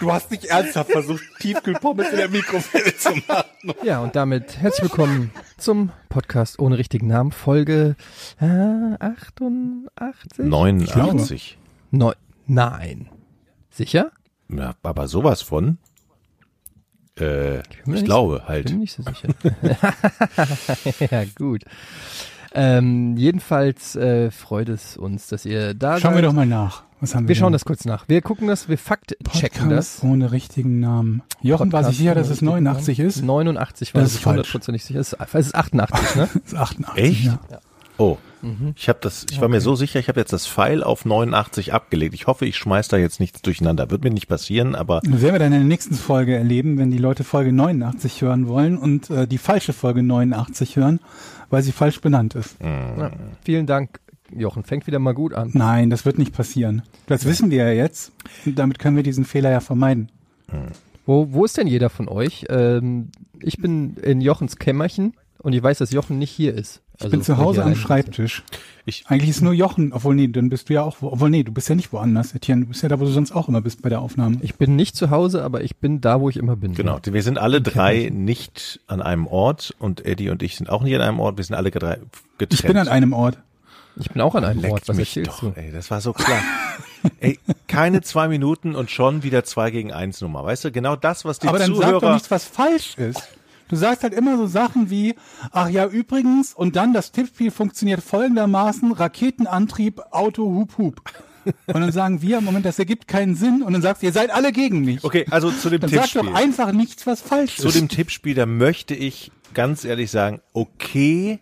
Du hast nicht ernsthaft versucht, Tiefkühlpommes in der Mikrowelle zu machen. Ja, und damit herzlich willkommen zum Podcast ohne richtigen Namen. Folge äh, 88? 89. Neu Nein. Sicher? Ja, aber sowas von. Äh, bin ich nicht- glaube Bin halt. nicht so sicher. ja, gut. Ähm, jedenfalls äh, freut es uns, dass ihr da Schauen seid. wir doch mal nach. Was haben wir Wir schauen denn? das kurz nach. Wir gucken das, wir fact-checken das. Podcast ohne richtigen Namen. Jochen war sich Podcast sicher, dass es richtigen 89 Namen. ist. 89 war Das das ist hundertprozentig sicher. Es ist, es ist 88, ne? Das ist 88. Echt? Ja. Oh, ich habe das. Ich war mir so sicher, ich habe jetzt das Pfeil auf 89 abgelegt. Ich hoffe, ich schmeiß da jetzt nichts durcheinander. Wird mir nicht passieren, aber Das werden wir dann in der nächsten Folge erleben, wenn die Leute Folge 89 hören wollen und äh, die falsche Folge 89 hören, weil sie falsch benannt ist. Ja, vielen Dank, Jochen. Fängt wieder mal gut an. Nein, das wird nicht passieren. Das wissen wir ja jetzt. Und damit können wir diesen Fehler ja vermeiden. Wo, wo ist denn jeder von euch? Ähm, ich bin in Jochens Kämmerchen und ich weiß, dass Jochen nicht hier ist. Ich bin zu Hause am Schreibtisch. ich, Eigentlich ist nur Jochen, obwohl nee, dann bist du ja auch, wo- obwohl nee, du bist ja nicht woanders, Etienne. Du bist ja da, wo du sonst auch immer bist bei der Aufnahme. Ich bin nicht zu Hause, aber ich bin da, wo ich immer bin. genau. Wir sind alle drei nicht an einem Ort und Eddie und ich sind auch nicht an einem Ort. Wir sind alle drei getrennt. Ich bin an einem Ort. Ich bin auch an einem Leckt Ort. Was mich doch, du? ey, das war so klar. ey, keine zwei Minuten und schon wieder zwei gegen eins Nummer. Weißt du, genau das, was die Aber dann sag Zuhörer. doch nichts, was falsch ist. Du sagst halt immer so Sachen wie, ach ja, übrigens, und dann das Tippspiel funktioniert folgendermaßen, Raketenantrieb, Auto, Hup, Hup. Und dann sagen wir, Moment, das ergibt keinen Sinn. Und dann sagst du, ihr seid alle gegen mich. okay, also zu dem Dann sag Tippspiel. doch einfach nichts, was falsch zu ist. dem Tippspiel, da möchte ich ganz ehrlich sagen, okay,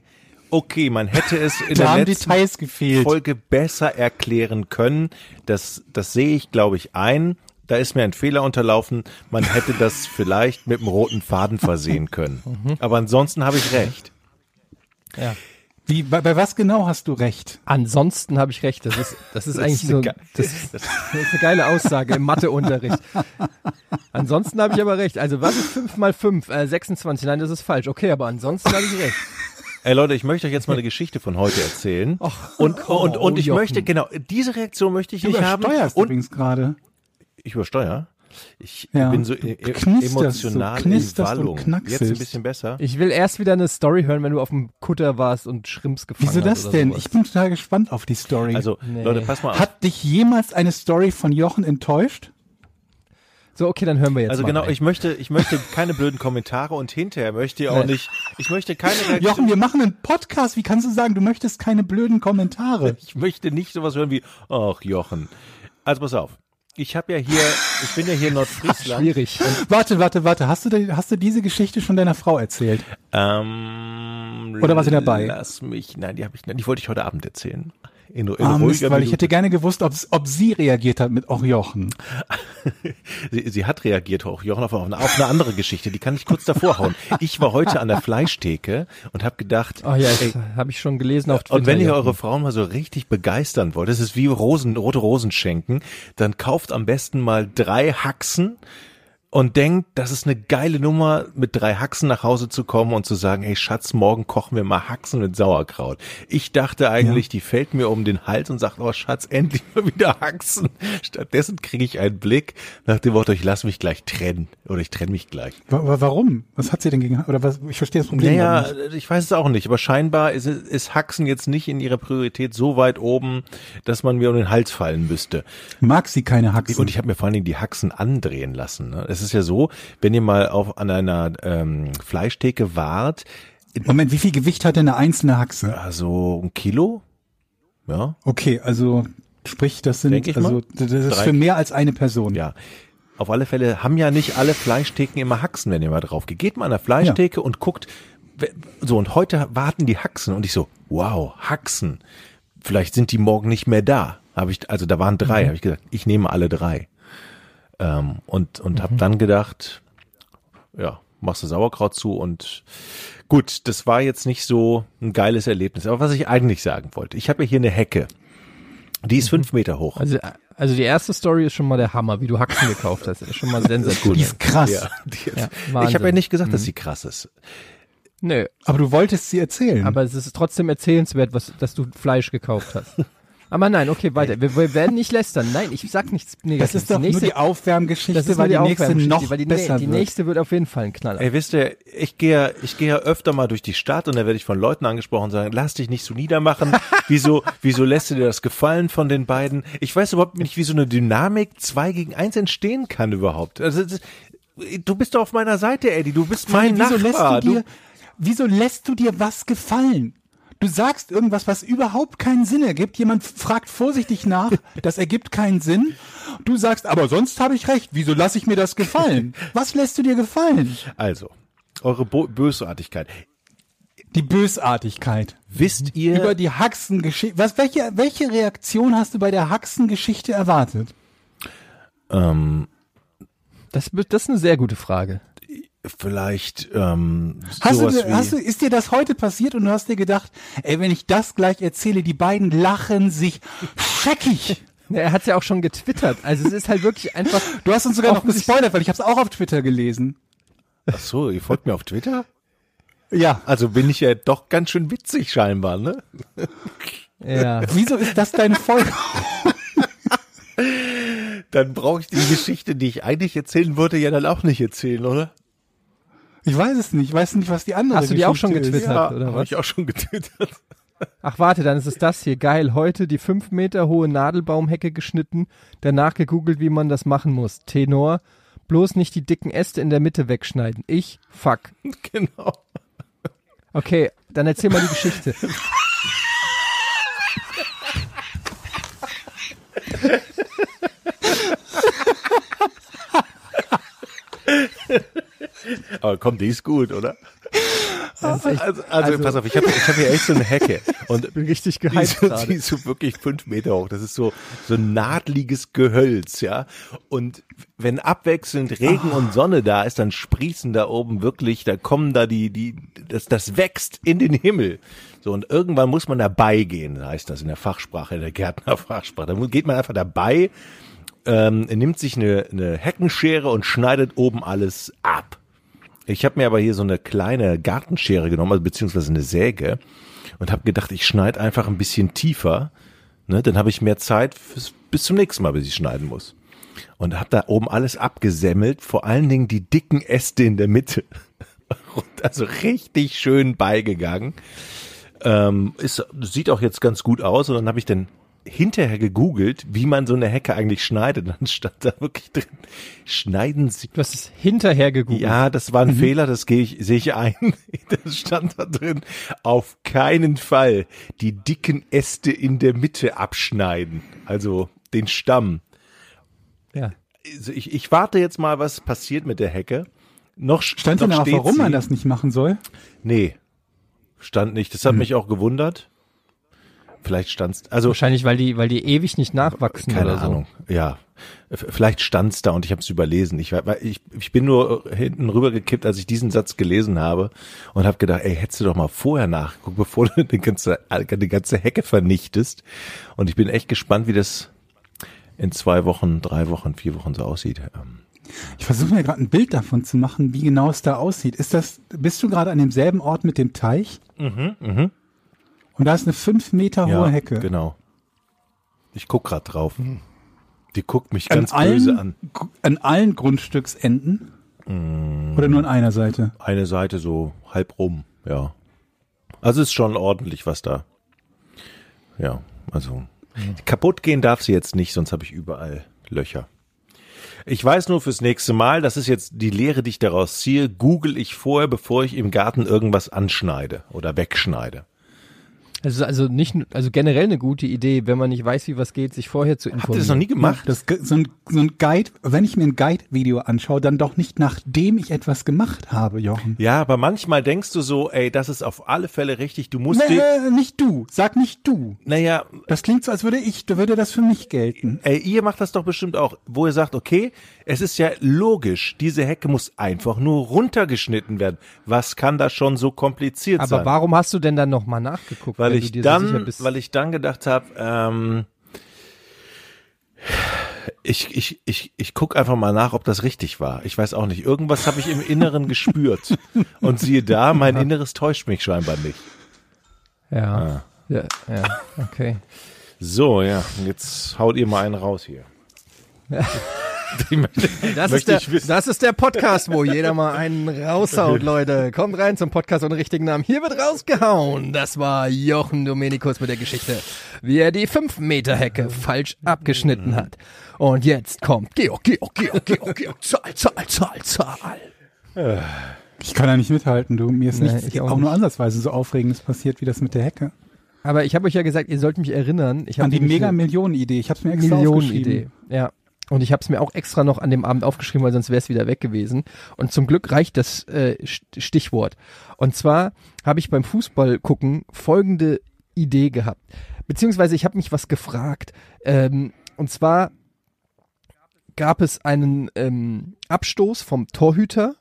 okay, man hätte es in da der haben letzten Details gefehlt. Folge besser erklären können. Das, das sehe ich, glaube ich, ein. Da ist mir ein Fehler unterlaufen. Man hätte das vielleicht mit einem roten Faden versehen können. Aber ansonsten habe ich recht. Ja. Wie, bei, bei was genau hast du recht? Ansonsten habe ich recht. Das ist, das ist eigentlich eine so, ge- das, das ist eine geile Aussage im Matheunterricht. Ansonsten habe ich aber recht. Also was ist 5 mal 5? Äh, 26. Nein, das ist falsch. Okay, aber ansonsten habe ich recht. Ey Leute, ich möchte euch jetzt mal eine Geschichte von heute erzählen. Och, und, oh, und, und ich Jochen. möchte, genau, diese Reaktion möchte ich Du nicht haben. übersteuerst Und übrigens gerade. ich übersteuer. Ich Ja. bin so Du e e so, emotional knisterst in und Wallung. Jetzt ein bisschen besser. Ich will erst wieder eine Story hören, wenn du auf dem Kutter warst und Schrimps gefangen Wieso hast. das denn? sowas. Ich bin total gespannt auf die Story. Also, Nee. Leute, pass mal auf. Hat dich jemals eine Story von Jochen enttäuscht? So, okay, dann hören wir jetzt Also mal genau, rein. ich möchte, ich möchte keine blöden Kommentare und hinterher möchte ich auch Nee. nicht, ich möchte keine Reaktion. Jochen, wir machen einen Podcast. Wie kannst du sagen, du möchtest keine blöden Kommentare? ich möchte nicht sowas hören wie, ach Jochen. Also pass auf. Ich habe ja hier, ich bin ja hier in Nordfriesland. Schwierig. Und Warte, warte, warte. Hast du, hast du diese Geschichte schon deiner Frau erzählt? Ähm, Oder war sie dabei? Lass mich, nein, die habe ich, die wollte ich heute Abend erzählen. In, in Ah, Mist, ruhiger weil ich Minute. hätte gerne gewusst, ob, ob sie reagiert hat mit, oh Jochen. Sie, sie hat reagiert auch, Jochen, auf, auf, eine, auf eine andere Geschichte, die kann ich kurz davor hauen. Ich war heute an der Fleischtheke und habe gedacht, oh ja, habe ich schon gelesen auf Twitter. Und wenn ihr eure Frauen mal so richtig begeistern wollt, das ist wie Rosen, rote Rosen schenken, dann kauft am besten mal drei Haxen und denkt, das ist eine geile Nummer, mit drei Haxen nach Hause zu kommen und zu sagen, hey Schatz, morgen kochen wir mal Haxen mit Sauerkraut. Ich dachte eigentlich, die fällt mir um den Hals und sagt, oh Schatz, endlich mal wieder Haxen. Stattdessen kriege ich einen Blick nach dem Wort, ich lass mich gleich trennen oder ich trenne mich gleich. Wa- wa- Warum? Was hat sie denn gegen, oder was, ich verstehe das Problem Naja, nicht. ich weiß es auch nicht, aber scheinbar ist, ist Haxen jetzt nicht in ihrer Priorität so weit oben, dass man mir um den Hals fallen müsste. Mag sie keine Haxen? Und ich habe mir vor allen Dingen die Haxen andrehen lassen. Ne? Es ist ja so, wenn ihr mal auf an einer ähm, Fleischtheke wart, Moment, wie viel Gewicht hat denn eine einzelne Haxe? also ein Kilo, ja, Okay, also, sprich, das sind, also, das ist Drei- für mehr als eine Person. ja. Auf alle Fälle haben ja nicht alle Fleischtheken immer Haxen, wenn ihr mal drauf geht. Geht mal an der Fleischtheke und guckt, so und heute warten die Haxen und ich so, wow, Haxen. Vielleicht sind die morgen nicht mehr da. Habe ich, also da waren drei, habe ich gesagt, ich nehme alle drei. Ähm, und und habe dann gedacht, ja, machst du Sauerkraut zu und gut, das war jetzt nicht so ein geiles Erlebnis. Aber was ich eigentlich sagen wollte, ich habe ja hier eine Hecke. Die ist fünf Meter hoch. Also, also die erste Story ist schon mal der Hammer, wie du Haxen gekauft hast. Ist schon mal sensationell. Die ist krass. Ja, die Ja, ist, ich Wahnsinn. habe ja nicht gesagt, dass sie krass ist. Nö, Aber du wolltest sie erzählen. aber es ist trotzdem erzählenswert, was, dass du Fleisch gekauft hast. Aber nein, okay, weiter. Wir, wir werden nicht lästern. Nein, ich sag nichts das Negatives. ist doch nur die Aufwärmgeschichte, das ist weil nur die nächste noch weil die, besser die wird. nächste wird auf jeden Fall ein Knaller. Ey, wisst ihr, ich gehe ja, ich gehe ja öfter mal durch die Stadt und da werde ich von Leuten angesprochen und sagen, lass dich nicht so niedermachen. Wieso, wieso lässt du dir das gefallen von den beiden? Ich weiß überhaupt nicht, wie so eine Dynamik zwei gegen eins entstehen kann überhaupt. Also, das, du bist doch auf meiner Seite, Eddie. Du bist mein wieso lässt Nachbar. du dir, wieso lässt du dir was gefallen? Du sagst irgendwas, was überhaupt keinen Sinn ergibt. Jemand fragt vorsichtig nach, das ergibt keinen Sinn. Du sagst, aber sonst habe ich recht. Wieso lasse ich mir das gefallen? Was lässt du dir gefallen? also, eure Bo Bösartigkeit. Die Bösartigkeit. Wisst ihr, Über die Haxengeschichte. Was, welche, welche Reaktion hast du bei der Haxengeschichte erwartet? ähm, Das, das ist eine sehr gute Frage. Vielleicht, ähm, Hast du, sowas wie, hast du, ist dir das heute passiert und du hast dir gedacht, ey, wenn ich das gleich erzähle, die beiden lachen sich scheckig. Ja, er hat ja auch schon getwittert. Also es ist halt wirklich einfach. Du hast uns sogar noch gespoilert, weil ich habe es auch auf Twitter gelesen. ach so, ihr folgt mir auf Twitter? Ja. Also bin ich ja doch ganz schön witzig scheinbar, ne? Ja. Wieso ist das deine Folge? Dann brauche ich die Geschichte, die ich eigentlich erzählen wollte, ja dann auch nicht erzählen, oder? Ich weiß es nicht. Ich weiß nicht, was die andere Hast du die auch schon getwittert? oder habe was? ich auch schon getwittert. Ach warte, dann ist es das hier. Geil, heute die fünf Meter hohe Nadelbaumhecke geschnitten, danach gegoogelt, wie man das machen muss. Tenor, bloß nicht die dicken Äste in der Mitte wegschneiden. Ich, fuck. genau. Okay, dann erzähl mal die Geschichte. Aber komm, die ist gut, oder? Echt, Also, also, Also- pass auf, ich habe ich hab hier echt so eine Hecke und bin richtig die gehypt ist, die ist so wirklich fünf Meter hoch. Das ist so so ein nadliges Gehölz, ja. Und wenn abwechselnd Regen und Sonne da ist, dann sprießen da oben wirklich, da kommen da die die das das wächst in den Himmel. So und irgendwann muss man dabei gehen, heißt das in der Fachsprache, in der Gärtnerfachsprache. Da geht man einfach dabei, ähm, nimmt sich eine, eine Heckenschere und schneidet oben alles ab. Ich habe mir aber hier so eine kleine Gartenschere genommen, also beziehungsweise eine Säge und habe gedacht, ich schneide einfach ein bisschen tiefer. Ne, dann habe ich mehr Zeit fürs, bis zum nächsten Mal, bis ich schneiden muss. Und habe da oben alles abgesemmelt, vor allen Dingen die dicken Äste in der Mitte. Und also richtig schön beigegangen. Ähm, ist, sieht auch jetzt ganz gut aus. Und dann habe ich dann hinterher gegoogelt, wie man so eine Hecke eigentlich schneidet. Dann stand da wirklich drin, schneiden Sie Du hast es hinterher gegoogelt. ja, das war ein Fehler, das gehe ich, sehe ich ein. Das stand da drin. Auf keinen Fall die dicken Äste in der Mitte abschneiden. Also den Stamm. ja. Also ich, ich warte jetzt mal, was passiert mit der Hecke. Noch Stand noch denn steht warum sie. man das nicht machen soll? Nee, stand nicht. Das hat mich auch gewundert. Vielleicht stand's, also Wahrscheinlich, weil die, weil die ewig nicht nachwachsen Keine oder so. Ahnung. Ja. F- Vielleicht stand's da und ich habe es überlesen. Ich, war- weil ich, ich bin nur hinten rübergekippt, als ich diesen Satz gelesen habe und habe gedacht, ey, hättest du doch mal vorher nachgeguckt, bevor du die ganze, die ganze Hecke vernichtest. Und ich bin echt gespannt, wie das in zwei Wochen, drei Wochen, vier Wochen so aussieht. Ähm, Ich versuche mir gerade ein Bild davon zu machen, wie genau es da aussieht. Ist das, bist du gerade an demselben Ort mit dem Teich? Mhm, mhm. Und da ist eine fünf Meter hohe ja, Hecke. genau. Ich guck grad drauf. Die guckt mich An ganz allen, böse an. An allen Grundstücksenden? Oder nur an einer Seite? Eine Seite so halb rum, ja. Also ist schon ordentlich was da. Ja, also kaputt gehen darf sie jetzt nicht, sonst habe ich überall Löcher. Ich weiß nur fürs nächste Mal, das ist jetzt die Lehre, die ich daraus ziehe, google ich vorher, bevor ich im Garten irgendwas anschneide oder wegschneide. Also, also nicht, also generell eine gute Idee, wenn man nicht weiß, wie was geht, sich vorher zu Habt ihr informieren. das noch nie gemacht? Das, so, ein, so ein Guide, wenn ich mir ein Guide-Video anschaue, dann doch nicht nachdem ich etwas gemacht habe, Jochen. Ja, aber manchmal denkst du so, ey, das ist auf alle Fälle richtig. Du musst Nee, nicht du. Sag nicht du. naja, Das klingt so, als würde ich, da würde das für mich gelten. ey, ihr macht das doch bestimmt auch, wo ihr sagt, okay, es ist ja logisch, diese Hecke muss einfach nur runtergeschnitten werden. Was kann da schon so kompliziert Aber sein? warum hast du denn dann nochmal nachgeguckt, weil wenn ich so dann, bist? weil ich dann gedacht habe, ähm, ich, ich, ich, ich guck einfach mal nach, ob das richtig war. Ich weiß auch nicht. Irgendwas habe ich im Inneren gespürt. Und siehe da, mein Inneres täuscht mich scheinbar nicht. ja. Ah. ja, ja, okay. So, ja, jetzt haut ihr mal einen raus hier. Die möchte- Das ist, der, das ist der Podcast, wo jeder mal einen raushaut, Leute. Kommt rein zum Podcast ohne richtigen Namen. Hier wird rausgehauen. Das war Jochen Domenikus mit der Geschichte, wie er die 5-Meter-Hecke falsch abgeschnitten hat. Und jetzt kommt Georg, Georg, Georg, Georg, Georg, Zahl, Zahl, Zahl, Zahl. Ich kann da nicht mithalten, du. Mir ist Nee, nichts ich auch, auch nur nicht. ansatzweise so Aufregendes passiert wie das mit der Hecke. Aber ich habe euch ja gesagt, ihr sollt mich erinnern. An die Mega-Millionen-Idee. Ich habe mir extra Millionenidee. aufgeschrieben. Ja. Und ich habe es mir auch extra noch an dem Abend aufgeschrieben, weil sonst wäre es wieder weg gewesen. Und zum Glück reicht das äh, St- Stichwort. Und zwar habe ich beim Fußball gucken folgende Idee gehabt. Beziehungsweise ich habe mich was gefragt. Ähm, und zwar gab es einen ähm, Abstoß vom Torhüter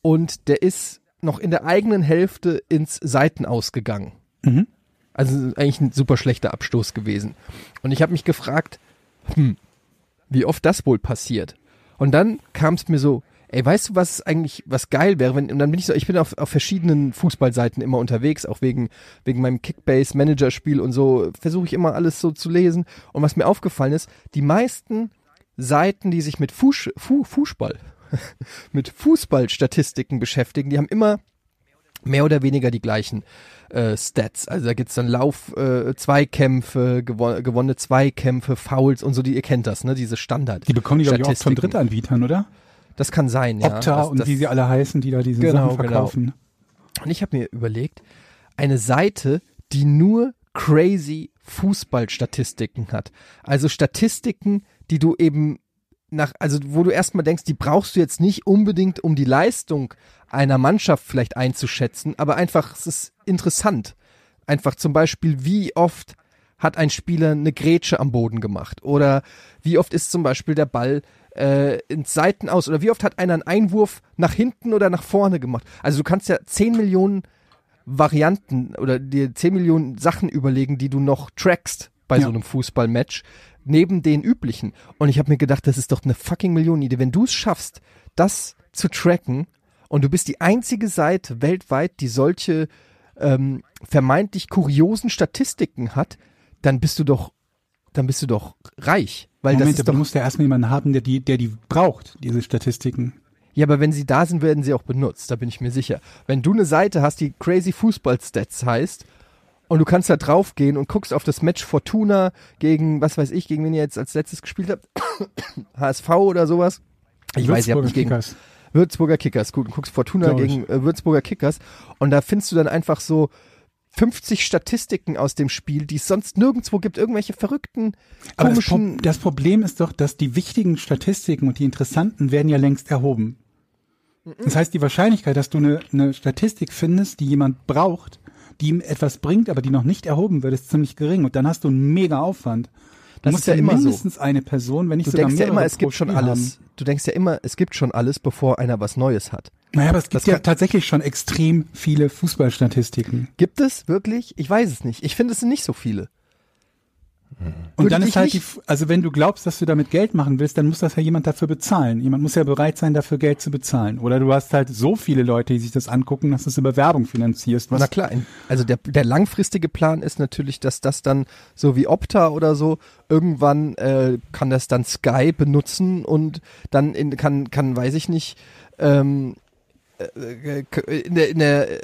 und der ist noch in der eigenen Hälfte ins Seitenaus gegangen. Mhm. Also eigentlich ein super schlechter Abstoß gewesen. Und ich habe mich gefragt, hm, wie oft das wohl passiert. Und dann kam es mir so, ey, weißt du, was eigentlich, was geil wäre, wenn, und dann bin ich so, ich bin auf, auf verschiedenen Fußballseiten immer unterwegs, auch wegen, wegen meinem Kickbase-Manager-Spiel und so, versuche ich immer alles so zu lesen. Und was mir aufgefallen ist, die meisten Seiten, die sich mit Fuß, Fu, Fußball, mit Fußballstatistiken beschäftigen, die haben immer mehr oder weniger die gleichen äh, Stats. Also da gibt's dann Lauf, äh, Zweikämpfe, gewo gewonnene Zweikämpfe, Fouls und so, die ihr kennt das, ne? Diese Standard. Die bekommen die, ich, auch von. Drittanbietern, oder? Das kann sein, ja. Opta das, und das, wie sie alle heißen, die da diese Genau, Sachen verkaufen. Und ich habe mir überlegt, eine Seite, die nur crazy Fußballstatistiken hat. Also Statistiken, die du eben nach, also wo du erstmal denkst, die brauchst du jetzt nicht unbedingt, um die Leistung einer Mannschaft vielleicht einzuschätzen, aber einfach, es ist interessant. Einfach zum Beispiel, wie oft hat ein Spieler eine Grätsche am Boden gemacht? Oder wie oft ist zum Beispiel der Ball äh, ins Seiten aus? Oder wie oft hat einer einen Einwurf nach hinten oder nach vorne gemacht? Also du kannst ja 10 Millionen Varianten oder dir 10 Millionen Sachen überlegen, die du noch trackst bei Ja. so einem Fußballmatch, neben den üblichen. Und ich habe mir gedacht, das ist doch eine fucking Millionenidee. Wenn du es schaffst, das zu tracken und du bist die einzige Seite weltweit, die solche ähm, vermeintlich kuriosen Statistiken hat, dann bist du doch, dann bist du doch reich. Weil Moment, das ist aber doch, du musst ja erstmal jemanden haben, der die, der die braucht, diese Statistiken. ja, aber wenn sie da sind, werden sie auch benutzt, da bin ich mir sicher. Wenn du eine Seite hast, die Crazy Fußball Stats heißt, und du kannst da draufgehen und guckst auf das Match Fortuna gegen, was weiß ich, gegen wen ihr jetzt als letztes gespielt habt, HSV oder sowas. Ich weiß, ihr habt Würzburger nicht gegen Kickers. Würzburger Kickers, gut, und guckst Fortuna Glaub ich. gegen äh, Würzburger Kickers und da findest du dann einfach so 50 Statistiken aus dem Spiel, die es sonst nirgendwo gibt, irgendwelche verrückten, Aber das, Pro komischen, das Problem ist doch, dass die wichtigen Statistiken und die interessanten werden ja längst erhoben. Das heißt, die Wahrscheinlichkeit, dass du eine, eine Statistik findest, die jemand braucht, die ihm etwas bringt, aber die noch nicht erhoben wird, ist ziemlich gering. Und dann hast du einen mega Aufwand. Du Das musst ist ja immer so. mindestens eine Person, wenn nicht du sogar denkst ja immer, es gibt schon Spiel alles. Du denkst ja immer, es gibt schon alles, bevor einer was Neues hat. Haben. Naja, aber es gibt Das ja tatsächlich schon extrem viele Fußballstatistiken. Gibt es wirklich? Ich weiß es nicht. Ich finde, es sind nicht so viele. Und Würde dann ist halt die, also wenn du glaubst, dass du damit Geld machen willst, dann muss das ja jemand dafür bezahlen. Jemand muss ja bereit sein, dafür Geld zu bezahlen. Oder du hast halt so viele Leute, die sich das angucken, dass du es über Werbung finanzierst. Was Na klar, also der, der langfristige Plan ist natürlich, dass das dann so wie Opta oder so irgendwann äh, kann das dann Sky benutzen und dann in, kann kann weiß ich nicht ähm, äh, äh, in der in der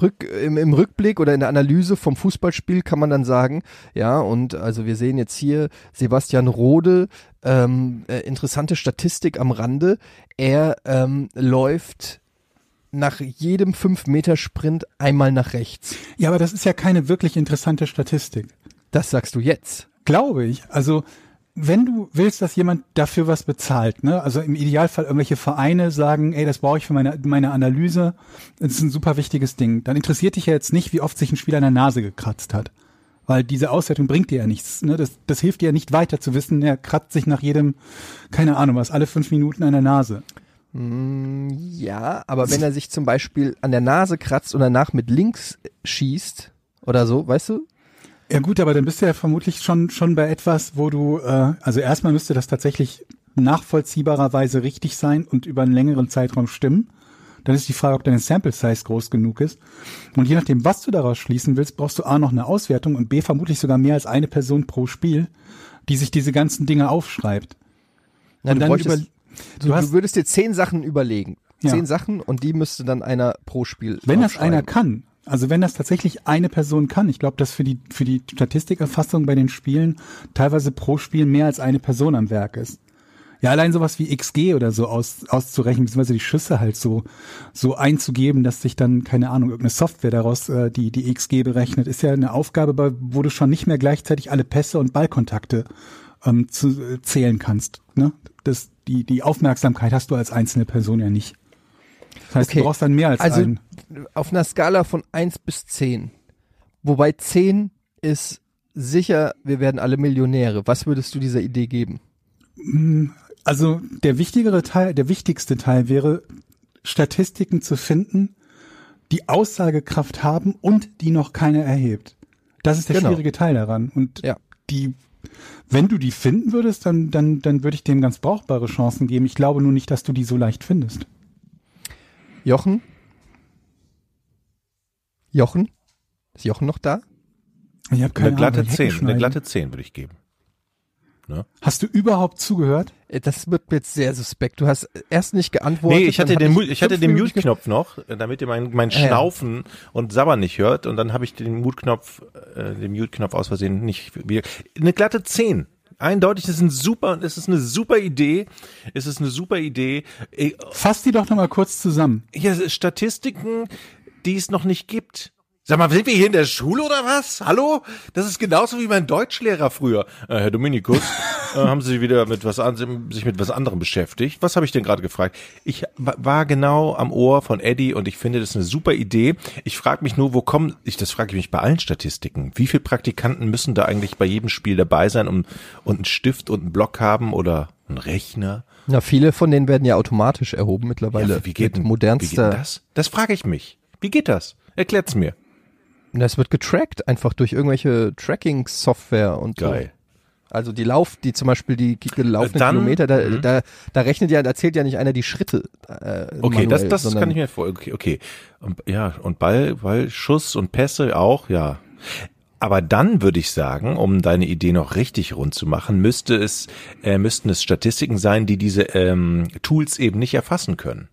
Rück, im, im Rückblick oder in der Analyse vom Fußballspiel kann man dann sagen, ja, und also wir sehen jetzt hier Sebastian Rode, ähm, äh, interessante Statistik am Rande, er ähm, läuft nach jedem 5-Meter-Sprint einmal nach rechts. Ja, aber das ist ja keine wirklich interessante Statistik. Das sagst du jetzt. Glaube ich. Also, wenn du willst, dass jemand dafür was bezahlt, ne, also im Idealfall irgendwelche Vereine sagen, ey, das brauche ich für meine, meine Analyse, das ist ein super wichtiges Ding, dann interessiert dich ja jetzt nicht, wie oft sich ein Spieler in der Nase gekratzt hat. Weil diese Auswertung bringt dir ja nichts. Ne? Das, das hilft dir ja nicht weiter zu wissen, er kratzt sich nach jedem, keine Ahnung was, alle fünf Minuten an der Nase. Ja, aber wenn er sich zum Beispiel an der Nase kratzt und danach mit links schießt oder so, weißt du? Ja gut, aber dann bist du ja vermutlich schon, schon bei etwas, wo du, äh, also erstmal müsste das tatsächlich nachvollziehbarerweise richtig sein und über einen längeren Zeitraum stimmen. Dann ist die Frage, ob deine Sample Size groß genug ist. Und je nachdem, was du daraus schließen willst, brauchst du A noch eine Auswertung und B vermutlich sogar mehr als eine Person pro Spiel, die sich diese ganzen Dinge aufschreibt. Na, Und du, dann bräuchtest, über- du, du hast- du würdest dir zehn Sachen überlegen. Ja. Zehn Sachen und die müsste dann einer pro Spiel Wenn das einer kann, also wenn das tatsächlich eine Person kann, ich glaube, dass für die, für die Statistikerfassung bei den Spielen teilweise pro Spiel mehr als eine Person am Werk ist. Ja, allein sowas wie XG oder so aus, auszurechnen, beziehungsweise die Schüsse halt so, so einzugeben, dass sich dann, keine Ahnung, irgendeine Software daraus äh, die, die XG berechnet, ist ja eine Aufgabe, wo du schon nicht mehr gleichzeitig alle Pässe und Ballkontakte ähm, zu, äh, zählen kannst. Ne? Das, die, die Aufmerksamkeit hast du als einzelne Person ja nicht. Das heißt, Okay. du brauchst dann mehr als Also einen. auf einer Skala von 1 bis 10, wobei 10 ist sicher, wir werden alle Millionäre. Was würdest du dieser Idee geben? Also der wichtigere Teil, der wichtigste Teil wäre, Statistiken zu finden, die Aussagekraft haben und die noch keiner erhebt. Das ist der Genau. schwierige Teil daran. Und Ja. die, wenn du die finden würdest, dann, dann, dann würde ich dem ganz brauchbare Chancen geben. Ich glaube nur nicht, dass du die so leicht findest. Jochen? Jochen? Ist Jochen noch da? Ich habe keine Eine glatte Ahnung, Hecken 10, eine glatte 10 würde ich geben. Hast du überhaupt zugehört? Äh, Das wird mir jetzt sehr suspekt. Du hast erst nicht geantwortet. Nee, ich hatte den, Mu- ich hatte den Mute-Knopf noch, äh, damit ihr mein, mein Ah, ja. Schnaufen und Sabbern nicht hört und dann habe ich den Mute-Knopf, äh, den Mute-Knopf aus Versehen nicht wieder. Eine glatte 10. Eindeutig, das ist ein super, es ist eine super Idee. Es ist eine super Idee. Äh, Fass die doch noch mal kurz zusammen. Hier sind Statistiken, die es noch nicht gibt. Sag mal, sind wir hier in der Schule oder was? Hallo? Das ist genauso wie mein Deutschlehrer früher. Äh, Herr Dominikus, äh, haben Sie wieder mit was an, sich mit was anderem beschäftigt? Was habe ich denn gerade gefragt? Ich wa- war genau am Ohr von Eddie und ich finde das eine super Idee. Ich frage mich nur, wo kommen, ich, das frage ich mich bei allen Statistiken. Wie viele Praktikanten müssen da eigentlich bei jedem Spiel dabei sein um, und einen Stift und einen Block haben oder einen Rechner? Na, viele von denen werden ja automatisch erhoben mittlerweile. Ja, wie geht, mit denn, modernster. wie geht denn das? Das frage ich mich. Wie geht das? Erklärt's mir. Das wird getrackt, einfach durch irgendwelche Tracking-Software und Geil. so. Also die Lauf, die zum Beispiel die gelaufenen Dann- Kilometer, da, Mhm. da, da rechnet ja, da zählt ja nicht einer die Schritte. Äh, Okay, das, manuell, das sondern kann ich mir vor. Okay, okay. Und, ja, und Ball, Ball, Schuss und Pässe auch, ja. Aber dann würde ich sagen, um deine Idee noch richtig rund zu machen, müsste es, äh, müssten es Statistiken sein, die diese ähm, Tools eben nicht erfassen können.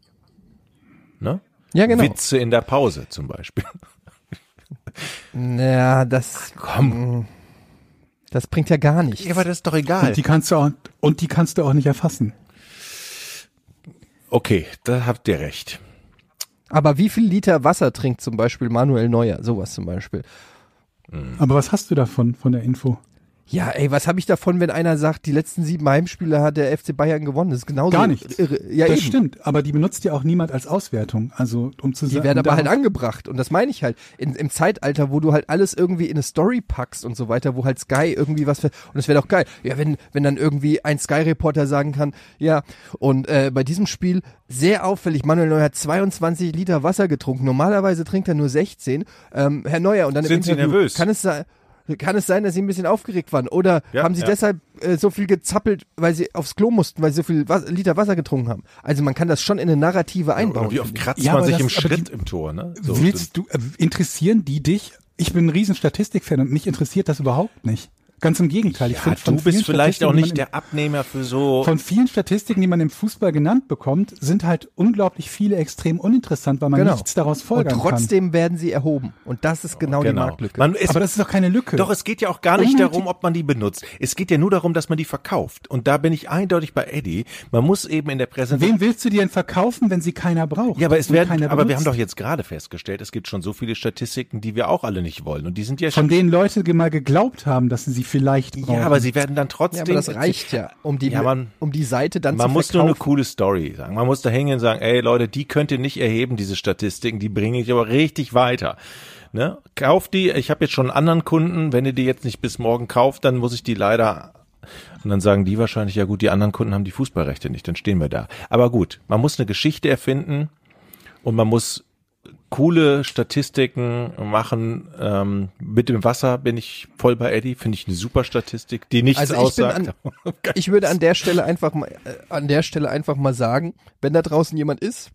Ne? Ja, genau. Witze in der Pause zum Beispiel. Ja, das, Komm. das bringt ja gar nichts. Ja, aber das ist doch egal. Und die kannst du auch, und die kannst du auch nicht erfassen. Okay, da habt ihr recht. Aber wie viel Liter Wasser trinkt zum Beispiel Manuel Neuer? Sowas zum Beispiel. Aber was hast du davon, von der Info? Ja, ey, was habe ich davon, wenn einer sagt, die letzten sieben Heimspiele hat der FC Bayern gewonnen? Das ist genauso Gar nichts. irre. Ja, das eben. stimmt, aber die benutzt ja auch niemand als Auswertung. Also um zu Die sagen, werden aber halt angebracht und das meine ich halt. In, Im Zeitalter, wo du halt alles irgendwie in eine Story packst und so weiter, wo halt Sky irgendwie was für, und das wäre doch geil. Ja, wenn, wenn dann irgendwie ein Sky-Reporter sagen kann, ja, und äh, bei diesem Spiel sehr auffällig, Manuel Neuer hat 22 Liter Wasser getrunken. Normalerweise trinkt er nur 16. Ähm, Herr Neuer, und dann im Sind Sie nervös? Kann es sein, kann es sein, dass Sie ein bisschen aufgeregt waren? Oder Ja, haben Sie ja. deshalb äh, so viel gezappelt, weil Sie aufs Klo mussten, weil Sie so viel Was Liter Wasser getrunken haben? Also man kann das schon in eine Narrative einbauen. Oder wie oft kratzt Ja, man sich das- im Schritt die- im Tor, ne? So, Willst du, äh, interessieren die dich? Ich bin ein riesen Statistikfan und mich interessiert das überhaupt nicht. Ganz im Gegenteil. Ich Ja, finde, von du bist vielen vielleicht auch Statistiken, die nicht man der Abnehmer für so. im, Von vielen Statistiken, die man im Fußball genannt bekommt, sind halt unglaublich viele extrem uninteressant, weil man Genau. nichts daraus Und folgern kann. trotzdem werden sie erhoben. Und das ist genau, die Marktlücke. Man, es, Aber das ist doch keine Lücke. doch, es geht ja auch gar nicht Unnötig- darum, ob man die benutzt. Es geht ja nur darum, dass man die verkauft. Und da bin ich eindeutig bei Eddie. Man muss eben in der Präsentation. Wem willst du die denn verkaufen, wenn sie keiner braucht? Ja, aber es und werden, keiner aber wir haben benutzt? doch jetzt gerade festgestellt, es gibt schon so viele Statistiken, die wir auch alle nicht wollen. Und die sind ja von schon. denen Leute mal geglaubt haben, dass sie sie vielleicht brauchen. Ja, aber sie werden dann trotzdem. ja, aber das reicht ja, um die, Ja, man- um die Seite dann Man zu muss nur eine verkaufen. coole Story sagen. Man muss da hingehen und sagen, ey Leute, die könnt ihr nicht erheben, diese Statistiken, die bringen ich aber richtig weiter. Ne? Kauft die, ich habe jetzt schon einen anderen Kunden, wenn ihr die jetzt nicht bis morgen kauft, dann muss ich die leider und dann sagen die wahrscheinlich, ja gut, die anderen Kunden haben die Fußballrechte nicht, dann stehen wir da. Aber gut, man muss eine Geschichte erfinden und man muss coole Statistiken machen. Ähm, mit dem Wasser bin ich voll bei Eddie, finde ich eine super Statistik, die nichts Also ich aussagt. an, ich würde an der Stelle einfach mal, äh, an der Stelle einfach mal sagen, wenn da draußen jemand ist,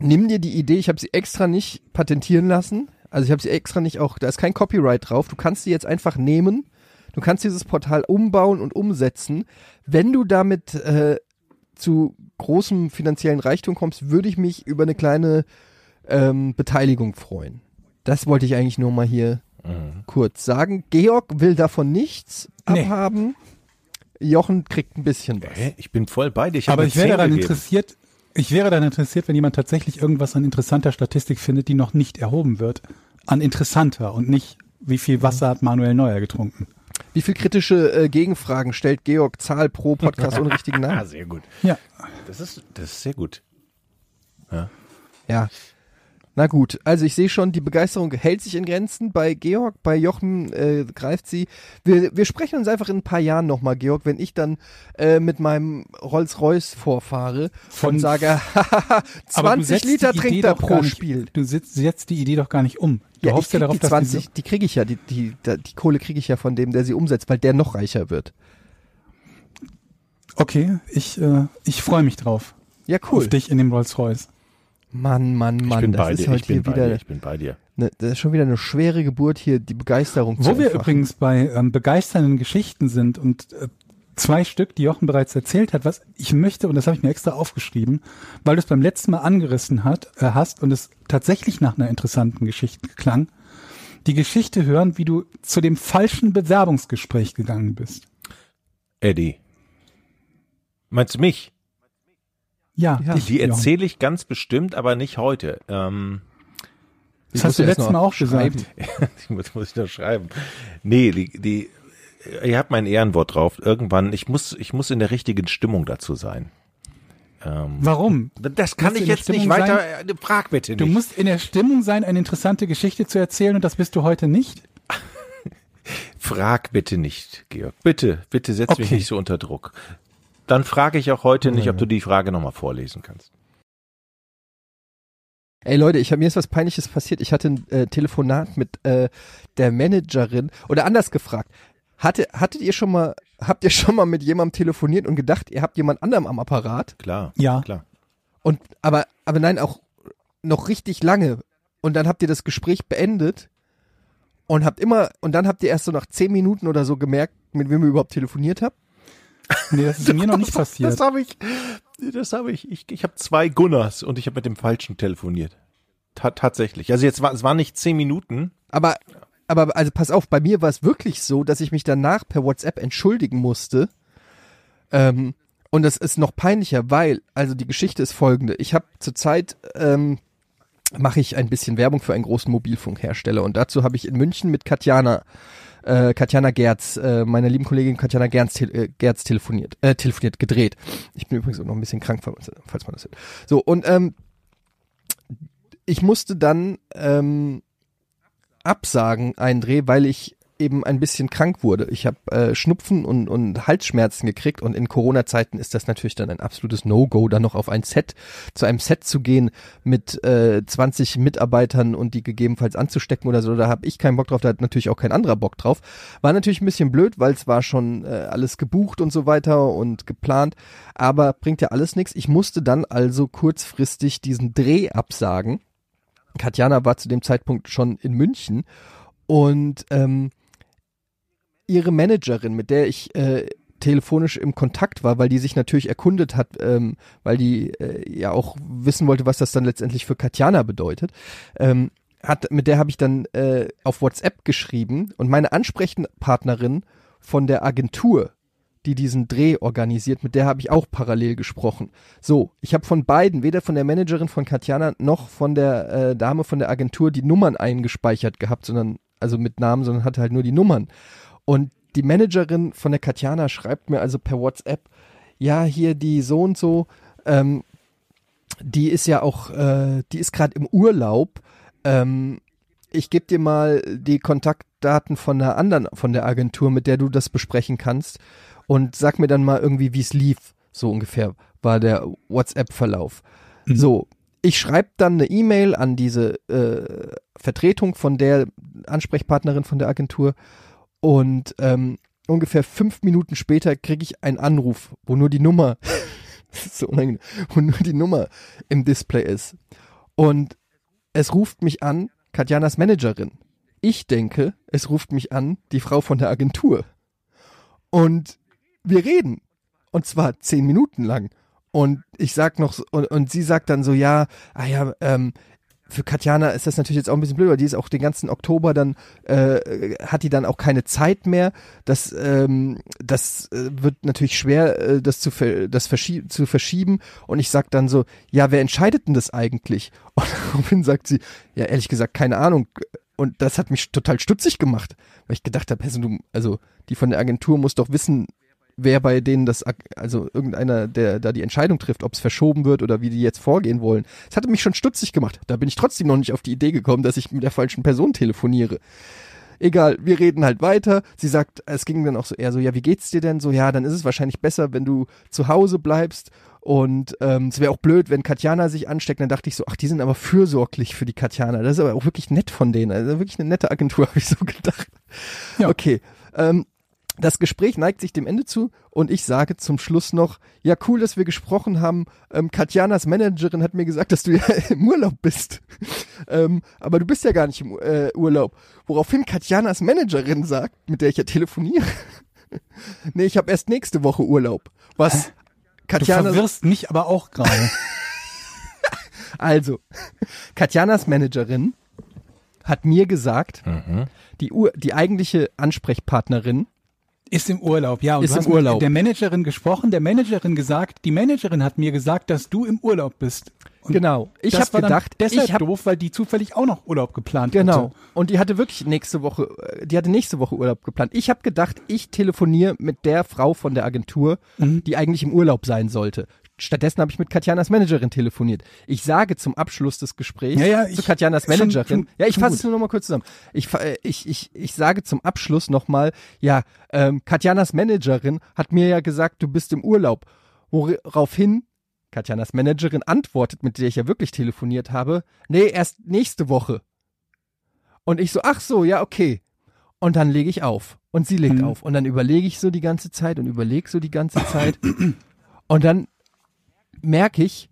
nimm dir die Idee, ich habe sie extra nicht patentieren lassen, also ich habe sie extra nicht auch, da ist kein Copyright drauf, du kannst sie jetzt einfach nehmen, du kannst dieses Portal umbauen und umsetzen. Wenn du damit äh, zu großem finanziellen Reichtum kommst, würde ich mich über eine kleine ähm, Beteiligung freuen. Das wollte ich eigentlich nur mal hier kurz sagen. Georg will davon nichts Nee. abhaben. Jochen kriegt ein bisschen was. Hä? Ich bin voll bei dir. Ich aber ich wäre 10 daran gegeben. interessiert, ich wäre daran interessiert, wenn jemand tatsächlich irgendwas an interessanter Statistik findet, die noch nicht erhoben wird. An interessanter und nicht, wie viel Wasser hat Manuel Neuer getrunken. Wie viel kritische äh, Gegenfragen stellt Georg Zahl pro Podcast ohne richtigen Ah, Namen? sehr gut. Ja. Das ist, das ist sehr gut. Ja. Na gut, also ich sehe schon, die Begeisterung hält sich in Grenzen. Bei Georg, bei Jochen äh, greift sie. Wir, wir sprechen uns einfach in ein paar Jahren nochmal, Georg, wenn ich dann äh, mit meinem Rolls-Royce vorfahre Von- und sage, hahaha, Aber du 20 setzt Liter die trinkt er pro nicht- Spiel. Du setzt, setzt die Idee doch gar nicht um. Du Ja, hoffst ja darauf, die dass 20, diese, die kriege ich ja, die, die, die, die Kohle kriege ich ja von dem, der sie umsetzt, weil der noch reicher wird. Okay, ich, äh, ich freue mich drauf. Ja, cool. Auf dich in dem Rolls Royce. Mann, Mann, Ich Mann, bin das bei ist dir. heute Ich bin hier bei wieder, dir. Ich bin bei dir. ne, das ist schon wieder eine schwere Geburt hier, die Begeisterung zu Wo wir übrigens bei ähm, begeisternden Geschichten sind und äh, zwei Stück, die Jochen bereits erzählt hat, was ich möchte, und das habe ich mir extra aufgeschrieben, weil du es beim letzten Mal angerissen hat, äh, hast und es tatsächlich nach einer interessanten Geschichte klang, die Geschichte hören, wie du zu dem falschen Bewerbungsgespräch gegangen bist. Eddie. Meinst du mich? Ja, Ja. dich, Die erzähle ich ganz bestimmt, aber nicht heute. Ähm, Das hast du letztes noch Mal auch schreiben. gesagt. ich muss, muss ich noch schreiben. Nee, die, die, ihr habt mein Ehrenwort drauf. Irgendwann, ich muss, ich muss in der richtigen Stimmung dazu sein. Ähm, Warum? das kann ich jetzt nicht weiter, äh, frag bitte nicht. Du musst in der Stimmung sein, eine interessante Geschichte zu erzählen und das bist du heute nicht? Frag bitte nicht, Georg. Bitte, bitte setz mich Okay. nicht so unter Druck. Dann frage ich auch heute nicht, ob du die Frage nochmal vorlesen kannst. Ey Leute, ich hab, mir ist was Peinliches passiert. Ich hatte ein äh, Telefonat mit äh, der Managerin oder anders gefragt. Hatte, hattet ihr schon mal, habt ihr schon mal mit jemandem telefoniert und gedacht, ihr habt jemand anderem am Apparat? Klar. Ja. Klar. Und aber, aber nein, auch noch richtig lange. Und dann habt ihr das Gespräch beendet und habt immer, und dann habt ihr erst so nach zehn Minuten oder so gemerkt, mit wem ihr überhaupt telefoniert habt. Nee, das ist mir noch nicht passiert. Das habe ich, das habe ich. Ich, ich habe zwei Gunners und ich habe mit dem Falschen telefoniert. Ta tatsächlich. Also jetzt war, es waren nicht zehn Minuten. Aber, aber, also pass auf, bei mir war es wirklich so, dass ich mich danach per WhatsApp entschuldigen musste. Ähm, und das ist noch peinlicher, weil, also die Geschichte ist folgende. Ich habe zurzeit, ähm, mache ich ein bisschen Werbung für einen großen Mobilfunkhersteller und dazu habe ich in München mit Katjana, äh, Katjana Gerz, äh, meiner lieben Kollegin Katjana Gerz, te äh, Gerz telefoniert, äh, telefoniert, gedreht. Ich bin übrigens auch noch ein bisschen krank, falls man das hört. So, und ähm, ich musste dann ähm, absagen einen Dreh, weil ich eben ein bisschen krank wurde. Ich habe äh, Schnupfen und, und Halsschmerzen gekriegt und in Corona-Zeiten ist das natürlich dann ein absolutes No-Go, dann noch auf ein Set, zu einem Set zu gehen mit äh, 20 Mitarbeitern und die gegebenenfalls anzustecken oder so. Da habe ich keinen Bock drauf, da hat natürlich auch kein anderer Bock drauf. War natürlich ein bisschen blöd, weil es war schon äh, alles gebucht und so weiter und geplant, aber bringt ja alles nichts. Ich musste dann also kurzfristig diesen Dreh absagen. Katjana war zu dem Zeitpunkt schon in München und ähm, ihre Managerin, mit der ich äh, telefonisch im Kontakt war, weil die sich natürlich erkundet hat, ähm, weil die äh, ja auch wissen wollte, was das dann letztendlich für Katjana bedeutet. Ähm, hat, mit der habe ich dann äh, auf WhatsApp geschrieben und meine Ansprechpartnerin von der Agentur, die diesen Dreh organisiert, mit der habe ich auch parallel gesprochen. So, ich habe von beiden, weder von der Managerin von Katjana noch von der äh, Dame von der Agentur die Nummern eingespeichert gehabt, sondern also mit Namen, sondern hatte halt nur die Nummern. Und die Managerin von der Katjana schreibt mir also per WhatsApp, ja, hier die so und so, ähm, die ist ja auch, äh, die ist gerade im Urlaub. Ähm, ich gebe dir mal die Kontaktdaten von einer anderen, von der Agentur, mit der du das besprechen kannst und sag mir dann mal irgendwie, wie es lief. So ungefähr war der WhatsApp-Verlauf. Mhm. So, ich schreibe dann eine E-Mail an diese äh, Vertretung von der Ansprechpartnerin von der Agentur und ähm, ungefähr fünf Minuten später kriege ich einen Anruf, wo nur die Nummer, so unangenehm, wo nur die Nummer im Display ist. Und es ruft mich an, Katjanas Managerin. Ich denke, es ruft mich an, die Frau von der Agentur. Und wir reden. Und zwar zehn Minuten lang. Und ich sag noch, und, und sie sagt dann so, ja, ah ja, ähm, für Katjana ist das natürlich jetzt auch ein bisschen blöd, weil die ist auch den ganzen Oktober dann, äh, hat die dann auch keine Zeit mehr. Das, ähm, das äh, wird natürlich schwer, äh, das, zu, ver das verschie zu verschieben. Und ich sag dann so, ja, wer entscheidet denn das eigentlich? Und daraufhin sagt sie, ja, ehrlich gesagt, keine Ahnung. Und das hat mich total stutzig gemacht, weil ich gedacht habe, du, also die von der Agentur muss doch wissen, wer bei denen das, also irgendeiner, der da die Entscheidung trifft, ob es verschoben wird oder wie die jetzt vorgehen wollen. Das hatte mich schon stutzig gemacht. Da bin ich trotzdem noch nicht auf die Idee gekommen, dass ich mit der falschen Person telefoniere. Egal, wir reden halt weiter. Sie sagt, es ging dann auch so eher so, ja, wie geht's dir denn? So, ja, dann ist es wahrscheinlich besser, wenn du zu Hause bleibst. Und ähm, es wäre auch blöd, wenn Katjana sich ansteckt. Dann dachte ich so, ach, die sind aber fürsorglich für die Katjana. Das ist aber auch wirklich nett von denen. Also wirklich eine nette Agentur, habe ich so gedacht. Ja. Okay. Ähm, das Gespräch neigt sich dem Ende zu und ich sage zum Schluss noch, ja cool, dass wir gesprochen haben. Ähm, Katjanas Managerin hat mir gesagt, dass du ja im Urlaub bist. ähm, aber du bist ja gar nicht im äh, Urlaub. Woraufhin Katjanas Managerin sagt, mit der ich ja telefoniere, nee, ich habe erst nächste Woche Urlaub. Was Du Katjana verwirrst mich aber auch gerade. Also, Katjanas Managerin hat mir gesagt, die, Ur die eigentliche Ansprechpartnerin Ist im Urlaub, ja. Und Ist im hast mit Urlaub. der Managerin gesprochen, der Managerin gesagt, die Managerin hat mir gesagt, dass du im Urlaub bist. Und Genau. Ich das hab war dann gedacht, deshalb ich hab- doof, weil die zufällig auch noch Urlaub geplant Genau. hatte. Und die hatte wirklich nächste Woche, äh, die hatte nächste Woche Urlaub geplant. Ich habe gedacht, ich telefoniere mit der Frau von der Agentur, Mhm. die eigentlich im Urlaub sein sollte. Stattdessen habe ich mit Katjanas Managerin telefoniert. Ich sage zum Abschluss des Gesprächs Ja, ja, zu ich- Katjanas schon- Managerin. schon- ja, ich schon fasse es nur noch mal kurz zusammen. Ich, äh, ich, ich, ich sage zum Abschluss nochmal, ja, ähm, Katjanas Managerin hat mir ja gesagt, du bist im Urlaub. Woraufhin Katjanas Managerin antwortet, mit der ich ja wirklich telefoniert habe, nee, erst nächste Woche. Und ich so, ach so, ja, okay. Und dann lege ich auf. Und sie legt Mhm. auf. Und dann überlege ich so die ganze Zeit und überlege so die ganze Zeit. und dann merke ich,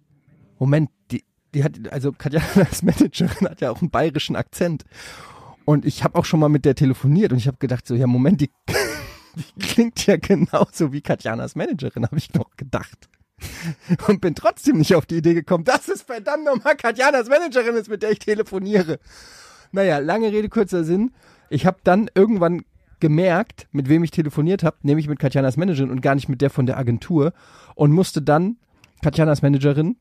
Moment, die, die hat, also Katja als Managerin hat ja auch einen bayerischen Akzent. Und ich habe auch schon mal mit der telefoniert und ich habe gedacht, so, ja, Moment, die, die klingt ja genauso wie Katjanas Managerin, habe ich noch gedacht. Und bin trotzdem nicht auf die Idee gekommen, dass es verdammt nochmal Katjanas Managerin ist, mit der ich telefoniere. Naja, lange Rede, kurzer Sinn. Ich habe dann irgendwann gemerkt, mit wem ich telefoniert habe, nämlich mit Katjanas Managerin und gar nicht mit der von der Agentur und musste dann Katjanas Managerin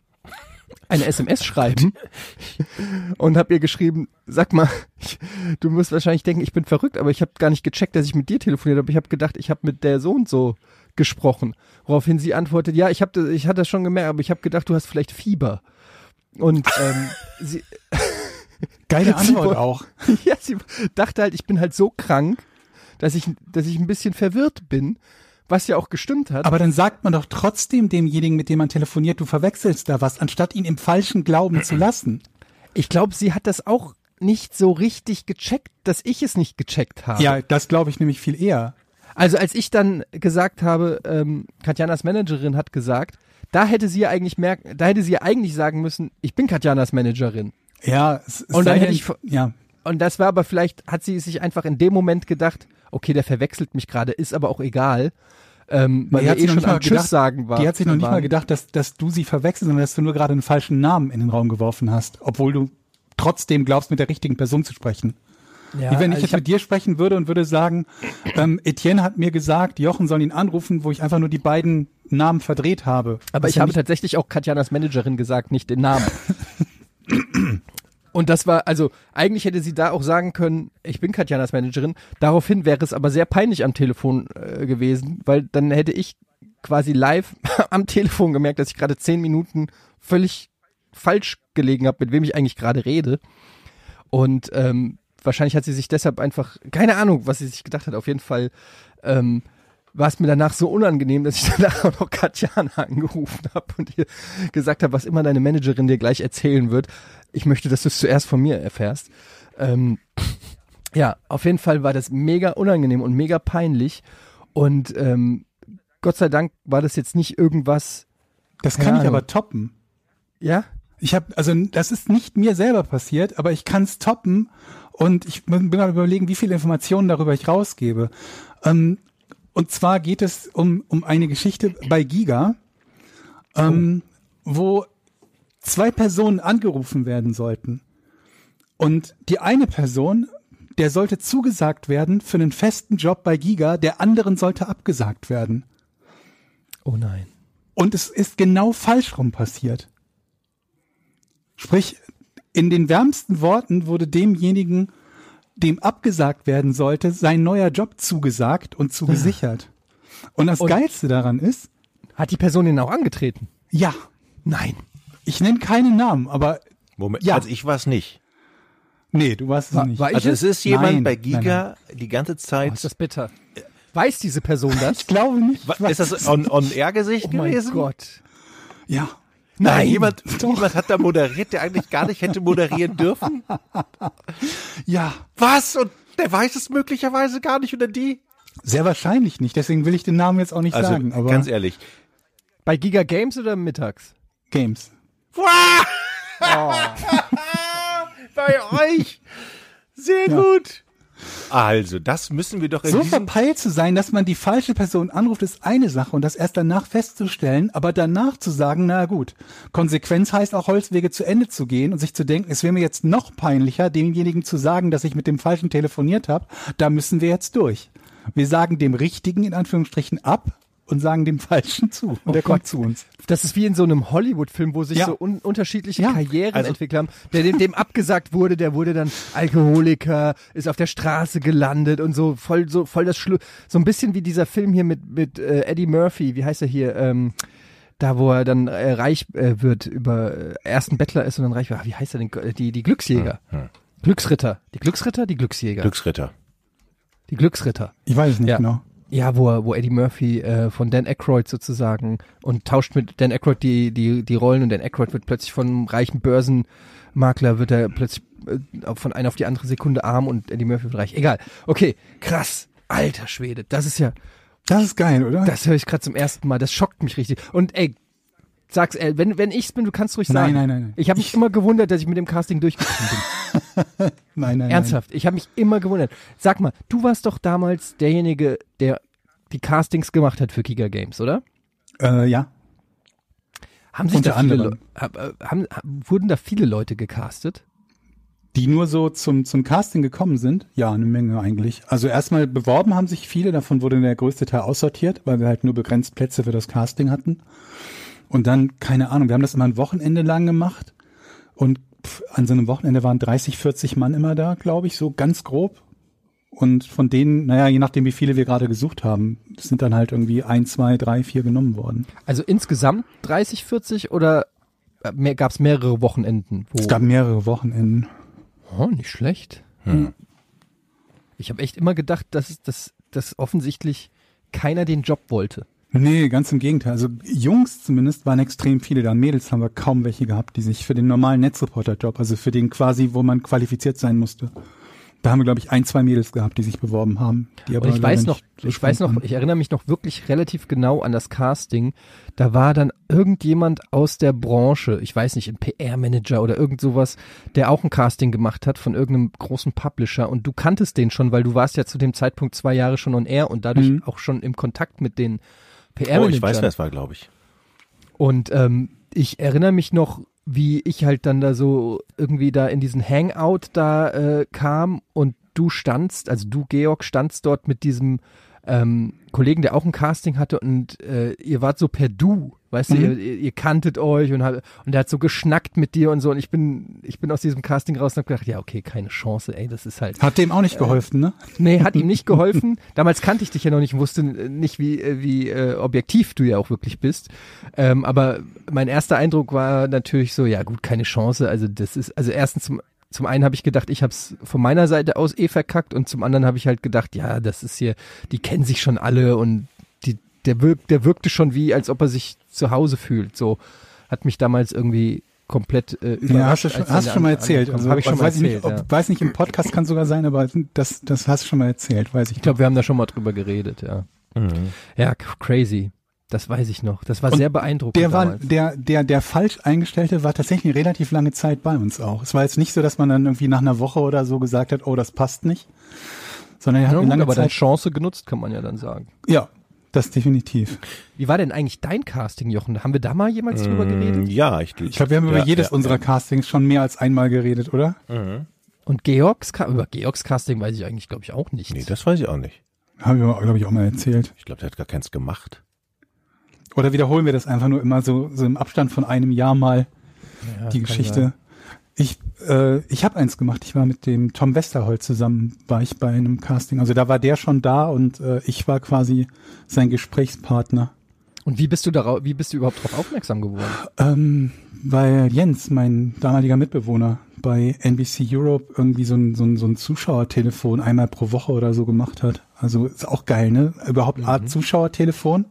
eine SMS schreiben und habe ihr geschrieben, sag mal, ich, du musst wahrscheinlich denken, ich bin verrückt, aber ich habe gar nicht gecheckt, dass ich mit dir telefoniert habe. Ich habe gedacht, ich habe mit der so und so gesprochen. Woraufhin sie antwortet, ja, ich habe ich hatte das schon gemerkt, aber ich habe gedacht, du hast vielleicht Fieber. Und ähm, sie, Geile Sie Antwort woll- auch. ja, sie dachte halt, ich bin halt so krank, dass ich, dass ich ein bisschen verwirrt bin, was ja auch gestimmt hat. Aber dann sagt man doch trotzdem demjenigen, mit dem man telefoniert, du verwechselst da was, anstatt ihn im falschen Glauben zu lassen. ich glaube, sie hat das auch nicht so richtig gecheckt, dass ich es nicht gecheckt habe. Ja, das glaube ich nämlich viel eher. Also als ich dann gesagt habe, ähm, Katjanas Managerin hat gesagt, da hätte sie ja eigentlich merken, da hätte sie ja eigentlich sagen müssen, ich bin Katjanas Managerin. Ja, es, es Und dann hätte ich ja, und das war aber vielleicht, hat sie sich einfach in dem Moment gedacht, okay, der verwechselt mich gerade, ist aber auch egal. Ähm, weil Die hat eh sich noch schon nicht mal am Tschüss gedacht- sagen war. Die hat sich noch nicht waren. mal gedacht, dass, dass du sie verwechselst, sondern dass du nur gerade einen falschen Namen in den Raum geworfen hast, obwohl du trotzdem glaubst, mit der richtigen Person zu sprechen. Ja, Wie wenn ich also jetzt hab- mit dir sprechen würde und würde sagen, ähm, Etienne hat mir gesagt, Jochen soll ihn anrufen, wo ich einfach nur die beiden Namen verdreht habe. Aber ich ja habe tatsächlich auch Katjanas Managerin gesagt, nicht den Namen. Und das war, also eigentlich hätte sie da auch sagen können, ich bin Katjanas Managerin. Daraufhin wäre es aber sehr peinlich am Telefon äh, gewesen, weil dann hätte ich quasi live am Telefon gemerkt, dass ich gerade zehn Minuten völlig falsch gelegen habe, mit wem ich eigentlich gerade rede. Und ähm, wahrscheinlich hat sie sich deshalb einfach, keine Ahnung, was sie sich gedacht hat, auf jeden Fall ähm, war es mir danach so unangenehm, dass ich danach auch noch Katjana angerufen habe und ihr gesagt habe, was immer deine Managerin dir gleich erzählen wird. Ich möchte, dass du es zuerst von mir erfährst. Ähm, ja, auf jeden Fall war das mega unangenehm und mega peinlich. Und ähm, Gott sei Dank war das jetzt nicht irgendwas, Das kann ich aber toppen. ja? Ich habe, also das ist nicht mir selber passiert, aber ich kann es toppen und ich bin mal überlegen, wie viele Informationen darüber ich rausgebe. Ähm, und zwar geht es um, um eine Geschichte bei Giga, ähm, wo zwei Personen angerufen werden sollten. Und die eine Person, der sollte zugesagt werden für einen festen Job bei Giga, der anderen sollte abgesagt werden. Oh nein. Und es ist genau falsch rum passiert. Sprich, in den wärmsten Worten wurde demjenigen, dem abgesagt werden sollte, sein neuer Job zugesagt und zugesichert. Und das Und- Geilste daran ist, Hat die Person ihn auch angetreten? ja, Nein. Ich nenne keinen Namen, aber Moment, Ja. also ich war es nicht. nee, du warst es War- nicht. war ich Also es ist jemand Nein, bei nein, Giga die ganze Oh, Zeit. ist das bitter. Weiß diese Person das? ich glaube nicht. Ich ist das es on, on air Gesicht Oh mein gewesen? Gott. Ja. Nein, jemand, jemand hat da moderiert, der eigentlich gar nicht hätte moderieren dürfen. Ja, Was? Und der weiß es möglicherweise gar nicht oder die? sehr wahrscheinlich nicht. Deswegen will ich den Namen jetzt auch nicht Also sagen. Aber ganz ehrlich. Bei Giga Games oder mittags? Games. Bei euch. Sehr gut. Also, das müssen wir doch in So diesem verpeilt zu sein, dass man die falsche Person anruft, ist eine Sache und das erst danach festzustellen, aber danach zu sagen, na gut, Konsequenz heißt auch Holzwege zu Ende zu gehen und sich zu denken, es wäre mir jetzt noch peinlicher, demjenigen zu sagen, dass ich mit dem Falschen telefoniert habe, da müssen wir jetzt durch. Wir sagen dem Richtigen in Anführungsstrichen ab und sagen dem Falschen zu und der kommt zu uns. Das ist wie in so einem Hollywood-Film, wo sich Ja. so un unterschiedliche Ja. Karrieren Also- entwickelt haben. Der dem, dem abgesagt wurde, der wurde dann Alkoholiker, ist auf der Straße gelandet und so voll so voll das Schlu so ein bisschen wie dieser Film hier mit mit äh, Eddie Murphy. Wie heißt er hier? Ähm, da wo er dann äh, reich äh, wird über äh, ersten Bettler ist und dann reich wird. Ah, Wie heißt er denn? Die die Glücksjäger. Glücksritter. Die Glücksritter, die Glücksjäger. Glücksritter. die Glücksritter. Ich weiß es nicht Ja. genau. Ja, wo, wo Eddie Murphy äh, von Dan Aykroyd sozusagen und tauscht mit Dan Aykroyd die, die, die Rollen und Dan Aykroyd wird plötzlich von einem reichen Börsenmakler, wird er plötzlich äh, von einer auf die andere Sekunde arm und Eddie Murphy wird reich. Egal. Okay, krass. Alter Schwede, das ist ja, Das ist geil, oder? das höre ich gerade zum ersten Mal. Das schockt mich richtig. Und ey, sag's, ey, wenn, wenn ich's bin, du kannst ruhig Nein, sagen. nein, nein, nein. Ich habe mich immer gewundert, dass ich mit dem Casting durchgekommen bin. nein, nein, Ernsthaft, ich habe mich immer gewundert. Sag mal, du warst doch damals derjenige, der die Castings gemacht hat für Giga Games, oder? Äh, ja. Haben sich Unter da viele hab, äh, haben, wurden da viele Leute gecastet? Die nur so zum, zum Casting gekommen sind? Ja, eine Menge eigentlich. Also erstmal beworben haben sich viele, davon wurde der größte Teil aussortiert, weil wir halt nur begrenzt Plätze für das Casting hatten. Und dann, keine Ahnung, wir haben das immer ein Wochenende lang gemacht. Und pff, an so einem Wochenende waren 30, 40 Mann immer da, glaube ich, so ganz grob. Und von denen, naja, je nachdem, wie viele wir gerade gesucht haben, sind dann halt irgendwie ein, zwei, drei, vier genommen worden. Also insgesamt 30, 40 oder äh, mehr, gab es mehrere Wochenenden? Wo, Es gab mehrere Wochenenden. oh, nicht schlecht. Ich habe echt immer gedacht, dass, dass, dass offensichtlich keiner den Job wollte. Nee, ganz im Gegenteil. Also Jungs zumindest waren extrem viele da. Mädels haben wir kaum welche gehabt, die sich für den normalen Netzreporter-Job, also für den quasi, wo man qualifiziert sein musste, Da haben wir, glaube ich, ein, zwei Mädels gehabt, die sich beworben haben. Die aber Und ich weiß noch, ich weiß noch, ich erinnere mich noch wirklich relativ genau an das Casting. Da war dann irgendjemand aus der Branche, ich weiß nicht, ein PR-Manager oder irgend sowas, der auch ein Casting gemacht hat von irgendeinem großen Publisher und du kanntest den schon, weil du warst ja zu dem Zeitpunkt zwei Jahre schon on air und dadurch Mhm. auch schon im Kontakt mit den Oh, PR-Managern. ich weiß, wer es war, glaube ich. Und ähm, ich erinnere mich noch, wie ich halt dann da so irgendwie da in diesen Hangout da äh, kam und du standst, also du Georg standst dort mit diesem ähm, Kollegen, der auch ein Casting hatte und äh, ihr wart so per Du, weißt du, Mhm. ihr, ihr, ihr kanntet euch und, hat, und der hat so geschnackt mit dir und so und ich bin, ich bin aus diesem Casting raus und hab gedacht, ja okay, keine Chance, ey, das ist halt Hat dem auch nicht geholfen, ne? Nee, hat ihm nicht geholfen. Damals kannte ich dich ja noch nicht und wusste äh, nicht, wie, äh, wie äh, objektiv du ja auch wirklich bist. Ähm, aber mein erster Eindruck war natürlich so, ja gut, keine Chance. Also das ist, also erstens zum, einen habe ich gedacht, ich habe es von meiner Seite aus eh verkackt und zum anderen habe ich halt gedacht, ja, das ist hier, die kennen sich schon alle und die, der, wirkt, der wirkte schon wie, als ob er sich zu Hause fühlt. So hat mich damals irgendwie komplett äh, überrascht. Ja, hast du schon, hast schon mal erzählt. Also, Hab ich schon mal weiß erzählt, nicht, ob, ja. weiß nicht, im Podcast kann sogar sein, aber das, das hast du schon mal erzählt, weiß ich. Ich glaube, wir haben da schon mal drüber geredet, ja. Mhm. Ja, crazy. Das weiß ich noch. Das war Und sehr beeindruckend. Der war, damals. der, der, der falsch eingestellte war tatsächlich eine relativ lange Zeit bei uns auch. Es war jetzt nicht so, dass man dann irgendwie nach einer Woche oder so gesagt hat, oh, das passt nicht. Sondern er hat ja, eine gut, lange aber dann Zeit. Chance genutzt, kann man ja dann sagen. Ja, das definitiv. Wie war denn eigentlich dein Casting, Jochen? Haben wir da mal jemals drüber Mm, geredet? Ja, ich, Ich glaube, wir haben ja, über jedes ja, unserer Castings schon mehr als einmal geredet, oder? Mhm. Und Georgs, über Georgs Casting weiß ich eigentlich, glaube ich, auch nichts. Nee, das weiß ich auch nicht. Haben wir, glaube ich, auch mal erzählt. Ich glaube, der hat gar keins gemacht. Oder wiederholen wir das einfach nur immer so, so im Abstand von einem Jahr mal, Ja, die Geschichte. sein. Ich, äh, ich habe eins gemacht. Ich war mit dem Tom Westerholt zusammen, war ich bei einem Casting. Also da war der schon da und äh, ich war quasi sein Gesprächspartner. Und wie bist du darauf, wie bist du überhaupt darauf aufmerksam geworden? Ähm, weil Jens, mein damaliger Mitbewohner, bei NBC Europe irgendwie so ein, so ein, so ein Zuschauertelefon einmal pro Woche oder so gemacht hat. Also ist auch geil, ne? Überhaupt Art Zuschauertelefon.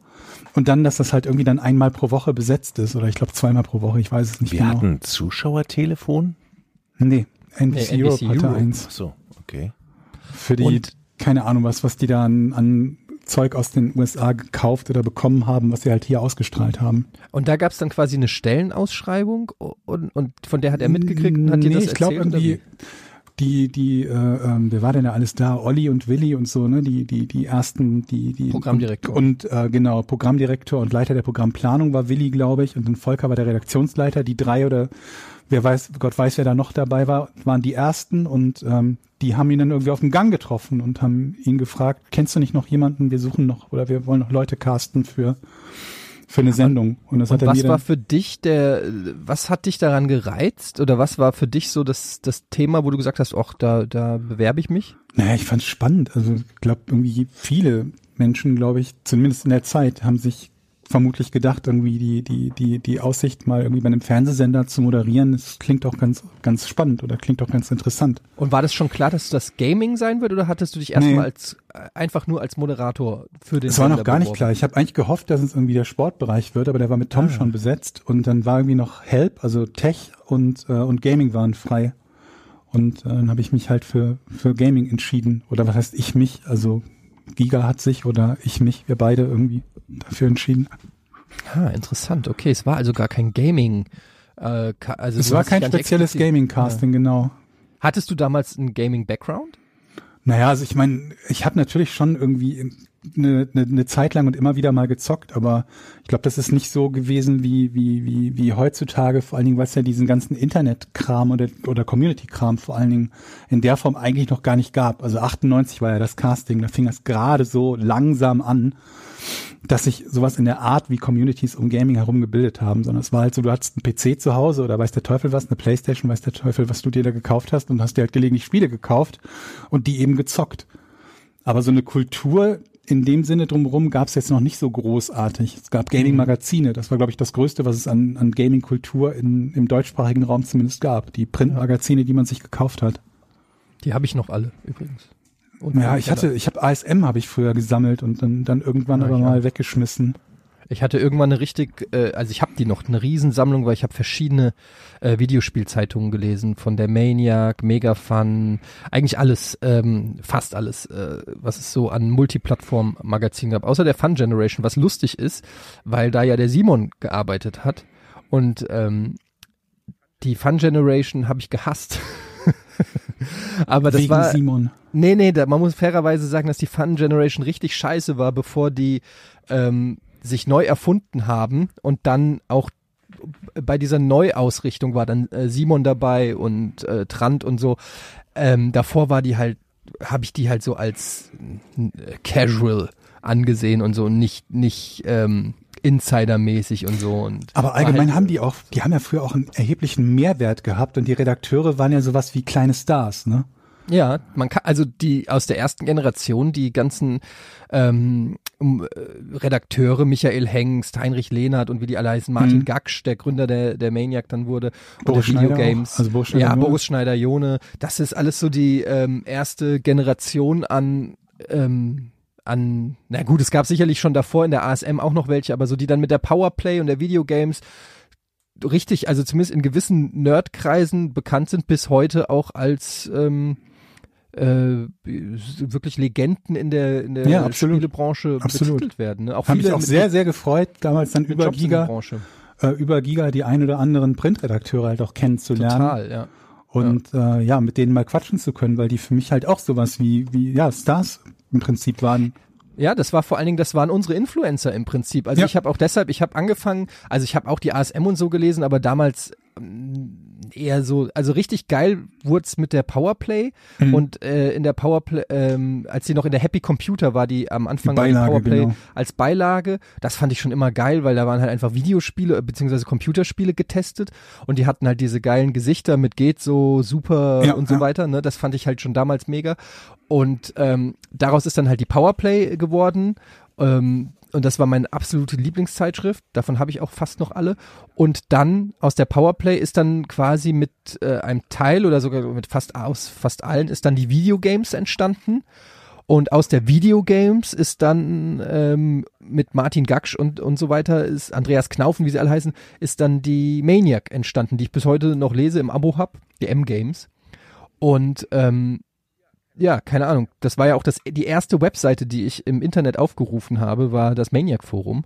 Und dann, dass das halt irgendwie dann einmal pro Woche besetzt ist. Oder ich glaube zweimal pro Woche, ich weiß es nicht Wir genau. hatten ein Zuschauertelefon. Nee, NBC, Nee, Europe NBC hatte Europe. eins. Ach so, okay. Für die, Und- keine Ahnung was, was die da an, an Zeug aus den USA gekauft oder bekommen haben, was sie halt hier ausgestrahlt haben. Und da gab es dann quasi eine Stellenausschreibung und, und von der hat er mitgekriegt und hat dir nee, das ich glaube erzählt? irgendwie, die, die, äh, ähm, wer war denn da alles da? Olli und Willi und so, ne? Die, die, die ersten, die, die Programmdirektor. Und, und äh, genau, Programmdirektor und Leiter der Programmplanung war Willi, glaube ich, und dann Volker war der Redaktionsleiter. Die drei oder wer weiß, Gott weiß, wer da noch dabei war, waren die ersten und ähm, die haben ihn dann irgendwie auf dem Gang getroffen und haben ihn gefragt, kennst du nicht noch jemanden? Wir suchen noch oder wir wollen noch Leute casten für für eine Sendung. Und das Und hat er was mir war für dich der, was hat dich daran gereizt oder was war für dich so das, das Thema, wo du gesagt hast, ach, da, da bewerbe ich mich? Naja, ich fand's spannend. Also ich glaube, irgendwie viele Menschen, glaube ich, zumindest in der Zeit, haben sich vermutlich gedacht, irgendwie die, die, die, die Aussicht, mal irgendwie bei einem Fernsehsender zu moderieren, das klingt auch ganz, ganz spannend oder klingt auch ganz interessant. Und war das schon klar, dass das Gaming sein wird oder hattest du dich erstmal Nee. als äh, einfach nur als Moderator für den Es war noch gar nicht klar. Ich habe eigentlich gehofft, dass es irgendwie der Sportbereich wird, aber der war mit Tom Ah. schon besetzt und dann war irgendwie noch Help, also Tech und, äh, und Gaming waren frei. Und äh, dann habe ich mich halt für, für Gaming entschieden. Oder was heißt ich mich? Also Giga hat sich oder ich mich, wir beide irgendwie dafür entschieden. Ah, interessant. Okay, es war also gar kein Gaming. Äh, also Es war kein spezielles Gaming-Casting, genau. Hattest du damals einen Gaming-Background? Naja, also ich meine, ich habe natürlich schon irgendwie eine, eine, eine Zeit lang und immer wieder mal gezockt, aber ich glaube, das ist nicht so gewesen wie, wie, wie, wie heutzutage, vor allen Dingen, weil es ja diesen ganzen Internet-Kram oder, oder Community-Kram vor allen Dingen in der Form eigentlich noch gar nicht gab. Also 98 war ja das Casting, da fing das gerade so langsam an, dass sich sowas in der Art wie Communities um Gaming herum gebildet haben, sondern es war halt so, du hattest einen PC zu Hause oder weiß der Teufel was, eine Playstation, weiß der Teufel, was du dir da gekauft hast und hast dir halt gelegentlich Spiele gekauft und die eben gezockt. Aber so eine Kultur in dem Sinne drumherum gab es jetzt noch nicht so großartig. Es gab Gaming-Magazine, das war, glaube ich, das Größte, was es an, an Gaming-Kultur in- im deutschsprachigen Raum zumindest gab. Die Printmagazine, die man sich gekauft hat. Die habe ich noch alle übrigens. Und Ja, ich hatte, ich habe ASM habe ich früher gesammelt und dann, dann irgendwann Ja, aber mal auch. weggeschmissen. Ich hatte irgendwann eine richtig, äh, also ich habe die noch, eine Riesensammlung, weil ich habe verschiedene äh, Videospielzeitungen gelesen, von der Maniac, Megafun, eigentlich alles, ähm, fast alles, äh, was es so an Multiplattform-Magazinen gab, außer der Fun Generation, was lustig ist, weil da ja der Simon gearbeitet hat und ähm, die Fun Generation habe ich gehasst. Aber das Wegen war Simon. Nee, nee, da, man muss fairerweise sagen, dass die Fun Generation richtig scheiße war, bevor die ähm, sich neu erfunden haben und dann auch bei dieser Neuausrichtung war dann äh, Simon dabei und äh, Trant und so. Ähm, davor war die halt, habe ich die halt so als äh, casual angesehen und so nicht nicht ähm, Insider-mäßig und so und Aber war allgemein halt, haben die auch, die haben ja früher auch einen erheblichen Mehrwert gehabt und die Redakteure waren ja sowas wie kleine Stars, ne? Ja, man kann also die aus der ersten Generation, die ganzen ähm, äh, Redakteure, Michael Hengst, Heinrich Lehnert und wie die alle heißen, Martin Mhm. Gaksch, der Gründer der, der Maniac dann wurde, Boris oder auch, also Boris Schneider ja, Jone. Boris Schneider Jone. Das ist alles so die ähm, erste Generation an ähm, an, na gut, es gab sicherlich schon davor in der ASM auch noch welche, aber so die dann mit der Powerplay und der Videogames richtig, also zumindest in gewissen Nerdkreisen bekannt sind bis heute auch als ähm, äh, wirklich Legenden in der in der Ja, absolut. Spielebranche Absolut. betitelt werden. Ne? Auch Habe ich viele auch sehr, sehr gefreut, damals dann über Jobs Giga, äh, über Giga die ein oder anderen Printredakteure halt auch kennenzulernen. Total, ja. Und ja. Äh, ja, mit denen mal quatschen zu können, weil die für mich halt auch sowas wie, wie ja, Stars im Prinzip waren. Ja, das war vor allen Dingen, das waren unsere Influencer im Prinzip. Also Ja. ich habe auch deshalb, ich habe angefangen, also ich habe auch die ASM und so gelesen, aber damals eher so, also richtig geil wurd's mit der Powerplay Mhm. und äh, in der Powerplay, ähm, als sie noch in der Happy Computer war, die am Anfang Die Beilage, Powerplay genau. als Beilage, das fand ich schon immer geil, weil da waren halt einfach Videospiele äh, beziehungsweise Computerspiele getestet und die hatten halt diese geilen Gesichter mit geht so super Ja, und so ja. weiter, ne? Das fand ich halt schon damals mega und ähm, daraus ist dann halt die Powerplay geworden. Ähm, und das war meine absolute Lieblingszeitschrift. Davon habe ich auch fast noch alle. Und dann aus der Powerplay ist dann quasi mit äh, einem Teil oder sogar mit fast aus fast allen ist dann die Videogames entstanden. Und aus der Videogames ist dann ähm, mit Martin Gaksch und, und so weiter, ist Andreas Knaufen, wie sie alle heißen, ist dann die Maniac entstanden, die ich bis heute noch lese im Abo hab, die M-Games. Und ähm, ja, keine Ahnung. Das war ja auch das, die erste Webseite, die ich im Internet aufgerufen habe, war das Maniac Forum.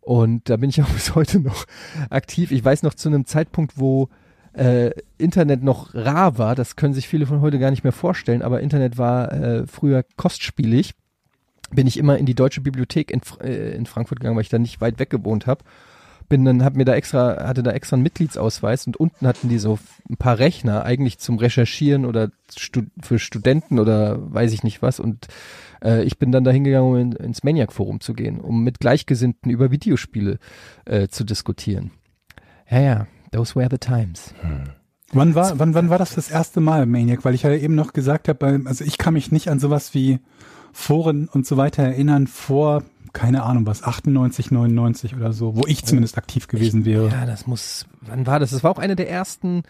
Und da bin ich auch bis heute noch aktiv. Ich weiß noch zu einem Zeitpunkt, wo äh, Internet noch rar war, das können sich viele von heute gar nicht mehr vorstellen, aber Internet war äh, früher kostspielig, bin ich immer in die Deutsche Bibliothek in, äh, in Frankfurt gegangen, weil ich da nicht weit weg gewohnt habe. Bin dann, hab mir da extra, hatte da extra einen Mitgliedsausweis und unten hatten die so ein paar Rechner, eigentlich zum Recherchieren oder stu für Studenten oder weiß ich nicht was. Und äh, ich bin dann da hingegangen, um in, ins Maniac-Forum zu gehen, um mit Gleichgesinnten über Videospiele äh, zu diskutieren. Ja, ja, those were the times. Wann war, wann, wann war das das erste Mal, Maniac? Weil ich ja eben noch gesagt habe, also ich kann mich nicht an sowas wie Foren und so weiter erinnern vor, keine Ahnung was, 98, 99 oder so, wo ich zumindest aktiv gewesen wäre. Ja, das muss, wann war das? Das war auch eine der ersten,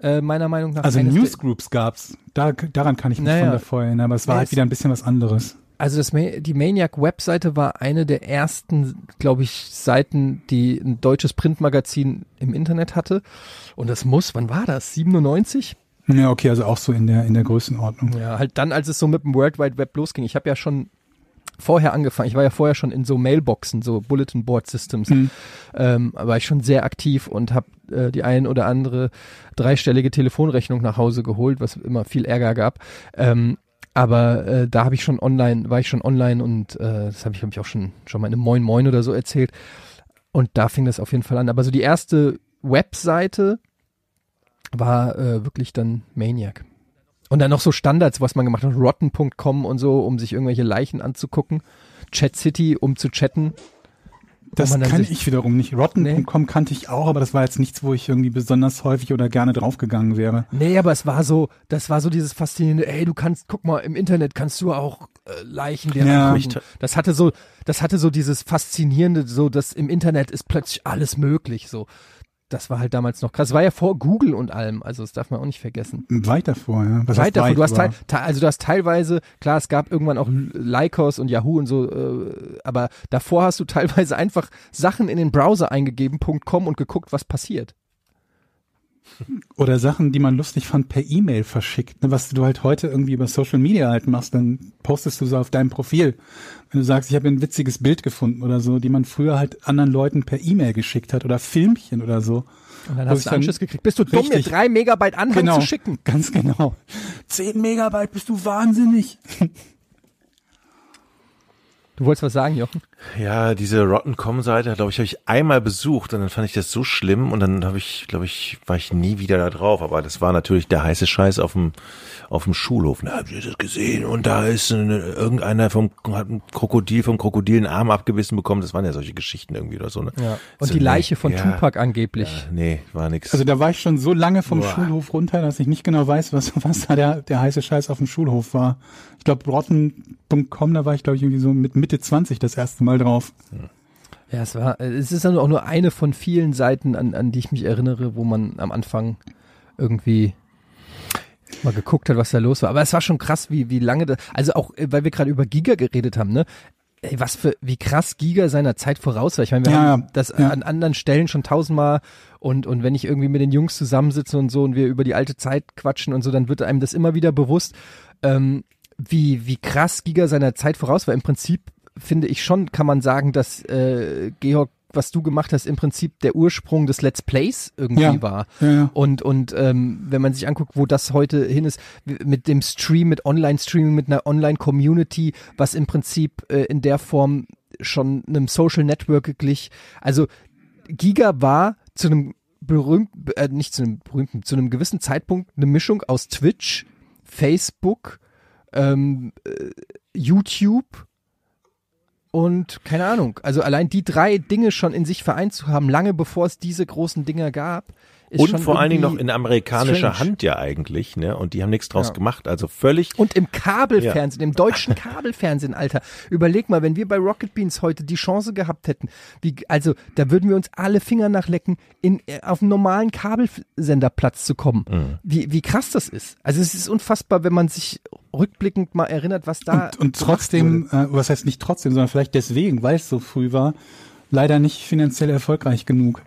äh, meiner Meinung nach. Also Newsgroups gab's. Da, daran kann ich mich Naja. von davor erinnern, aber es war halt wieder ein bisschen was anderes. Also das, die Maniac-Webseite war eine der ersten, glaube ich, Seiten, die ein deutsches Printmagazin im Internet hatte. Und das muss, wann war das? 97? Ja, okay, also auch so in der, in der Größenordnung. Ja, halt dann, als es so mit dem World Wide Web losging. Ich habe ja schon vorher angefangen. Ich war ja vorher schon in so Mailboxen, so Bulletin Board Systems. Mhm. Ähm, war ich schon sehr aktiv und habe äh, die ein oder andere dreistellige Telefonrechnung nach Hause geholt, was immer viel Ärger gab. Ähm, aber äh, da habe ich schon online, war ich schon online und äh, das habe ich, glaube ich, auch schon, schon mal in einem Moin Moin oder so erzählt. Und da fing das auf jeden Fall an. Aber so die erste Webseite war äh, wirklich dann Maniac. Und dann noch so Standards, was man gemacht hat, rotten.com und so, um sich irgendwelche Leichen anzugucken. Chat City, um zu chatten. Das kann ich wiederum nicht. Rotten.com kannte ich auch, aber das war jetzt nichts, wo ich irgendwie besonders häufig oder gerne draufgegangen wäre. Nee, aber es war so, das war so dieses faszinierende, ey, du kannst, guck mal, im Internet kannst du auch äh, Leichen dir Ja. Das hatte so, das hatte so dieses faszinierende, so, dass im Internet ist plötzlich alles möglich, so. Das war halt damals noch krass. Das war ja vor Google und allem, also das darf man auch nicht vergessen. Weiter vor, ja. Was weit du hast teil, te- also du hast teilweise, klar, es gab irgendwann auch Lycos und Yahoo und so, äh, aber davor hast du teilweise einfach Sachen in den Browser eingegeben, .com und geguckt, was passiert. Oder Sachen, die man lustig fand, per E-Mail verschickt. Ne, was du halt heute irgendwie über Social Media halt machst, dann postest du so auf deinem Profil. Wenn du sagst, ich habe ein witziges Bild gefunden oder so, die man früher halt anderen Leuten per E-Mail geschickt hat oder Filmchen oder so. Und dann hast ich du Anschluss gekriegt. Bist du dumm, mir Richtig. drei Megabyte Anhang Genau, zu schicken? ganz genau. Zehn Megabyte, bist du wahnsinnig. Du wolltest was sagen, Jochen? Ja, diese Rotten.com-Seite, glaube ich, habe ich einmal besucht und dann fand ich das so schlimm und dann habe ich, glaube ich, war ich nie wieder da drauf. Aber das war natürlich der heiße Scheiß auf dem auf dem Schulhof. Na, habt ihr das gesehen? Und da ist eine, irgendeiner vom hat ein Krokodil vom Krokodil einen Arm abgebissen bekommen. Das waren ja solche Geschichten irgendwie oder so. Ne? Ja. Und So, die Leiche von ja, Tupac angeblich. Ja, nee, war nix. Also da war ich schon so lange vom Boah. Schulhof runter, dass ich nicht genau weiß, was, was da der, der heiße Scheiß auf dem Schulhof war. Ich glaube, rotten.com, da war ich, glaube ich, irgendwie so mit Mitte 20 das erste Mal drauf. Ja, es war, es ist dann auch nur eine von vielen Seiten, an, an die ich mich erinnere, wo man am Anfang irgendwie mal geguckt hat, was da los war. Aber es war schon krass, wie, wie lange das, also auch, äh, weil wir gerade über Giga geredet haben, ne? Ey, was für, wie krass Giga seiner Zeit voraus war. Ich meine, wir Ja, haben das ja. an anderen Stellen schon tausendmal und, und wenn ich irgendwie mit den Jungs zusammensitze und so und wir über die alte Zeit quatschen und so, dann wird einem das immer wieder bewusst, ähm, wie, wie krass Giga seiner Zeit voraus war. Im Prinzip finde ich schon, kann man sagen, dass äh, Georg, was du gemacht hast, im Prinzip der Ursprung des Let's Plays irgendwie Ja. war. Ja, ja. Und, und ähm, wenn man sich anguckt, wo das heute hin ist, mit dem Stream, mit Online-Streaming, mit einer Online-Community, was im Prinzip äh, in der Form schon einem Social Network glich. Also Giga war zu einem berühmten, äh, nicht zu einem berühmten, zu einem gewissen Zeitpunkt eine Mischung aus Twitch, Facebook, ähm, äh, YouTube und keine Ahnung. Also allein die drei Dinge schon in sich vereint zu haben, lange bevor es diese großen Dinger gab, ist und schon vor allen Dingen noch in amerikanischer strange. Hand ja eigentlich, ne? Und die haben nichts draus Ja. gemacht. Also völlig Und im Kabelfernsehen, im deutschen Kabelfernsehen, Alter. Überleg mal, wenn wir bei Rocket Beans heute die Chance gehabt hätten, wie, also da würden wir uns alle Finger nachlecken, in, äh, auf einen normalen Kabelsenderplatz zu kommen. Mhm. Wie, wie krass das ist. Also es ist unfassbar, wenn man sich rückblickend mal erinnert, was da. Und, und trotzdem, äh, was heißt nicht trotzdem, sondern vielleicht deswegen, weil es so früh war, leider nicht finanziell erfolgreich genug.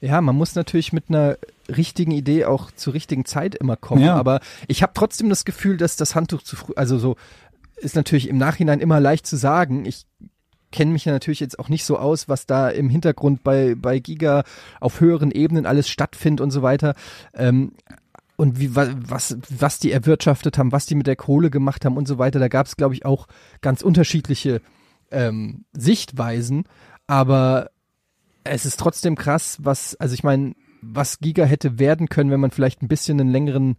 Ja, man muss natürlich mit einer richtigen Idee auch zur richtigen Zeit immer kommen. Ja. Aber ich habe trotzdem das Gefühl, dass das Handtuch zu früh, also so ist natürlich im Nachhinein immer leicht zu sagen. Ich kenne mich ja natürlich jetzt auch nicht so aus, was da im Hintergrund bei, bei Giga auf höheren Ebenen alles stattfindet und so weiter. Ähm, und wie, wa- was, was die erwirtschaftet haben, was die mit der Kohle gemacht haben und so weiter. Da gab es, glaube ich, auch ganz unterschiedliche ähm, Sichtweisen. Aber es ist trotzdem krass, was, also ich meine, was Giga hätte werden können, wenn man vielleicht ein bisschen einen längeren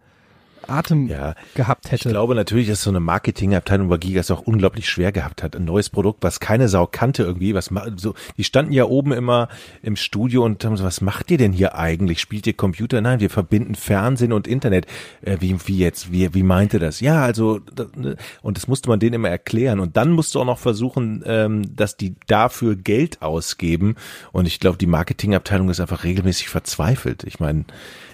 Atem Ja, gehabt Ich hätte. glaube natürlich, dass so eine Marketingabteilung bei Giga es auch unglaublich schwer gehabt hat. Ein neues Produkt, was keine Sau kannte irgendwie. Was so, die standen ja oben immer im Studio und haben so, was macht ihr denn hier eigentlich? Spielt ihr Computer? Nein, wir verbinden Fernsehen und Internet. Äh, wie, wie jetzt? Wie, wie meinte das? Ja, also, das, ne? und das musste man denen immer erklären. Und dann musst du auch noch versuchen, ähm, dass die dafür Geld ausgeben. Und ich glaube, die Marketingabteilung ist einfach regelmäßig verzweifelt. Ich meine,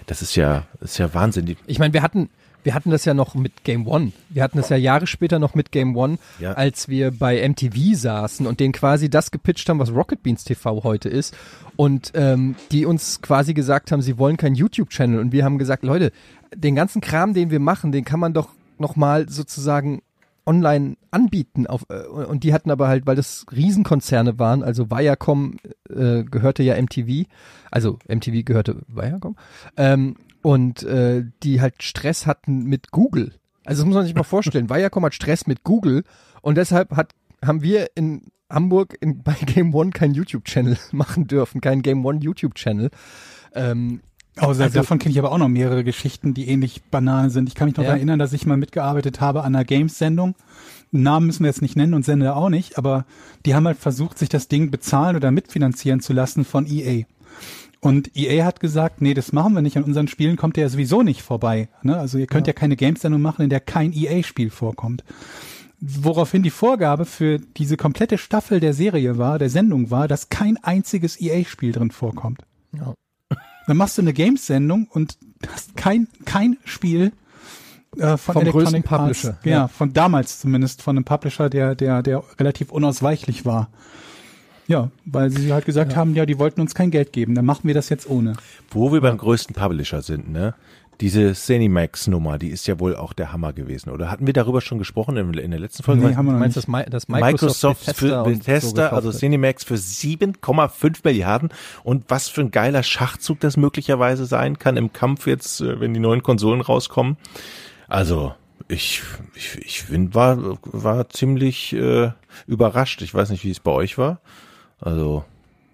das ist ja, ist ja Wahnsinn. Ich meine, wir hatten, wir hatten das ja noch mit Game One. Wir hatten das ja Jahre später noch mit Game One, Ja. als wir bei MTV saßen und denen quasi das gepitcht haben, was Rocket Beans TV heute ist. Und ähm, die uns quasi gesagt haben, sie wollen keinen YouTube-Channel. Und wir haben gesagt, Leute, den ganzen Kram, den wir machen, den kann man doch nochmal sozusagen online anbieten. Auf, äh, und die hatten aber halt, weil das Riesenkonzerne waren, also Viacom äh, gehörte ja MTV, also MTV gehörte Viacom, ähm, und äh, die halt Stress hatten mit Google. Also das muss man sich mal vorstellen. Viacom hat Stress mit Google und deshalb hat, haben wir in Hamburg in, bei Game One keinen YouTube-Channel machen dürfen, keinen Game One YouTube-Channel. Ähm, Außer Also- davon kenne ich aber auch noch mehrere Geschichten, die ähnlich Banane sind. Ich kann mich noch Ja. erinnern, dass ich mal mitgearbeitet habe an einer Games-Sendung. Namen müssen wir jetzt nicht nennen und Sender auch nicht, aber die haben halt versucht, sich das Ding bezahlen oder mitfinanzieren zu lassen von EA. Und EA hat gesagt, nee, das machen wir nicht. An unseren Spielen kommt ihr ja sowieso nicht vorbei. Ne? Also ihr könnt ja, keine Games-Sendung machen, in der kein EA-Spiel vorkommt. Woraufhin die Vorgabe für diese komplette Staffel der Serie war, der Sendung war, dass kein einziges EA-Spiel drin vorkommt. Ja. Dann machst du eine Games-Sendung und hast kein, kein Spiel äh, von Vom größten Arts. Publisher, Ja, ja. von damals zumindest, von einem Publisher, der, der, der relativ unausweichlich war. Ja, weil sie halt gesagt haben, ja, die wollten uns kein Geld geben, dann machen wir das jetzt ohne. Wo wir beim größten Publisher sind, ne? Diese Cinemax-Nummer, die ist ja wohl auch der Hammer gewesen. Oder hatten wir darüber schon gesprochen in, in der letzten Folge? Nee, haben wir Du noch meinst nicht. das, das Microsoft, Microsoft für und so Bethesda, gekauft also. Cinemax für 7,5 Milliarden. Und was für ein geiler Schachzug das möglicherweise sein kann im Kampf jetzt, äh, wenn die neuen Konsolen rauskommen. Also, ich, ich, ich finde, war, war ziemlich äh, überrascht. Ich weiß nicht, wie es bei euch war. Also,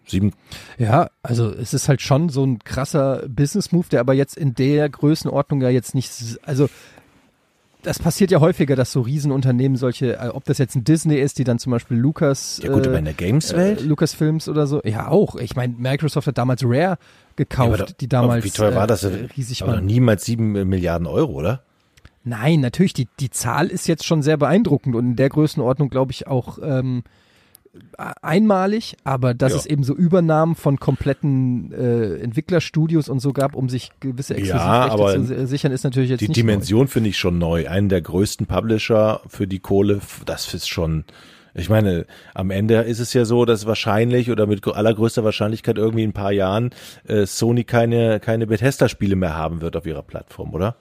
sieben, Ja, also es ist halt schon so ein krasser Business-Move, der aber jetzt in der Größenordnung ja jetzt nicht, also das passiert ja häufiger, dass so Riesenunternehmen solche, äh, ob das jetzt ein Disney ist, die dann zum Beispiel Lucas, ja gut, äh, aber in der äh, Games-Welt? Lucasfilms oder so, ja auch. Ich meine, Microsoft hat damals Rare gekauft, Ja, da- die damals aber Wie teuer war das? äh, riesig aber noch waren. niemals sieben Milliarden Euro, oder? Nein, natürlich, die, die Zahl ist jetzt schon sehr beeindruckend und in der Größenordnung glaube ich auch ähm, einmalig, aber dass Ja. es eben so Übernahmen von kompletten äh, Entwicklerstudios und so gab, um sich gewisse Ja, Exklusivrechte aber zu si- sichern, ist natürlich jetzt Die nicht Dimension finde ich schon neu. Einen der größten Publisher für die Kohle, das ist schon. Ich meine, am Ende ist es ja so, dass wahrscheinlich oder mit gr- allergrößter Wahrscheinlichkeit irgendwie in ein paar Jahren äh, Sony keine keine Bethesda-Spiele mehr haben wird auf ihrer Plattform, oder?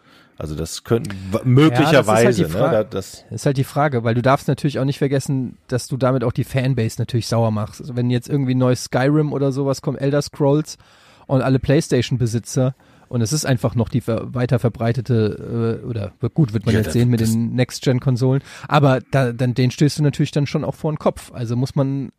Also das könnten möglicherweise, die ne? Fra- Da- Das, neu. Ist halt die Frage, weil du darfst natürlich auch nicht vergessen, dass du damit auch die Fanbase natürlich sauer machst. Also wenn jetzt irgendwie ein neues Skyrim oder sowas kommt, Elder Scrolls und alle Playstation-Besitzer und es ist einfach noch die weiter verbreitete, äh, oder gut, wird man Ja, jetzt das- sehen mit das- den Next-Gen-Konsolen, aber da, dann den stößt du natürlich dann schon auch vor den Kopf. Also muss man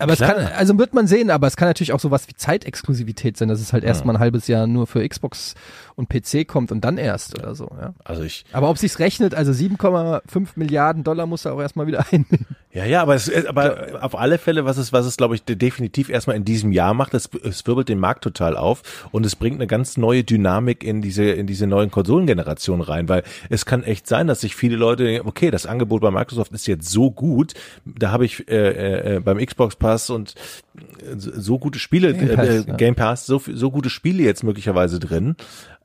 aber es Klar. kann, also wird man sehen, aber es kann natürlich auch sowas wie Zeitexklusivität sein, dass es halt erst mal ein halbes Jahr nur für Xbox und PC kommt und dann erst oder so, ja. also ich, Aber ob sich's rechnet, also 7,5 Milliarden Dollar muss er auch erstmal wieder einnehmen. ja, ja, aber es, aber auf alle Fälle, was es, was es, glaube ich, de- definitiv erstmal in diesem Jahr macht, es, es wirbelt den Markt total auf und es bringt eine ganz neue Dynamik in diese, in diese neuen Konsolengenerationen rein, weil es kann echt sein, dass sich viele Leute, denken, okay, das Angebot bei Microsoft ist jetzt so gut, da habe ich äh, äh, beim Xbox Pass und äh, so gute Spiele, Game Pass, äh, ja. Game Pass so, so gute Spiele jetzt möglicherweise drin.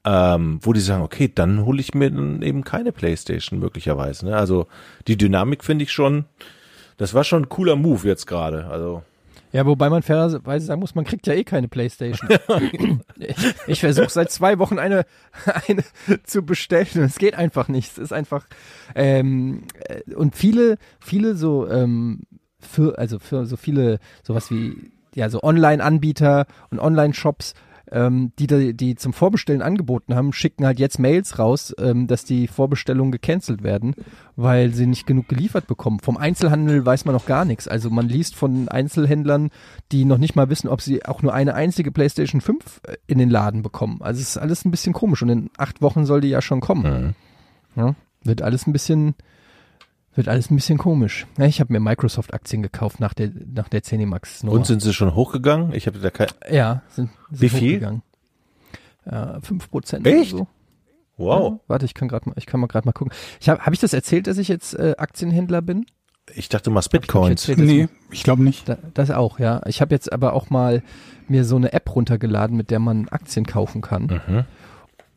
Ähm, wo die sagen, okay, dann hole ich mir dann eben keine Playstation möglicherweise. Ne? Also die Dynamik finde ich schon, das war schon ein cooler Move jetzt gerade. Also Ja, wobei man fairerweise sagen muss, man kriegt ja eh keine Playstation. ich ich versuche seit zwei Wochen eine, eine zu bestellen und es geht einfach nicht. Es ist einfach ähm, äh, und viele, viele so ähm, für, also für so viele, sowas wie ja so Online-Anbieter und Online-Shops, ähm, die, da- die zum Vorbestellen angeboten haben, schicken halt jetzt Mails raus, ähm, dass die Vorbestellungen gecancelt werden, weil sie nicht genug geliefert bekommen. Vom Einzelhandel weiß man noch gar nichts. Also man liest von Einzelhändlern, die noch nicht mal wissen, ob sie auch nur eine einzige PlayStation 5 in den Laden bekommen. Also es ist alles ein bisschen komisch und in acht Wochen soll die ja schon kommen. Ja, wird alles ein bisschen, wird alles ein bisschen komisch. Ja, ich habe mir Microsoft-Aktien gekauft nach der, nach der Zenimax. und sind sie schon hochgegangen? Ich habe da kein. Ja, sind, sind Wie viel? hochgegangen. Ja, 5 Prozent. Echt? So. Wow. Ja, warte, ich kann gerade mal, ich kann mal gerade mal gucken. Ich habe, habe ich das erzählt, dass ich jetzt äh, Aktienhändler bin? Ich dachte mal ich, ich, Bitcoins. erzählt, dass Nee, ich glaube nicht. Da, das auch, ja. Ich habe jetzt aber auch mal mir so eine App runtergeladen, mit der man Aktien kaufen kann. Mhm.